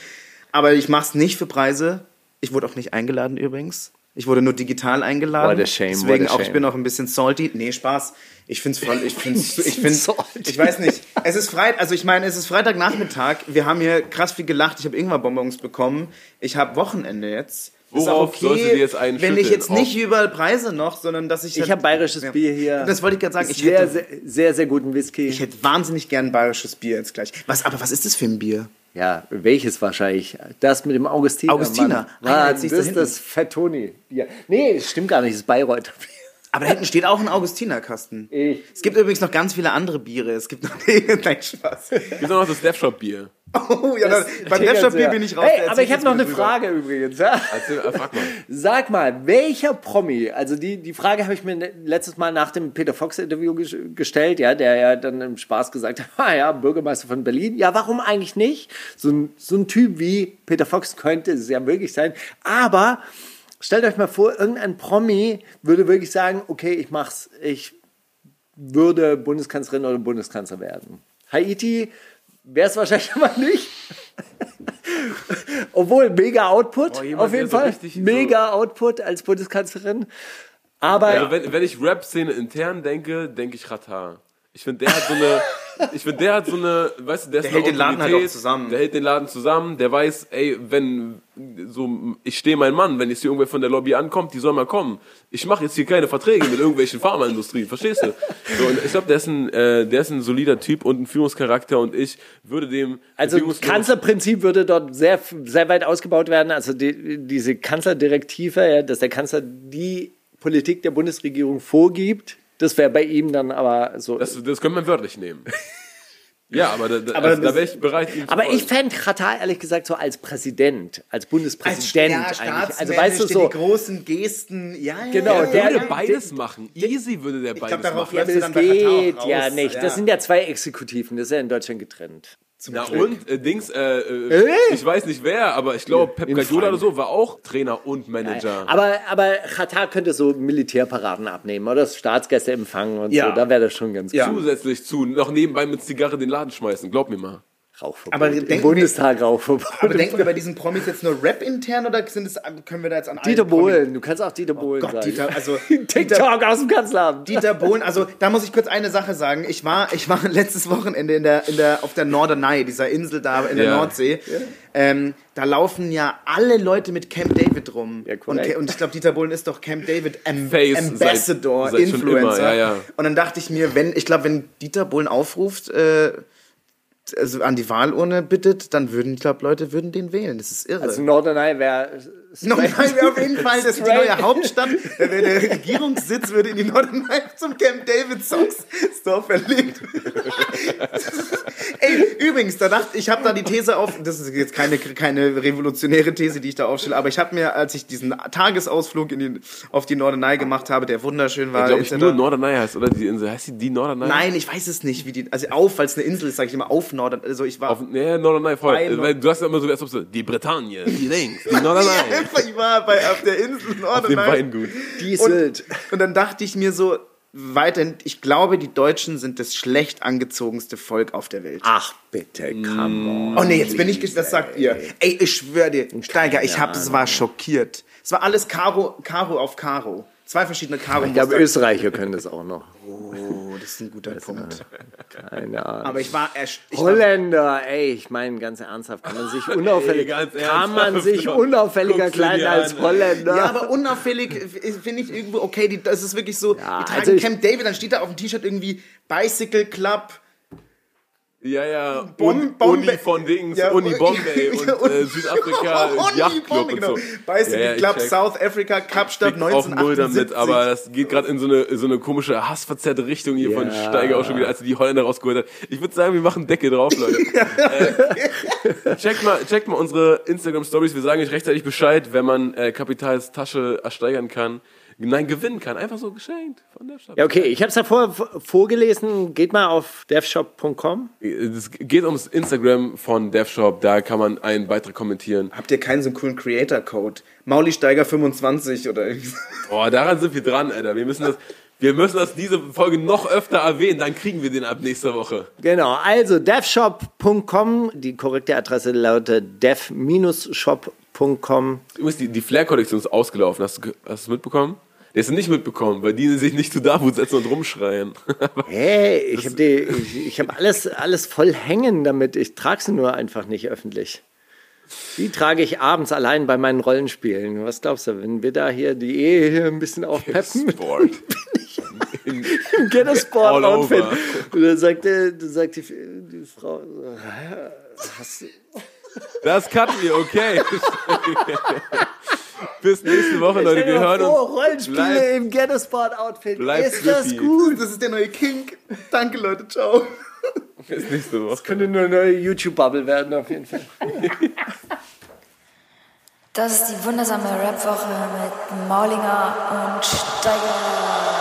Aber ich mache es nicht für Preise. Ich wurde auch nicht eingeladen übrigens. Ich wurde nur digital eingeladen. What a shame, Deswegen what a auch, ich shame. bin auch ein bisschen salty. Nee, Spaß. Ich find's voll, ich find's, *laughs* ich find's, salty. ich weiß nicht. Es ist Freitag, also ich meine, es ist Freitagnachmittag. Wir haben hier krass viel gelacht. Ich habe Ingwer-Bonbons bekommen. Ich habe Wochenende jetzt. Ist Worauf auch sollte dir jetzt einen wenn ich jetzt nicht über Preise noch, sondern dass ich... Ich habe bayerisches Ja. Bier hier. Das wollte ich gerade sagen. Ich sehr, hätte, sehr, sehr, sehr guten Whisky. ich hätte wahnsinnig gern bayerisches Bier jetzt gleich. Was, aber was ist das für ein Bier? Ja, welches wahrscheinlich? Das mit dem Augustiner. Augustiner. Mann. Ah, Mann, siehst das ist das Fettoni-Bier. Nee, das stimmt gar nicht, das ist Bayreuther Bier. Aber da hinten steht auch ein Augustinerkasten. Ich- Es gibt übrigens noch ganz viele andere Biere. Es gibt noch... *laughs* Nein, Spaß. Gibt noch das Death Shop Bier. Oh, ja, Das dann, beim Laptop Bier bin ich raus. Hey, aber ich habe noch eine drüber. Frage übrigens. Ja? Erzähl, äh, frag mal. Sag mal, welcher Promi, also die, die Frage habe ich mir letztes Mal nach dem Peter Fox-Interview ges- gestellt, ja, der ja dann im Spaß gesagt hat, *laughs* ah ja, Bürgermeister von Berlin. Ja, warum eigentlich nicht? So ein, so ein Typ wie Peter Fox könnte es ja wirklich sein. Aber stellt euch mal vor, irgendein Promi würde wirklich sagen, okay, ich mach's, ich würde Bundeskanzlerin oder Bundeskanzler werden. Haiti wäre es wahrscheinlich *laughs* aber nicht. *laughs* Obwohl, mega Output, Oh, jemand, auf jeden so Fall. so- mega Output als Bundeskanzlerin. Aber Also wenn, wenn ich Rap-Szene intern denke, denke ich Ratar. Ich finde, der hat so eine, *laughs* ich finde, der hat so eine, weißt du, der, ist Der hält den Laden halt auch zusammen. Der hält den Laden zusammen, der weiß, ey, wenn, so, ich stehe mein Mann, wenn jetzt hier irgendwer von der Lobby ankommt, die soll mal kommen. Ich mache jetzt hier keine Verträge mit irgendwelchen Pharmaindustrien, verstehst du? So, und ich glaube, der ist ein, äh, der ist ein solider Typ und ein Führungscharakter und ich würde dem, also Kanzlerprinzip würde dort sehr, sehr weit ausgebaut werden. Also die, diese Kanzlerdirektive, ja, dass der Kanzler die Politik der Bundesregierung vorgibt, das wäre bei ihm dann aber so. das, das können wir wörtlich nehmen. *laughs* Ja, aber da, da, Aber also, da wäre ich bereit, ihm aber ich fände Katar ehrlich gesagt so als Präsident, als Bundespräsident eigentlich. Also weißt du die so, großen Gesten, ja, ja, Genau, ja, der würde beides machen. Easy würde der beides darauf machen. ja, aber das dann bei Katar auch geht raus. ja nicht. Ja. Das sind ja zwei Exekutiven, das ist ja in Deutschland getrennt. Ja, und äh, Dings, äh, äh, ich weiß nicht wer, aber ich glaube, Pep Guardiola oder so war auch Trainer und Manager. Aber, aber Katar könnte so Militärparaden abnehmen oder Staatsgäste empfangen und Ja. so. Da wäre das schon ganz Ja. cool. Zusätzlich zu, noch nebenbei mit Zigarre den Laden schmeißen, glaub mir mal. Rauchverbot. Aber Im denken Bundestag Rauchverbot. Aber denken wir bei diesen Promis jetzt nur Rap intern oder sind es, können wir da jetzt an Dieter Bohlen, du kannst auch Dieter Bohlen Gott, sagen. Dieter, also *laughs* TikTok aus dem Kanzleramt. Dieter Bohlen, also da muss ich kurz eine Sache sagen. Ich war, ich war *laughs* letztes Wochenende in der, in der, auf der Norderney, dieser Insel da in der Ja. Nordsee. Ähm, da laufen ja alle Leute mit Camp David rum. und, korrekt. und ich glaube, Dieter Bohlen ist doch Camp David Am Face Ambassador, seit- seit Influencer. immer, ja, ja. Und dann dachte ich mir, wenn, ich glaube, wenn Dieter Bohlen aufruft, äh, also an die Wahlurne bittet, dann würden, ich glaube, Leute würden den wählen. Das ist irre. Also Norderney wäre. *laughs* Norderney wäre auf jeden Fall das die neue Hauptstadt. Da wäre der Regierungssitz würde in die Norderney zum Camp David Songs Store verlegt. Ey, übrigens, da dachte ich, habe da die These auf, das ist jetzt keine, keine revolutionäre These, die ich da aufstelle, aber ich habe mir, als ich diesen Tagesausflug in die, auf die Norderney gemacht habe, der wunderschön war, Ich glaube, ich nur Norderney heißt, oder? Die Insel. Heißt die die Norderney? Nein, ich weiß es nicht, wie die, also auf, weil es eine Insel ist, sage ich immer auf Norderney. Also ich war Auf, nee, Norderney voll. Bei Äh, weil du hast ja immer so, als ob so, die Bretagne, die links, die Norderney. Ja, *laughs* ich war bei, auf der Insel Auf dem Norderney. Weingut. Die ist und, wild. und dann dachte ich mir so, weiterhin, ich glaube, die Deutschen sind das schlecht angezogenste Volk auf der Welt. Ach, bitte, come on. Oh nee, jetzt bin ich, das sagt ihr. Ey, ich schwöre dir, Steiger, ich hab, es war schockiert. Es war alles Karo, Karo auf Karo. Zwei verschiedene Karo. Ich glaube, Österreicher können das auch noch. Oh, das ist ein guter Punkt. Keine Ahnung. Aber ich war erst. Ich war, Holländer, ey, ich meine ganz ernsthaft, kann man sich unauffällig, ganz kann man sich unauffälliger kleiden als Holländer. ja, aber unauffällig finde ich irgendwo okay. Die, das ist wirklich so. Ja, die tragen also ich- Camp David, dann steht da auf dem T-Shirt irgendwie Bicycle Club. Ja, ja. Bom- Uni, Bombay. Uni von Dings, Ja, Uni Bombay *laughs* und äh, Südafrika *laughs* Yachtclub Bombay, und genau. so. Bicycle Ja, ja, Club check. South Africa Kapstadt Kriegt auch null 1978. damit, aber das geht gerade in so eine, so eine komische hassverzerrte Richtung hier von Ja. Steiger auch schon wieder, als er die Holländer rausgeholt hat. Ich würde sagen, wir machen Decke drauf, Leute. *laughs* äh, checkt, mal, checkt mal unsere Instagram-Stories. Wir sagen euch rechtzeitig Bescheid, wenn man äh, Kapitals Tasche ersteigern kann. Nein, gewinnen kann. Einfach so geschenkt von der Stadt. Ja, okay, ich habe es davor vorgelesen. Geht mal auf devshop.com. Es geht ums Instagram von DevShop. Da kann man einen Beitrag kommentieren. Habt ihr keinen so einen coolen Creator-Code? Mauli Steiger 25 oder irgendwie so. Boah, daran sind wir dran, Alter. Wir müssen das, wir müssen das diese Folge noch öfter erwähnen. Dann kriegen wir den ab nächster Woche. Genau, also devshop.com. Die korrekte Adresse lautet dev-shop.com. Übrigens, die, die Flair-Kollektion ist ausgelaufen. Hast du ge- hast du es mitbekommen? Der ist nicht mitbekommen, weil die sich nicht zu Davo setzen und rumschreien. *laughs* Hey, ich habe ich, ich hab alles, alles voll hängen damit. Ich trage sie nur einfach nicht öffentlich. Die trage ich abends allein bei meinen Rollenspielen. Was glaubst du, wenn wir da hier die Ehe hier ein bisschen aufpeppen? Sport. *laughs* Im Ghetto-Sport-Outfit. All over. Und dann sagt, der, dann sagt die, die Frau, so, "Hä, hast du, Das cutten wir, okay. *laughs* Bis nächste Woche, Leute. Wir hören vor, uns. Rollenspiele Bleib- im Ghetto-Sport-Outfit. bleib Ist das gut? Das ist der neue Kink. Danke, Leute. Ciao. Bis nächste Woche. Könnte nur eine neue YouTube-Bubble werden, auf jeden Fall. Das ist die wundersame Rap-Woche mit Maulinger und Steiger.